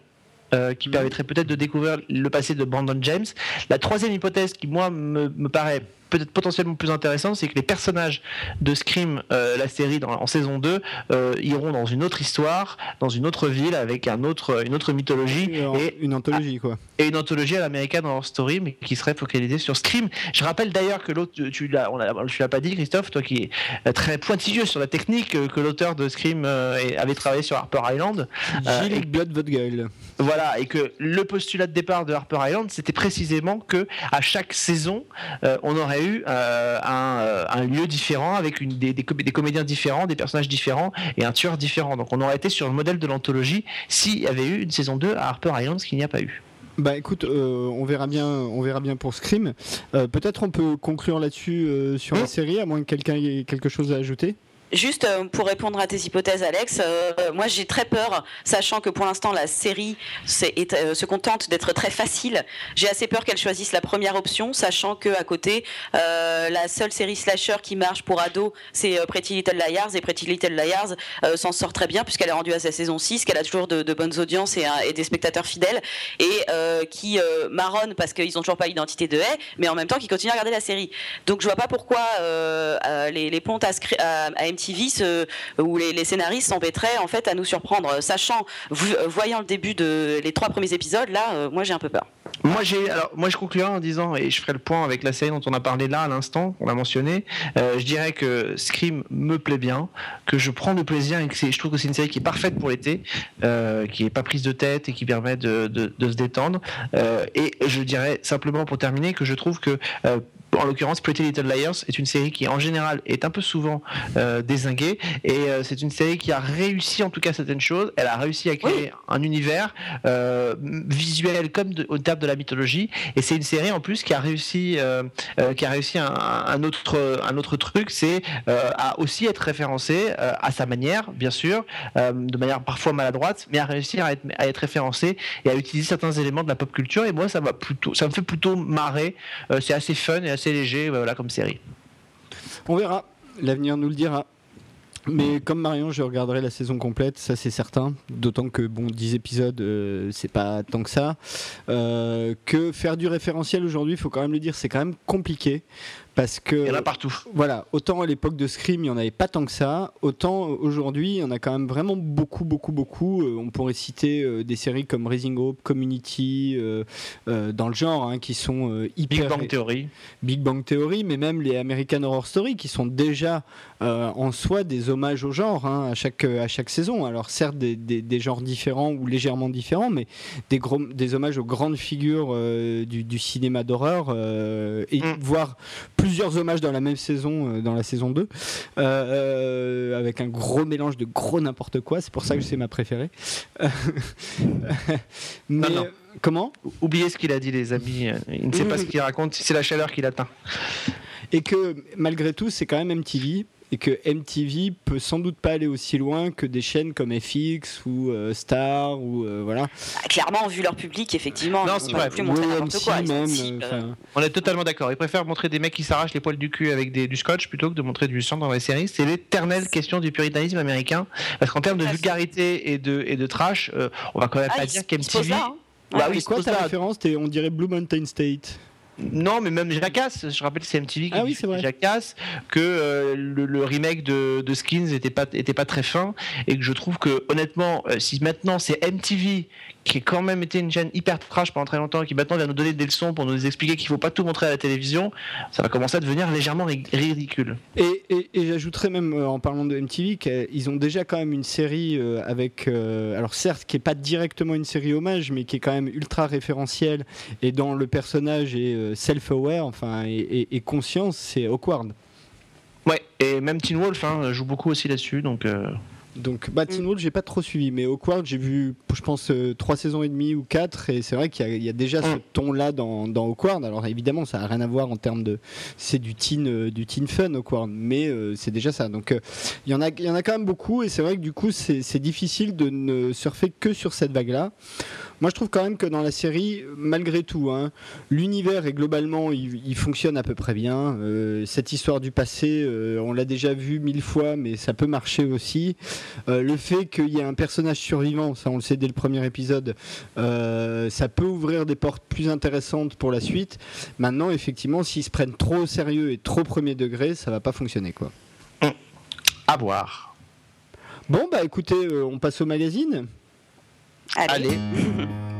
Euh, qui mhm. permettrait peut-être de découvrir le passé de Brandon James. La troisième hypothèse qui, moi, me, me paraît peut-être potentiellement plus intéressant, c'est que les personnages de Scream, la série dans, en saison 2, iront dans une autre histoire, dans une autre ville, avec un autre, une autre mythologie. et, une anthologie, quoi. Et une anthologie à l'américaine Horror Story, mais qui serait focalisée sur Scream. Je rappelle d'ailleurs que l'autre, tu l'as, on l'as pas dit, Christophe, toi qui es très pointilleux sur la technique, que l'auteur de Scream avait travaillé sur Harper Island. Gilles Blood Voilà, et que le postulat de départ de Harper Island, c'était précisément que à chaque saison, euh, on aurait eu euh, euh, un, lieu différent avec une, des, des, comédiens différents, des personnages différents et un tueur différent. Donc on aurait été sur le modèle de l'anthologie s'il y avait eu une saison 2 à Harper Island, ce qu'il n'y a pas eu. Bah écoute, on verra bien, on verra bien pour Scream. Peut-être on peut conclure là-dessus sur la série, à moins que quelqu'un ait quelque chose à ajouter. Juste euh, pour répondre à tes hypothèses, Alex, euh, moi j'ai très peur, sachant que pour l'instant la série euh, se contente d'être très facile. J'ai assez peur qu'elle choisisse la première option, sachant que à côté, la seule série slasher qui marche pour ados, c'est Pretty Little Liars, et Pretty Little Liars s'en sort très bien puisqu'elle est rendue à sa saison 6, qu'elle a toujours de, bonnes audiences et, des spectateurs fidèles, et qui marronne parce qu'ils ont toujours pas l'identité de haie, mais en même temps qui continuent à regarder la série. Donc je vois pas pourquoi les, pontes à, à, à TV où les, scénaristes s'embêteraient en fait à nous surprendre, sachant, voyant le début de les trois premiers épisodes, là, euh, moi j'ai un peu peur. Moi alors moi je conclurai en disant et je ferai le point avec la série dont on a parlé là à l'instant, on l'a mentionné. Euh, je dirais que Scream me plaît bien, que je prends du plaisir et que je trouve que c'est une série qui est parfaite pour l'été, euh, qui est pas prise de tête et qui permet de, se détendre. et je dirais simplement pour terminer que je trouve que en l'occurrence, Pretty Little Liars est une série qui, en général, est un peu souvent euh, désinguée. Et euh, c'est une série qui a réussi, en tout cas, certaines choses. Elle a réussi à créer un univers euh, visuel comme au terme de la mythologie. Et c'est une série, en plus, qui a réussi, qui a réussi un, autre, un autre truc, c'est à aussi être référencée à sa manière, bien sûr, de manière parfois maladroite, mais à réussir à être, à être référencée et à utiliser certains éléments de la pop culture. Et moi, ça, va plutôt, ça me fait plutôt marrer. c'est assez fun et assez léger voilà, comme série. On verra, l'avenir nous le dira. Mais comme Marion, je regarderai la saison complète, ça c'est certain. D'autant que, bon, 10 épisodes, euh, c'est pas tant que ça. Euh, que faire du référentiel aujourd'hui, il faut quand même le dire, c'est quand même compliqué. Parce que. Il y en a partout. Voilà, autant à l'époque de Scream, il n'y en avait pas tant que ça, autant aujourd'hui, il y en a quand même vraiment beaucoup, beaucoup, beaucoup. Euh, on pourrait citer euh, des séries comme Raising Hope, Community, euh, dans le genre, hein, qui sont hyper. Big Bang Theory. Big Bang Theory, mais même les American Horror Story, qui sont déjà en soi des hommages au genre hein, à, chaque, à chaque saison. Alors, certes, des, des, genres différents ou légèrement différents, mais des, gros, des hommages aux grandes figures du, du, cinéma d'horreur, et mm. voire plusieurs hommages dans la même saison, euh, dans la saison 2, euh, euh, avec un gros mélange de gros n'importe quoi. C'est pour ça que c'est ma préférée. Mais, non, Comment? Oubliez ce qu'il a dit, les amis. Il ne sait pas ce qu'il raconte. C'est la chaleur qu'il atteint. Et que malgré tout, c'est quand même MTV et que MTV peut sans doute pas aller aussi loin que des chaînes comme FX ou euh, Star ou euh, voilà. Bah, clairement, vu leur public, effectivement, non, c'est vrai. Plus montrer quoi. Même, euh, On est totalement d'accord. Ils préfèrent montrer des mecs qui s'arrachent les poils du cul avec des, du scotch plutôt que de montrer du sang dans les séries. C'est l'éternelle question du puritanisme américain. Parce qu'en termes de vulgarité et de, et de trash, on va quand même ah, pas dire qu'MTV. Hein. Bah oui, quoi ta référence? On dirait Blue Mountain State. Non, mais même Jackass, je rappelle c'est MTV qui ah oui. Jackass, que euh, le, remake de, Skins était pas, était pas très fin, et que je trouve que honnêtement, euh, si maintenant c'est MTV qui a quand même été une chaîne hyper trash pendant très longtemps, qui maintenant vient nous donner des leçons pour nous expliquer qu'il faut pas tout montrer à la télévision, ça va commencer à devenir légèrement ridicule. Et, et, j'ajouterais même euh, en parlant de MTV qu'ils ont déjà quand même une série avec, alors certes qui est pas directement une série hommage, mais qui est quand même ultra référentielle et dans le personnage est self-aware, enfin, et, conscience, c'est awkward. Ouais, et même Teen Wolf hein, joue beaucoup aussi là-dessus, donc. Euh, donc, bah, Teen Wolf, j'ai pas trop suivi, mais Awkward, j'ai vu, je pense, euh, trois saisons et demie ou quatre, et c'est vrai qu'il y, a déjà ce mm. ton-là dans, dans, Awkward. Alors, évidemment, ça a rien à voir en termes de. C'est du teen, euh, du teen fun, Awkward, mais c'est déjà ça. Donc, il y, en a, y en a quand même beaucoup, et c'est vrai que du coup, c'est difficile de ne surfer que sur cette vague-là. Moi, je trouve quand même que dans la série, malgré tout, hein, l'univers est globalement, il, fonctionne à peu près bien. Euh, cette histoire du passé, euh, on l'a déjà vu mille fois, mais ça peut marcher aussi. le fait qu'il y ait un personnage survivant, ça on le sait dès le premier épisode, ça peut ouvrir des portes plus intéressantes pour la suite. Maintenant, effectivement, s'ils se prennent trop au sérieux et trop premier degré, ça va pas fonctionner quoi. À voir. Bon bah écoutez, on passe au magazine. Allez.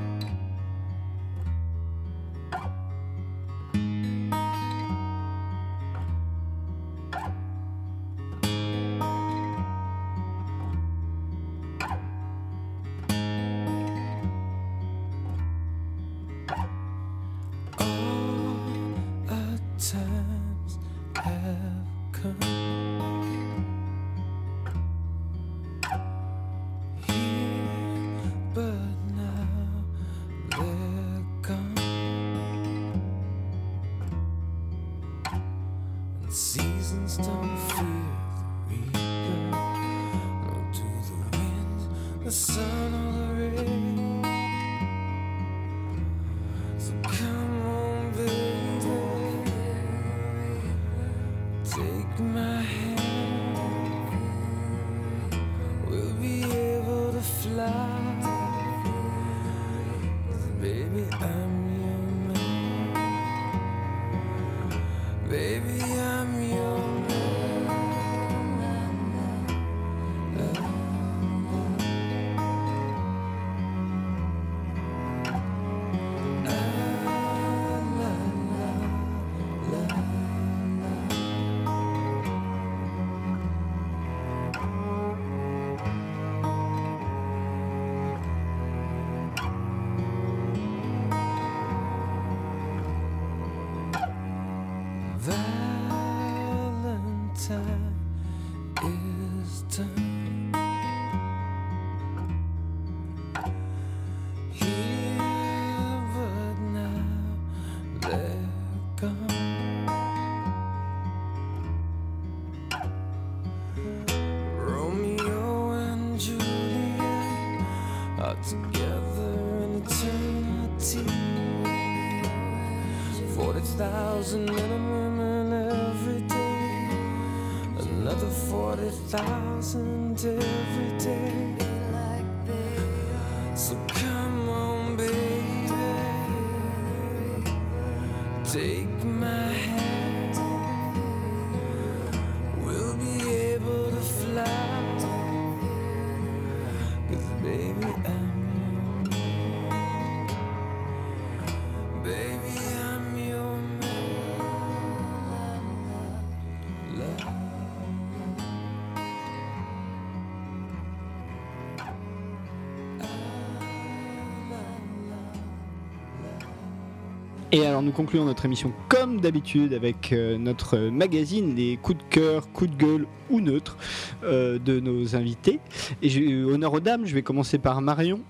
Et alors nous concluons notre émission comme d'habitude avec euh, notre magazine, les coups de cœur, coups de gueule ou neutres euh, de nos invités. Et honneur aux dames, je vais commencer par Marion.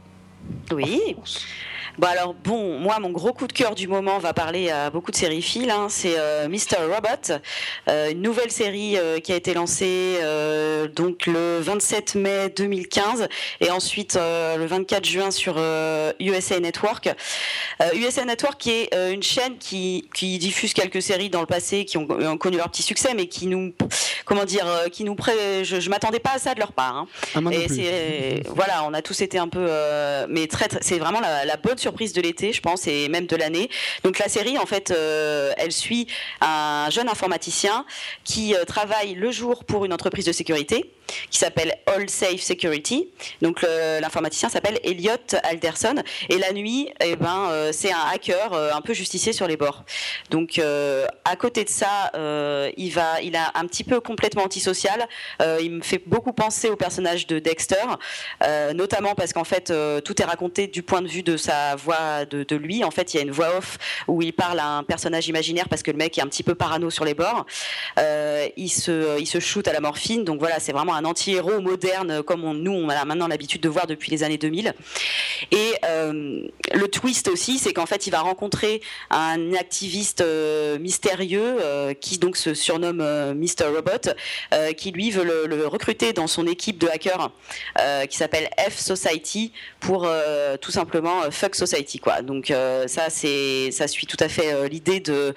Oui. Bon alors bon, moi mon gros coup de cœur du moment va parler à beaucoup de séries. Hein. c'est euh, Mr Robot, euh, une nouvelle série euh, qui a été lancée donc le 27 mai 2015 et ensuite le 24 juin sur USA Network. USA Network qui est une chaîne qui, qui, diffuse quelques séries dans le passé qui ont, connu leur petit succès, mais qui nous comment dire, qui nous pré... je, je m'attendais pas à ça de leur part. Hein. Ah, et c'est voilà, on a tous été un peu, mais très, c'est vraiment la, la bonne surprise de l'été, je pense, et même de l'année. Donc la série, en fait, euh, elle suit un jeune informaticien qui euh, travaille le jour pour une entreprise de sécurité qui s'appelle All Safe Security. Donc l'informaticien s'appelle Elliot Alderson et la nuit, eh ben euh, c'est un hacker un peu justicier sur les bords. Donc à côté de ça, il va, il a un petit peu complètement antisocial. il me fait beaucoup penser au personnage de Dexter, notamment parce qu'en fait tout est raconté du point de vue de sa voix de, lui. En fait, il y a une voix off où il parle à un personnage imaginaire parce que le mec est un petit peu parano sur les bords. Euh, il se, il se shoot à la morphine. Donc voilà, c'est vraiment un anti-héros moderne comme nous on a maintenant l'habitude de voir depuis les années 2000. Et euh, le twist aussi, c'est qu'en fait, il va rencontrer un activiste euh, mystérieux qui donc se surnomme Mr. Robot, qui lui veut le, le, recruter dans son équipe de hackers qui s'appelle F Society pour tout simplement fuck Society, quoi. Donc ça, c'est, ça suit tout à fait l'idée de,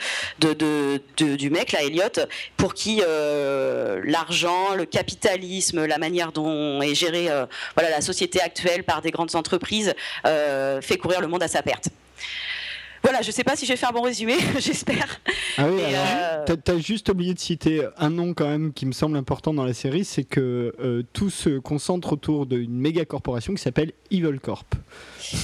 du mec là, Elliot, pour qui l'argent, le capitalisme, la manière dont est gérée voilà la société actuelle par des grandes entreprises fait courir le monde à sa perte. Voilà, je sais pas si j'ai fait un bon résumé, j'espère. Ah oui, euh, t'as, juste oublié de citer un nom quand même qui me semble important dans la série, c'est que euh, tout se concentre autour d'une méga corporation qui s'appelle Evil Corp.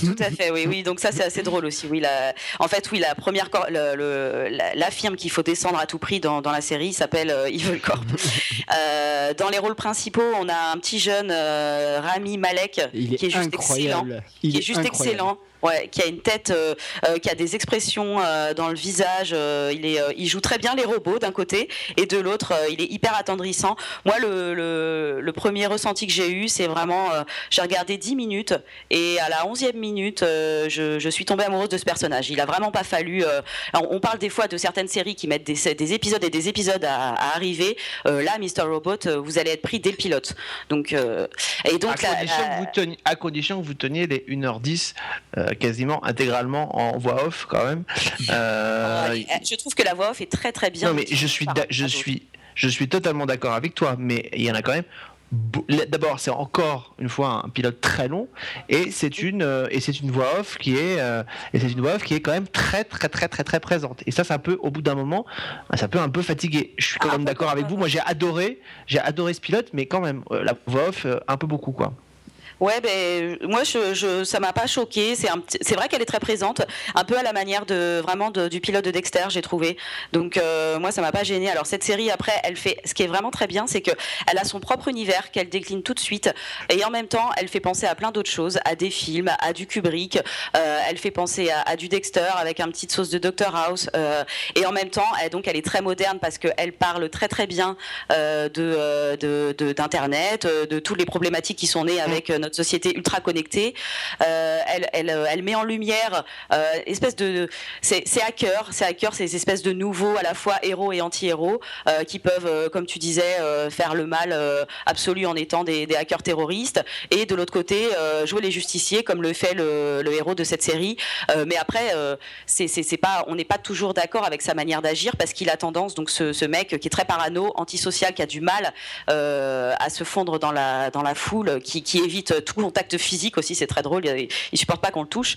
Tout à fait, oui, oui. Donc ça, c'est assez drôle aussi. Oui, la... en fait, oui, la première, le, la, firme qu'il faut descendre à tout prix dans, dans la série s'appelle euh, Evil Corp. dans les rôles principaux, on a un petit jeune Rami Malek qui est juste excellent, qui est, juste excellent. Ouais, qui a une tête, euh, euh, qui a des expressions euh, dans le visage. il, est, il joue très bien les robots d'un côté et de l'autre, il est hyper attendrissant. Moi, le, le, premier ressenti que j'ai eu, c'est vraiment, j'ai regardé 10 minutes et à la 11e minute, je, je, suis tombée amoureuse de ce personnage. Il a vraiment pas fallu. on parle des fois de certaines séries qui mettent des, des épisodes et des épisodes à, arriver. là, Mr. Robot, vous allez être pris dès le pilote. Donc, et donc, à, condition que vous teniez, à condition que vous teniez les 1h10 quasiment intégralement en voix off quand même. Euh, je trouve que la voix off est très très bien. Non mais je suis, je suis, je suis totalement d'accord avec toi, mais il y en a quand même D'abord, c'est encore une fois un pilote très long, et c'est une euh, et c'est une voix off qui est euh, et c'est une voix off qui est quand même très très très très très présente. Et ça, ça peut au bout d'un moment, ça peut un peu fatiguer. Je suis quand ah, même d'accord avec vous. Moi, j'ai adoré, j'ai adoré ce pilote, mais quand même la voix off un peu beaucoup quoi. Ouais, ben moi je, je ça m'a pas choqué. C'est c'est vrai qu'elle est très présente, un peu à la manière de vraiment du pilote de Dexter, j'ai trouvé. Donc euh, moi ça m'a pas gêné. Alors cette série après, elle fait ce qui est vraiment très bien, c'est que elle a son propre univers qu'elle décline tout de suite et en même temps elle fait penser à plein d'autres choses, à des films, à du Kubrick. Euh, elle fait penser à, du Dexter avec un petit sauce de Doctor House euh, et en même temps elle, donc elle est très moderne parce qu'elle parle très très bien de d'internet, de, de, toutes les problématiques qui sont nées avec notre société ultra connectée. Euh, elle, elle, met en lumière euh, espèce de, c'est hackers, c'est hackers, ces espèces de nouveaux à la fois héros et anti-héros euh, qui peuvent, comme tu disais, faire le mal absolu en étant des, hackers terroristes, et de l'autre côté jouer les justiciers comme le fait le, héros de cette série. mais après, c'est pas, on n'est pas toujours d'accord avec sa manière d'agir parce qu'il a tendance, donc ce, mec qui est très parano, antisocial, qui a du mal à se fondre dans la dans la foule, qui évite tout contact physique aussi, c'est très drôle. Il, ne supporte pas qu'on le touche.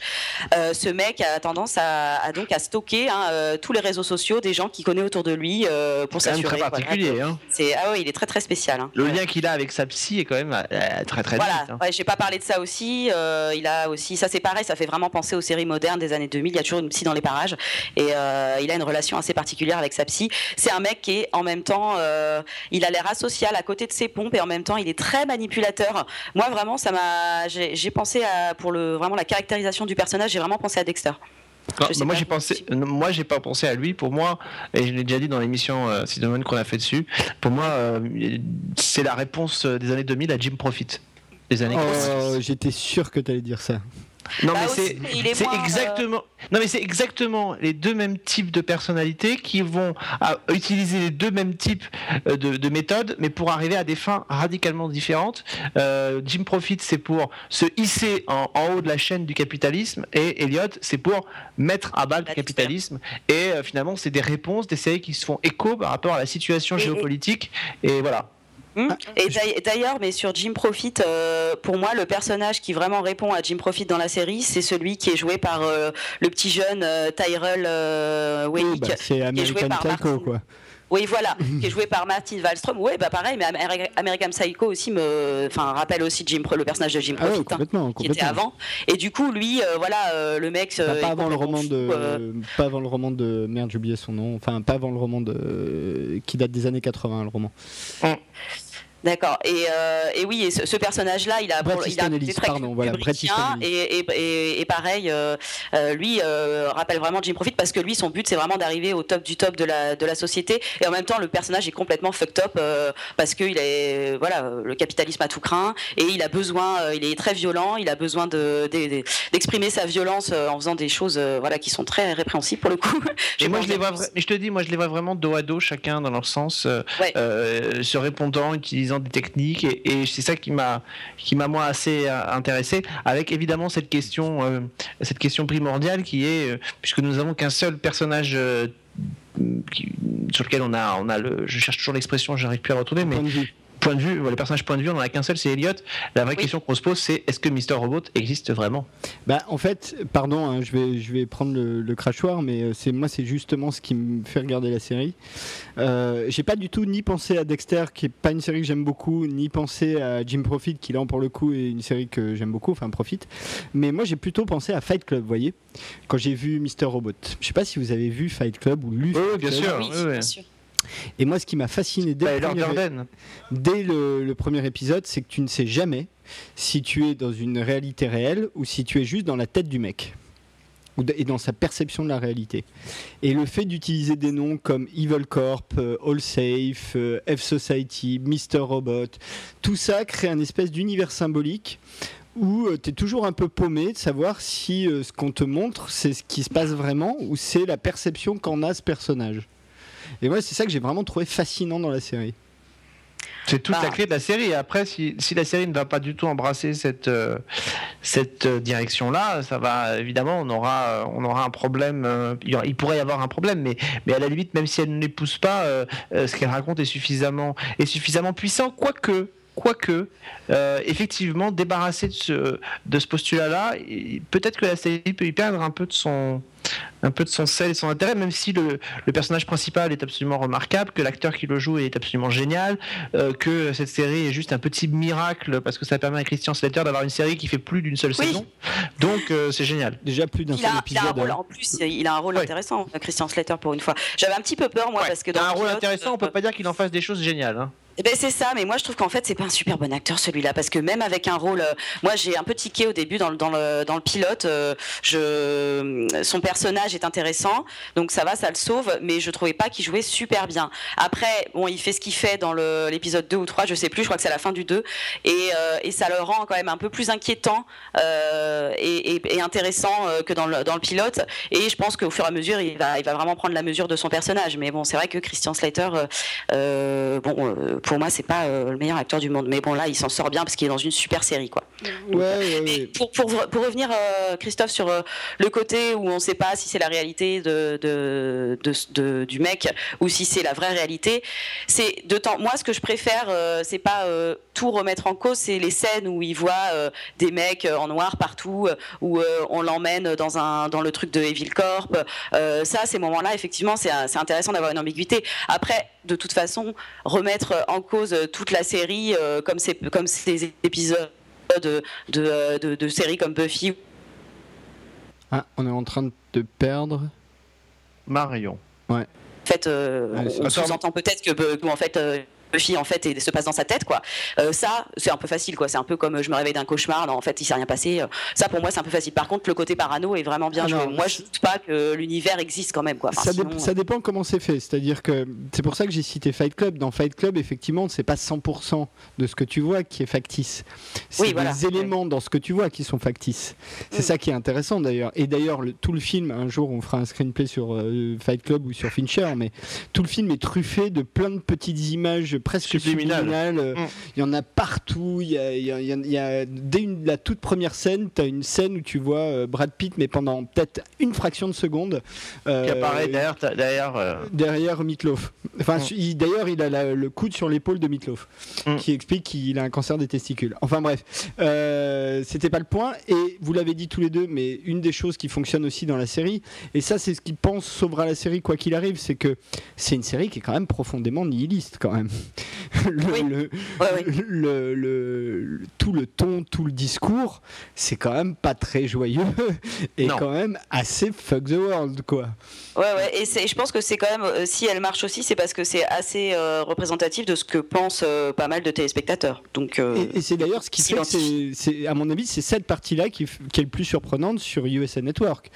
Euh, ce mec a tendance à, donc à stocker hein, euh, tous les réseaux sociaux des gens qu'il connaît autour de lui euh, pour s'assurer. Très particulier. Hein. C'est ah ouais, il est très très spécial. Hein. Le lien qu'il a avec sa psy est quand même très très. Voilà. Hein. Ouais, j'ai pas parlé de ça aussi. il a aussi, ça c'est pareil, ça fait vraiment penser aux séries modernes des années 2000. Il y a toujours une psy dans les parages et il a une relation assez particulière avec sa psy. C'est un mec qui est en même temps, il a l'air asocial à côté de ses pompes et en même temps il est très manipulateur. Moi vraiment ça j'ai pensé à, pour le, vraiment la caractérisation du personnage, j'ai vraiment pensé à Dexter. Bah, moi j'ai pensé, moi j'ai pas pensé à lui. Pour moi, et je l'ai déjà dit dans l'émission euh, qu'on a fait dessus. Pour moi, euh, c'est la réponse des années 2000 à Jim Profit. Les années oh, J'étais sûr que tu allais dire ça. Non, mais bah c'est euh, exactement. Non, mais c'est exactement les deux mêmes types de personnalités qui vont utiliser les deux mêmes types euh, de, méthodes, mais pour arriver à des fins radicalement différentes. Euh, Jim Profit, c'est pour se hisser en, haut de la chaîne du capitalisme, et Elliot, c'est pour mettre à bas le capitalisme. Et finalement, c'est des réponses, des séries qui se font écho par rapport à la situation géopolitique. et voilà. Hmm. Ah, et d'ailleurs, mais sur Jim Profit, euh, pour moi, le personnage qui vraiment répond à Jim Profit dans la série, c'est celui qui est joué par euh, le petit jeune euh, Tyrell euh, bah, c'est American Psycho, quoi. Oui, voilà, qui est joué par Martin Wallstrom. Oui, bah pareil, mais American Psycho aussi me, enfin, rappelle aussi Jim, le personnage de Jim ah Profit, hein, qui était avant. Et du coup, lui, voilà, le mec. Bah, pas avant le roman de, pas avant le roman de, merde, j'ai oublié son nom. Enfin, pas avant le roman de, qui date des années 80, le roman. Hum. D'accord. Et, euh, et, oui, et ce, personnage-là, il a, il a pardon, voilà, et, et, et, pareil, euh, euh, lui rappelle vraiment Jim Profit parce que lui, son but, c'est vraiment d'arriver au top du top de la, de la société. Et en même temps, le personnage est complètement fucked up parce que il est, voilà, le capitalisme a tout craint et il a besoin, il est très violent, il a besoin d'exprimer de, sa violence en faisant des choses, voilà, qui sont très répréhensibles pour le coup. et moi, je les vois, je te dis, moi, je les vois vraiment dos à dos, chacun dans leur sens, se répondant, utilisant utilisant des techniques et, c'est ça qui m'a qui m'a moi assez intéressé avec évidemment cette question cette question primordiale qui est puisque nous n'avons qu'un seul personnage sur lequel on a, on a le, je cherche toujours l'expression, j'arrive plus à retrouver, mais point de vue, le personnage point de vue, on en a qu'un seul, c'est Elliot. La vraie question qu'on se pose, c'est est-ce que Mister Robot existe vraiment? Bah, en fait, pardon, hein, je vais, je vais prendre le, crachoir, mais euh, c'est moi, c'est justement ce qui me fait regarder la série. Euh, j'ai pas du tout ni pensé à Dexter, qui est pas une série que j'aime beaucoup, ni pensé à Jim Profit, qui là pour le coup est une série que j'aime beaucoup, enfin Profit. Mais moi, j'ai plutôt pensé à Fight Club, vous voyez, quand j'ai vu Mister Robot. Je sais pas si vous avez vu Fight Club ou lu. Oui, bien, sûr, oui, bien sûr. Et moi, ce qui m'a fasciné dès, le, premier, épisode, c'est que tu ne sais jamais si tu es dans une réalité réelle ou si tu es juste dans la tête du mec et dans sa perception de la réalité. Et le fait d'utiliser des noms comme Evil Corp, euh, All Safe, euh, F Society, Mr. Robot, tout ça crée un espèce d'univers symbolique où euh, tu es toujours un peu paumé de savoir si ce qu'on te montre, c'est ce qui se passe vraiment ou c'est la perception qu'en a ce personnage. Et moi, c'est ça que j'ai vraiment trouvé fascinant dans la série. C'est toute la bah. clé de la série. Après, si, si, la série ne va pas du tout embrasser cette, euh, cette euh, direction-là, ça va évidemment, on aura, euh, on aura un problème. il, pourrait y avoir un problème, mais, mais à la limite, même si elle ne l'épouse pas, ce qu'elle raconte est suffisamment, est suffisamment puissant. Quoique, quoique, effectivement, débarrasser de ce, de ce postulat-là, peut-être que la série peut y perdre un peu de son, un peu de son sel et son intérêt, même si le, personnage principal est absolument remarquable, que l'acteur qui le joue est absolument génial, euh, que cette série est juste un petit miracle parce que ça permet à Christian Slater d'avoir une série qui fait plus d'une seule saison. Donc euh, c'est génial. Déjà plus d'un seul épisode. Hein. en plus, il a un rôle intéressant, Christian Slater pour une fois. J'avais un petit peu peur moi parce que dans un rôle intéressant, on peut pas dire qu'il en fasse des choses géniales. Hein. Eh ben c'est ça, mais moi je trouve qu'en fait c'est pas un super bon acteur celui-là parce que même avec un rôle, euh, moi j'ai un peu tiqué au début dans le dans le, dans le pilote, euh, je son personnage est intéressant, donc ça va, ça le sauve, mais je trouvais pas qu'il jouait super bien. Après, bon, il fait ce qu'il fait dans l'épisode 2 ou 3, je sais plus, je crois que c'est la fin du 2, et, euh, et ça le rend quand même un peu plus inquiétant et, et, intéressant que dans le, dans le pilote, et je pense qu'au fur et à mesure il va il va vraiment prendre la mesure de son personnage, mais bon c'est vrai que Christian Slater, bon pour moi, c'est pas euh, le meilleur acteur du monde. Mais bon, là, il s'en sort bien parce qu'il est dans une super série, quoi. Ouais, Pour, pour, pour, revenir, euh, Christophe, sur euh, le côté où on ne sait pas si c'est la réalité de, de, de, du mec ou si c'est la vraie réalité, c'est de temps. Moi, ce que je préfère, c'est pas tout remettre en cause, c'est les scènes où il voit des mecs en noir partout, où on l'emmène dans un dans le truc de Evil Corp. ça, ces moments-là, effectivement, c'est intéressant d'avoir une ambiguïté. Après, de toute façon, remettre en cause toute la série euh, comme, ces, comme ces épisodes de, de, de, séries comme Buffy. Ah, on est en train de perdre. Marion. Ouais. En fait, euh, on sous-entend peut-être que, en fait, euh, fille en fait et se passe dans sa tête quoi. Euh, ça c'est un peu facile quoi. C'est un peu comme je me réveille d'un cauchemar. Non, en fait il s'est rien passé. Euh, ça pour moi c'est un peu facile. Par contre le côté parano est vraiment bien ah joué. moi je doute pas que l'univers existe quand même quoi. ça, ça, dépend comment c'est fait. C'est-à-dire que c'est pour ça que j'ai cité Fight Club. Dans Fight Club effectivement c'est pas 100% de ce que tu vois qui est factice. C'est des éléments dans ce que tu vois qui sont factices. C'est mm. ça qui est intéressant d'ailleurs. Et d'ailleurs tout le film un jour on fera un screenplay sur euh, Fight Club ou sur Fincher mais tout le film est truffé de plein de petites images presque subliminal. Euh, mm. Il y en a partout. Il y a, dès la toute première scène, tu as une scène où tu vois euh, Brad Pitt, mais pendant peut-être une fraction de seconde. Euh, qui apparaît derrière. Derrière, derrière Meatloaf. Enfin, mm. d'ailleurs, il a le coude sur l'épaule de Meatloaf, mm. qui explique qu'il a un cancer des testicules. Enfin bref, c'était pas le point. Et vous l'avez dit tous les deux, mais une des choses qui fonctionne aussi dans la série, et ça, c'est ce qui pense sauvera la série quoi qu'il arrive, c'est que c'est une série qui est quand même profondément nihiliste quand même. le, le, tout le ton, tout le discours, c'est quand même pas très joyeux et quand même assez fuck the world, quoi. Ouais, ouais, et je pense que c'est quand même, euh, si elle marche aussi, c'est parce que c'est assez euh, représentatif de ce que pensent euh, pas mal de téléspectateurs. Donc, et, c'est d'ailleurs ce qui fait que c'est, à mon avis, c'est cette partie-là qui, qui, est le plus surprenante sur USA Network,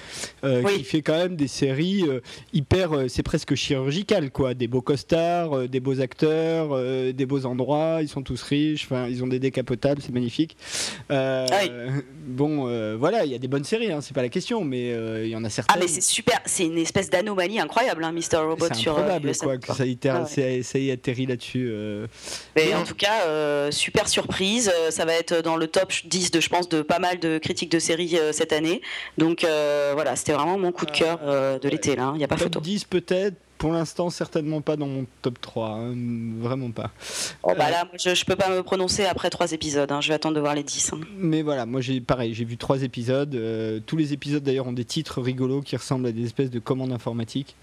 qui fait quand même des séries hyper, c'est presque chirurgical, quoi, des beaux costards, des beaux acteurs couleurs, euh, des beaux endroits, ils sont tous riches, enfin, ils ont des décapotables, c'est magnifique. Euh, Ah oui. Bon, euh, voilà, il y a des bonnes séries, hein, c'est pas la question, mais il y en a certaines. Ah mais c'est super, c'est une espèce d'anomalie incroyable, hein, Mister Robot c'est sur euh, improbable quoi, que ça, Ah ouais. c'est- ça y atterrit là-dessus. Mais en tout cas, super surprise. Ça va être dans le top 10 de, je pense, de pas mal de critiques de séries cette année. Donc voilà, c'était vraiment mon coup de cœur de l'été là. Il n'y a pas Top photo. 10 peut-être, pour l'instant certainement pas dans mon top 3, hein, vraiment pas. Oh, bah là, moi, je, je peux pas me prononcer après trois épisodes. hein. Je vais attendre de voir les 10. hein. Mais voilà, moi j'ai pareil, j'ai vu trois épisodes. euh, tous les épisodes d'ailleurs ont des titres rigolos qui ressemblent à des espèces de commandes informatiques.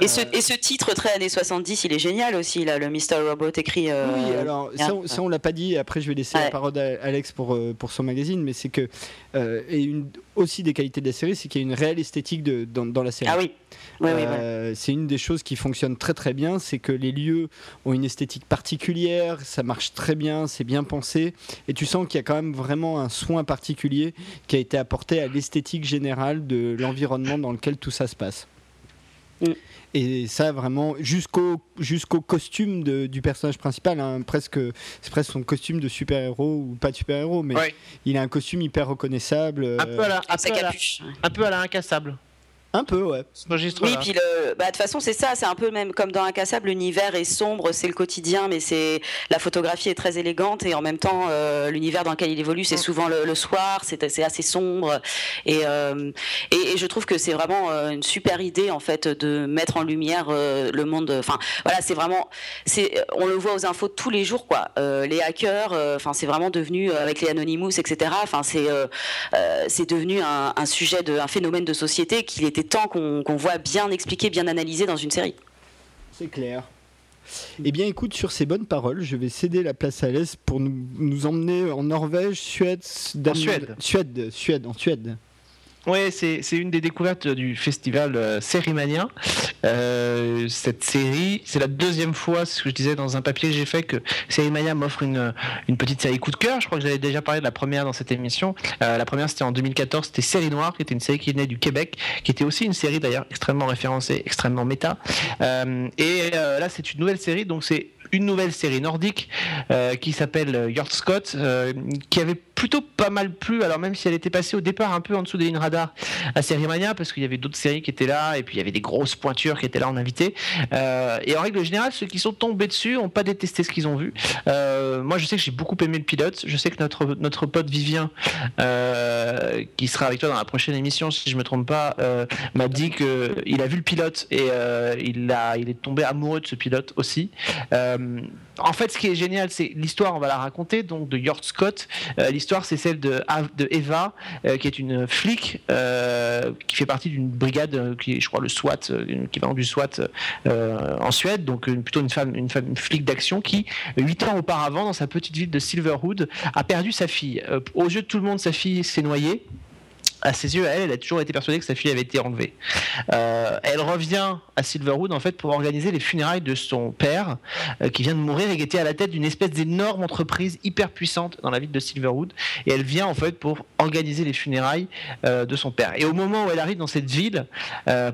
Et, ce, Euh, et ce titre très années 70, il est génial aussi là, le Mister Robot écrit. euh, Oui, alors ça, on- ça, on l'a pas dit. Après, je vais laisser la parole à Alex pour euh, pour son magazine, mais c'est que euh, et une aussi des qualités de la série, c'est qu'il y a une réelle esthétique de, dans, dans la série. Ah oui. Oui, oui. Euh, C'est une des choses qui fonctionne très très bien, c'est que les lieux ont une esthétique particulière, ça marche très bien, c'est bien pensé, et tu sens qu'il y a quand même vraiment un soin particulier qui a été apporté à l'esthétique générale de l'environnement dans lequel tout ça se passe. Mm. Et ça vraiment jusqu'au jusqu'au costume de- du personnage principal, hein, presque c'est presque son costume de super héros ou pas de super héros, mais Ouais. il a un costume hyper reconnaissable. Un peu à la, un peu à la- un peu à la incassable. Un peu, ouais. Oui, puis le, bah, de toute façon, c'est ça, c'est un peu même comme dans Incassable, l'univers est sombre, c'est le quotidien, mais c'est la photographie est très élégante et en même temps, euh, l'univers dans lequel il évolue, c'est souvent le, le soir, c'est assez sombre et, euh, et, et je trouve que c'est vraiment euh, une super idée en fait de mettre en lumière euh, le monde. Enfin, voilà, c'est vraiment, c'est, on le voit aux infos tous les jours, quoi. Euh, les hackers, euh, enfin, c'est vraiment devenu avec les Anonymous, etc. Enfin, c'est euh, euh, c'est devenu un, un sujet de, un phénomène de société qu'il était temps qu'on voit bien expliqué, bien analysé dans une série. C'est clair. Eh bien, écoute, sur ces bonnes paroles, je vais céder la place à Alès pour nous, nous emmener en Norvège, Suède, Danemark- Suède. Suède, Suède, en Suède. Ouais, c'est c'est une des découvertes du festival euh, Sérimania. Euh, cette série, c'est la deuxième fois, ce que je disais dans un papier que j'ai fait, que Sérimania m'offre une, une petite série coup de cœur. Je crois que j'avais déjà parlé de la première dans cette émission. Euh, la première, c'était en 2014, c'était Série Noire, qui était une série qui venait du Québec, qui était aussi une série d'ailleurs extrêmement référencée, extrêmement méta. Euh, et euh, là, c'est une nouvelle série, donc c'est une nouvelle série nordique euh, qui s'appelle Yard Scott, euh, qui avait plutôt pas mal plu. Alors même si elle était passée au départ un peu en dessous des lignes radar à Sérimania, parce qu'il y avait d'autres séries qui étaient là, et puis il y avait des grosses pointures qui étaient là en invité. Euh, et en règle générale, ceux qui sont tombés dessus n'ont pas détesté ce qu'ils ont vu. Euh, moi, je sais que j'ai beaucoup aimé le pilote. Je sais que notre notre pote Vivien, euh, qui sera avec toi dans la prochaine émission, si je me trompe pas, euh, m'a dit que il a vu le pilote et euh, il a il est tombé amoureux de ce pilote aussi. Euh, en fait, ce qui est génial, c'est l'histoire. On va la raconter donc de Yord Scott. Euh, l'histoire, c'est celle de, Eva, euh, qui est une flic euh, qui fait partie d'une brigade euh, qui est, je crois, le SWAT, euh, qui va du SWAT euh, en Suède. Donc plutôt une femme, une femme, une flic d'action qui, huit ans auparavant, dans sa petite ville de Silverwood, a perdu sa fille. Euh, aux yeux de tout le monde, sa fille s'est noyée. À ses yeux, elle, elle a toujours été persuadée que sa fille avait été enlevée. Euh, elle revient à Silverwood en fait pour organiser les funérailles de son père euh, qui vient de mourir et qui était à la tête d'une espèce d'énorme entreprise hyper puissante dans la ville de Silverwood. Et elle vient en fait pour organiser les funérailles euh, de son père. Et au moment où elle arrive dans cette ville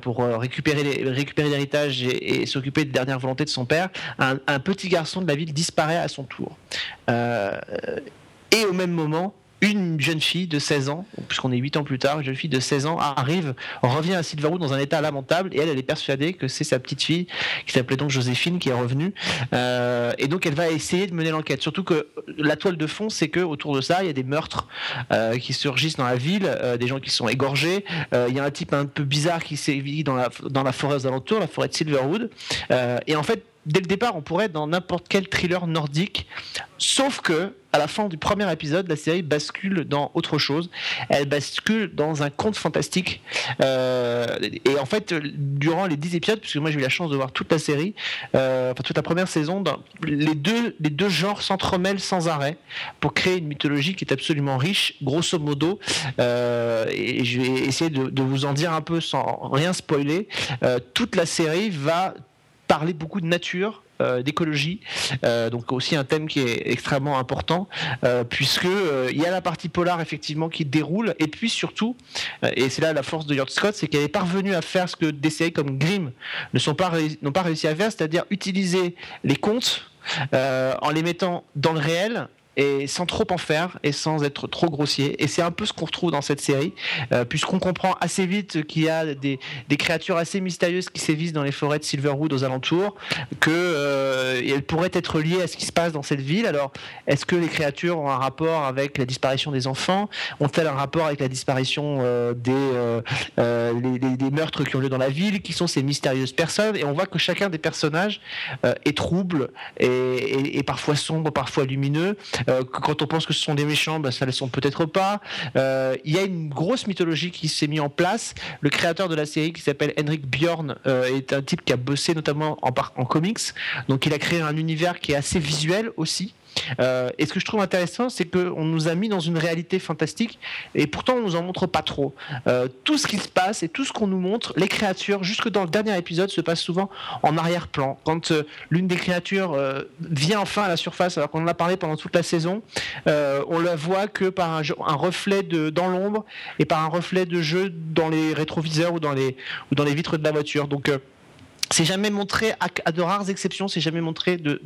pour récupérer récupérer l'héritage et, s'occuper des dernières volontés de son père, un, petit garçon de la ville disparaît à son tour. Et au même moment, une jeune fille de 16 ans, puisqu'on est 8 ans plus tard, une jeune fille de 16 ans arrive, revient à Silverwood dans un état lamentable, et elle, elle est persuadée que c'est sa petite fille, qui s'appelait donc Joséphine, qui est revenue. Euh, et donc elle va essayer de mener l'enquête. Surtout que la toile de fond, c'est que autour de ça, il y a des meurtres euh, qui surgissent dans la ville, euh, des gens qui sont égorgés. Euh, Il y a un type un peu bizarre qui sévit dans la, dans la forêt aux alentours, la forêt de Silverwood. Euh, et en fait, dès le départ, on pourrait être dans n'importe quel thriller nordique, sauf que à la fin du premier épisode, la série bascule dans autre chose. Elle bascule dans un conte fantastique. Euh, et en fait, durant les 10 épisodes, puisque moi j'ai eu la chance de voir toute la série, euh, toute la première saison, les, deux, les deux genres s'entremêlent sans arrêt pour créer une mythologie qui est absolument riche, grosso modo. Euh, et je vais essayer de, de vous en dire un peu sans rien spoiler. Toute la série va parler beaucoup de nature, euh, d'écologie, euh, donc aussi un thème qui est extrêmement important, euh, puisque euh, il y a la partie polar effectivement qui déroule, et puis surtout, et c'est là la force de Yard Scott, c'est qu'elle est parvenue à faire ce que des séries comme Grimm ne sont pas n'ont pas réussi à faire, c'est-à-dire utiliser les contes en les mettant dans le réel et sans trop en faire et sans être trop grossier. Et c'est un peu ce qu'on retrouve dans cette série, euh, puisqu'on comprend assez vite qu'il y a des, créatures assez mystérieuses qui sévissent dans les forêts de Silverwood aux alentours, que euh, pourraient être liées à ce qui se passe dans cette ville. Alors, est-ce que les créatures ont un rapport avec la disparition des enfants? Ont-elles un rapport avec la disparition euh, des, meurtres qui ont lieu dans la ville? Qui sont ces mystérieuses personnes? Et on voit que chacun des personnages est trouble et, parfois sombre, parfois lumineux. Euh, quand on pense que ce sont des méchants, ben, ça ne le sont peut-être pas. Euh, il y a une grosse mythologie qui s'est mise en place. Le créateur de la série, qui s'appelle Henrik Bjorn, euh, est un type qui a bossé notamment en, en comics. Donc il a créé un univers qui est assez visuel aussi. Euh, et ce que je trouve intéressant, c'est qu'on nous a mis dans une réalité fantastique, et pourtant on nous en montre pas trop. Euh, tout ce qui se passe et tout ce qu'on nous montre, les créatures, jusque dans le dernier épisode, se passe souvent en arrière-plan. Quand euh, l'une des créatures vient enfin à la surface, alors qu'on en a parlé pendant toute la saison, on la voit que par un, reflet dans l'ombre et par un reflet de jeu dans les rétroviseurs ou dans les, ou dans les vitres de la voiture. Donc c'est jamais montré, à, de rares exceptions, c'est jamais montré de,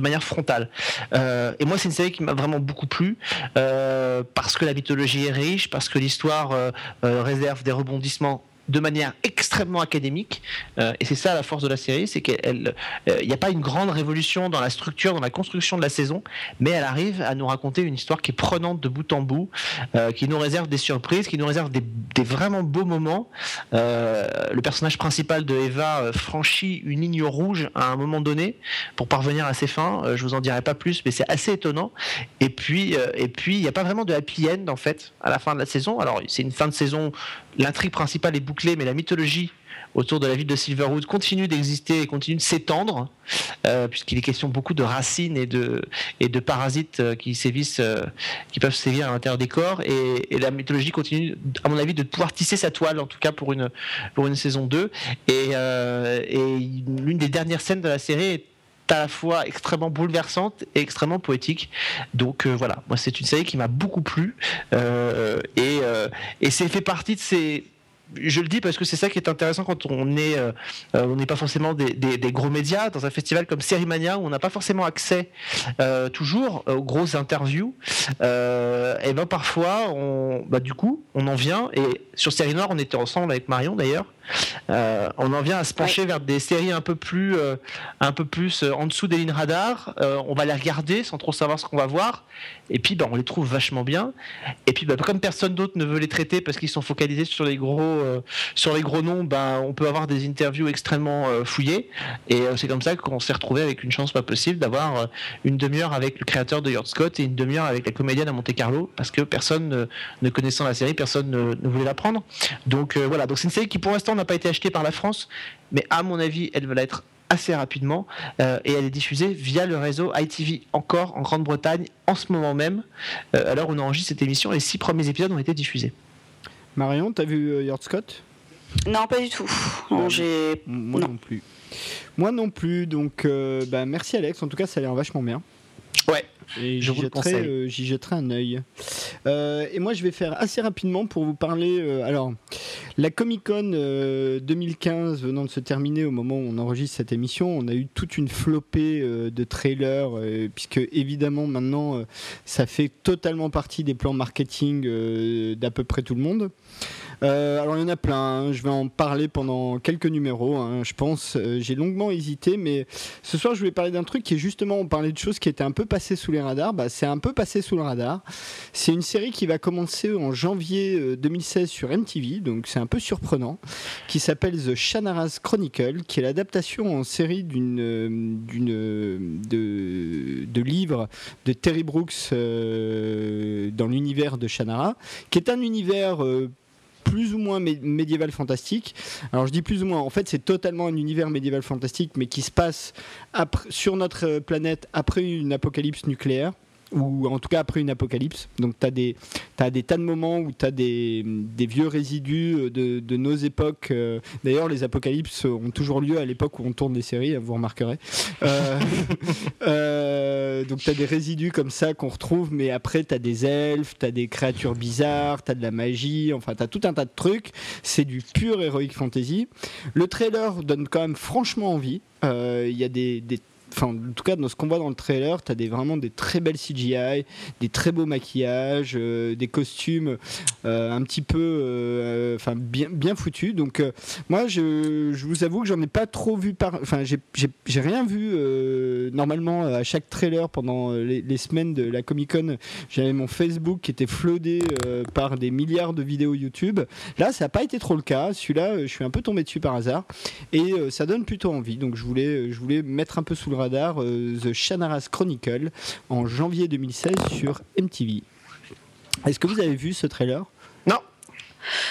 manière frontale. Euh, et moi, c'est une série qui m'a vraiment beaucoup plu, euh, parce que la mythologie est riche, parce que l'histoire euh réserve des rebondissements de manière extrêmement académique. Euh, et c'est ça la force de la série, c'est qu'il n'y a pas une grande révolution dans la structure, dans la construction de la saison, mais elle arrive à nous raconter une histoire qui est prenante de bout en bout, euh, qui nous réserve des surprises, qui nous réserve des, des vraiment beaux moments. Euh, le personnage principal de Eva franchit une ligne rouge à un moment donné pour parvenir à ses fins. je vous en dirai pas plus, mais c'est assez étonnant. Et puis, et puis, il n'y a pas vraiment de happy end en fait à la fin de la saison. Alors, c'est une fin de saison. L'intrigue principale est bouclée, mais la mythologie autour de la ville de Silverwood continue d'exister et continue de s'étendre, euh, puisqu'il est question beaucoup de racines et de, parasites euh, qui sévissent, euh, qui peuvent sévir à l'intérieur des corps. Et, la mythologie continue, à mon avis, de pouvoir tisser sa toile, en tout cas pour une, pour une saison 2. Et, et l'une des dernières scènes de la série est à la fois extrêmement bouleversante et extrêmement poétique. Donc voilà, moi c'est une série qui m'a beaucoup plu et, et c'est fait partie de ces je le dis parce que c'est ça qui est intéressant quand on est, euh, euh, on n'est pas forcément des, gros médias dans un festival comme Sérimania où on n'a pas forcément accès euh, toujours aux grosses interviews. et ben parfois, on, bah, du coup, on en vient et sur Série Noire, on était ensemble avec Marion d'ailleurs. Euh, on en vient à se pencher vers des séries un peu plus, euh, un peu plus euh, en dessous des lignes radar. on va les regarder sans trop savoir ce qu'on va voir. Et puis, bah, on les trouve vachement bien. Et puis, bah, comme personne d'autre ne veut les traiter parce qu'ils sont focalisés sur les gros, sur les gros noms, bah, on peut avoir des interviews extrêmement fouillées. Et c'est comme ça qu'on s'est retrouvé avec une chance pas possible d'avoir une demi-heure avec le créateur de Yard Scott et une demi-heure avec la comédienne à Monte Carlo parce que personne ne connaissant la série, personne ne, ne voulait la prendre. Donc voilà. Donc c'est une série qui pour l'instant n'a pas été achetée par la France, mais à mon avis, elle va l'être assez rapidement euh, et elle est diffusée via le réseau ITV encore en Grande-Bretagne en ce moment même. Euh, alors on enregistre cette émission, les six premiers épisodes ont été diffusés. Marion, t'as vu euh, Yard Scott? Non, pas du tout. Non, j'ai... Moi non. plus. Moi non plus, donc bah, merci Alex, en tout cas ça a l'air vachement bien. Ouais, et j'y jetterai, euh, jetterai, un œil. Euh, et moi, je vais faire assez rapidement pour vous parler. Euh, alors, la Comic Con 2015 venant de se terminer au moment où on enregistre cette émission, on a eu toute une flopée de trailers, puisque évidemment maintenant, ça fait totalement partie des plans marketing d'à peu près tout le monde. Euh, alors il y en a plein, hein. je vais en parler pendant quelques numéros, hein, je pense. Euh, j'ai longuement hésité, mais ce soir je voulais parler d'un truc qui est justement, on parlait de choses qui étaient un peu passées sous les radars. Bah, c'est un peu passé sous le radar. C'est une série qui va commencer en janvier 2016 euh, sur MTV, donc c'est un peu surprenant, qui s'appelle The Shannara's Chronicle, qui est l'adaptation en série d'une, d'une, de, de livres de Terry Brooks dans l'univers de Shannara, qui est un univers plus ou moins médiéval fantastique. Alors je dis plus ou moins, en fait c'est totalement un univers médiéval fantastique, mais qui se passe sur notre planète après une apocalypse nucléaire ou en tout cas après une apocalypse. Donc tu as des, as des tas de moments où tu as des, vieux résidus de, de nos époques. Euh, d'ailleurs, les apocalypses ont toujours lieu à l'époque où on tourne des séries, vous remarquerez. Euh, euh, donc tu as des résidus comme ça qu'on retrouve, mais après tu as des elfes, tu as des créatures bizarres, tu as de la magie, enfin tu as tout un tas de trucs. C'est du pur heroic fantasy. Le trailer donne quand même franchement envie. Il y a des, des enfin en tout cas dans ce qu'on voit dans le trailer, tu as des, vraiment des très belles CGI, des très beaux maquillages, euh, des costumes euh, un petit peu euh, enfin bien, bien foutus. Donc moi je, vous avoue que j'en ai pas trop vu par enfin j'ai rien vu normalement à chaque trailer pendant les, les semaines de la Comic Con, j'avais mon Facebook qui était flodé par des milliards de vidéos YouTube. Là, ça n'a pas été trop le cas. Celui-là, je suis un peu tombé dessus par hasard et ça donne plutôt envie. Donc je voulais je voulais mettre un peu sous le radar euh, The Shanaras Chronicle en janvier 2016 sur MTV. Est-ce que vous avez vu ce trailer?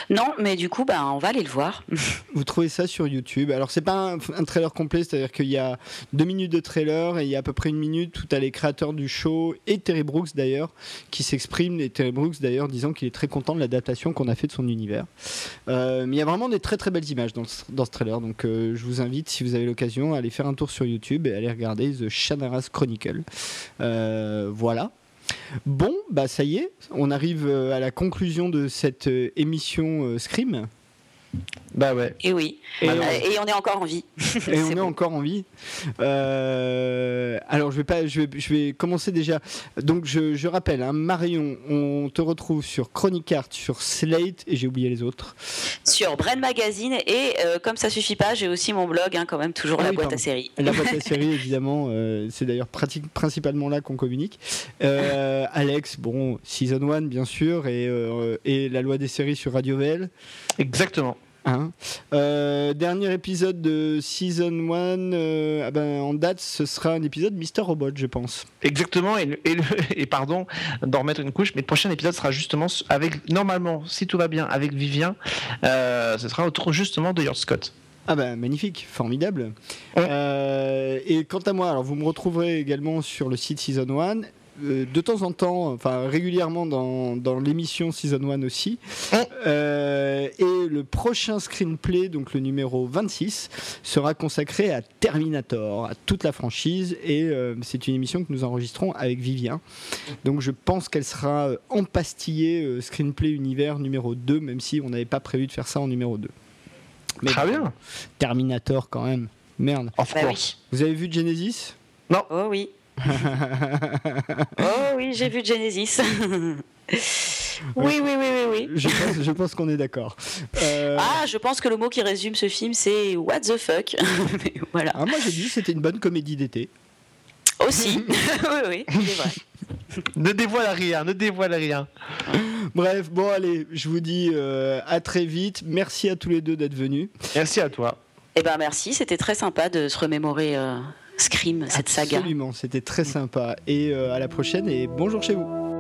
Non. Mais du coup, bah, on va aller le voir. Vous trouvez ça sur YouTube? Alors, c'est pas un, trailer complet, c'est-à-dire qu'il y a deux minutes de trailer et il y a à peu près une minute où tu les créateurs du show et Terry Brooks d'ailleurs qui s'expriment. Et Terry Brooks d'ailleurs disant qu'il est très content de l'adaptation qu'on a fait de son univers. Euh, mais il y a vraiment des très très belles images dans ce, dans ce trailer. Donc, euh, je vous invite, si vous avez l'occasion, à aller faire un tour sur YouTube et aller regarder The Shannara's Chronicle. Euh, voilà. Bon, bah ça y est, on arrive euh, à la conclusion de cette euh, émission euh, Scream. Bah ouais. Et oui. Et, on est encore en vie. Et on est encore en vie. alors je vais pas, je vais, je vais commencer déjà. Donc je, rappelle, hein, Marion, on te retrouve sur Chronic Art, sur Slate et j'ai oublié les autres. Sur Brain Magazine et comme ça suffit pas, j'ai aussi mon blog, hein, quand même toujours ah la boîte à série. La boîte à série évidemment, c'est d'ailleurs principalement là qu'on communique. Alex, bon, Season 1 bien sûr et, et la loi des séries sur Radio VL. Exactement. Hein. Euh, dernier épisode de Season 1, euh, ah ben, en date, ce sera un épisode Mister Robot, je pense. Exactement, et, et, pardon d'en remettre une couche, mais le prochain épisode sera justement avec, normalement, si tout va bien, avec Vivien, euh, ce sera autour justement de Your Scott. Ah ben magnifique, formidable. et quant à moi, alors vous me retrouverez également sur le site Season 1 euh, de temps en temps, enfin régulièrement dans, dans l'émission Season 1 aussi. Euh, et le prochain screenplay, donc le numéro 26, sera consacré à Terminator, à toute la franchise. Et euh, c'est une émission que nous enregistrons avec Vivien. Donc je pense qu'elle sera empastillée screenplay univers numéro 2, même si on n'avait pas prévu de faire ça en numéro 2. Mais Très bien. Terminator quand même. Merde. Of bah course. Vous avez vu Genesis? Non. Oh oui. oh oui, j'ai vu Genesis. oui, oui, oui, oui, oui. Je pense, qu'on est d'accord. Euh, ah, je pense que le mot qui résume ce film, c'est What the fuck. voilà. Ah, moi, j'ai dit que c'était une bonne comédie d'été. Aussi. oui, oui, c'est vrai. ne dévoile rien, ne dévoile rien. Bref, bon, allez, je vous dis euh, à très vite. Merci à tous les deux d'être venus. Merci à toi. Eh ben merci, c'était très sympa de se remémorer euh, Scream, cette saga. Absolument, c'était très sympa. Et euh, à la prochaine et bonjour chez vous.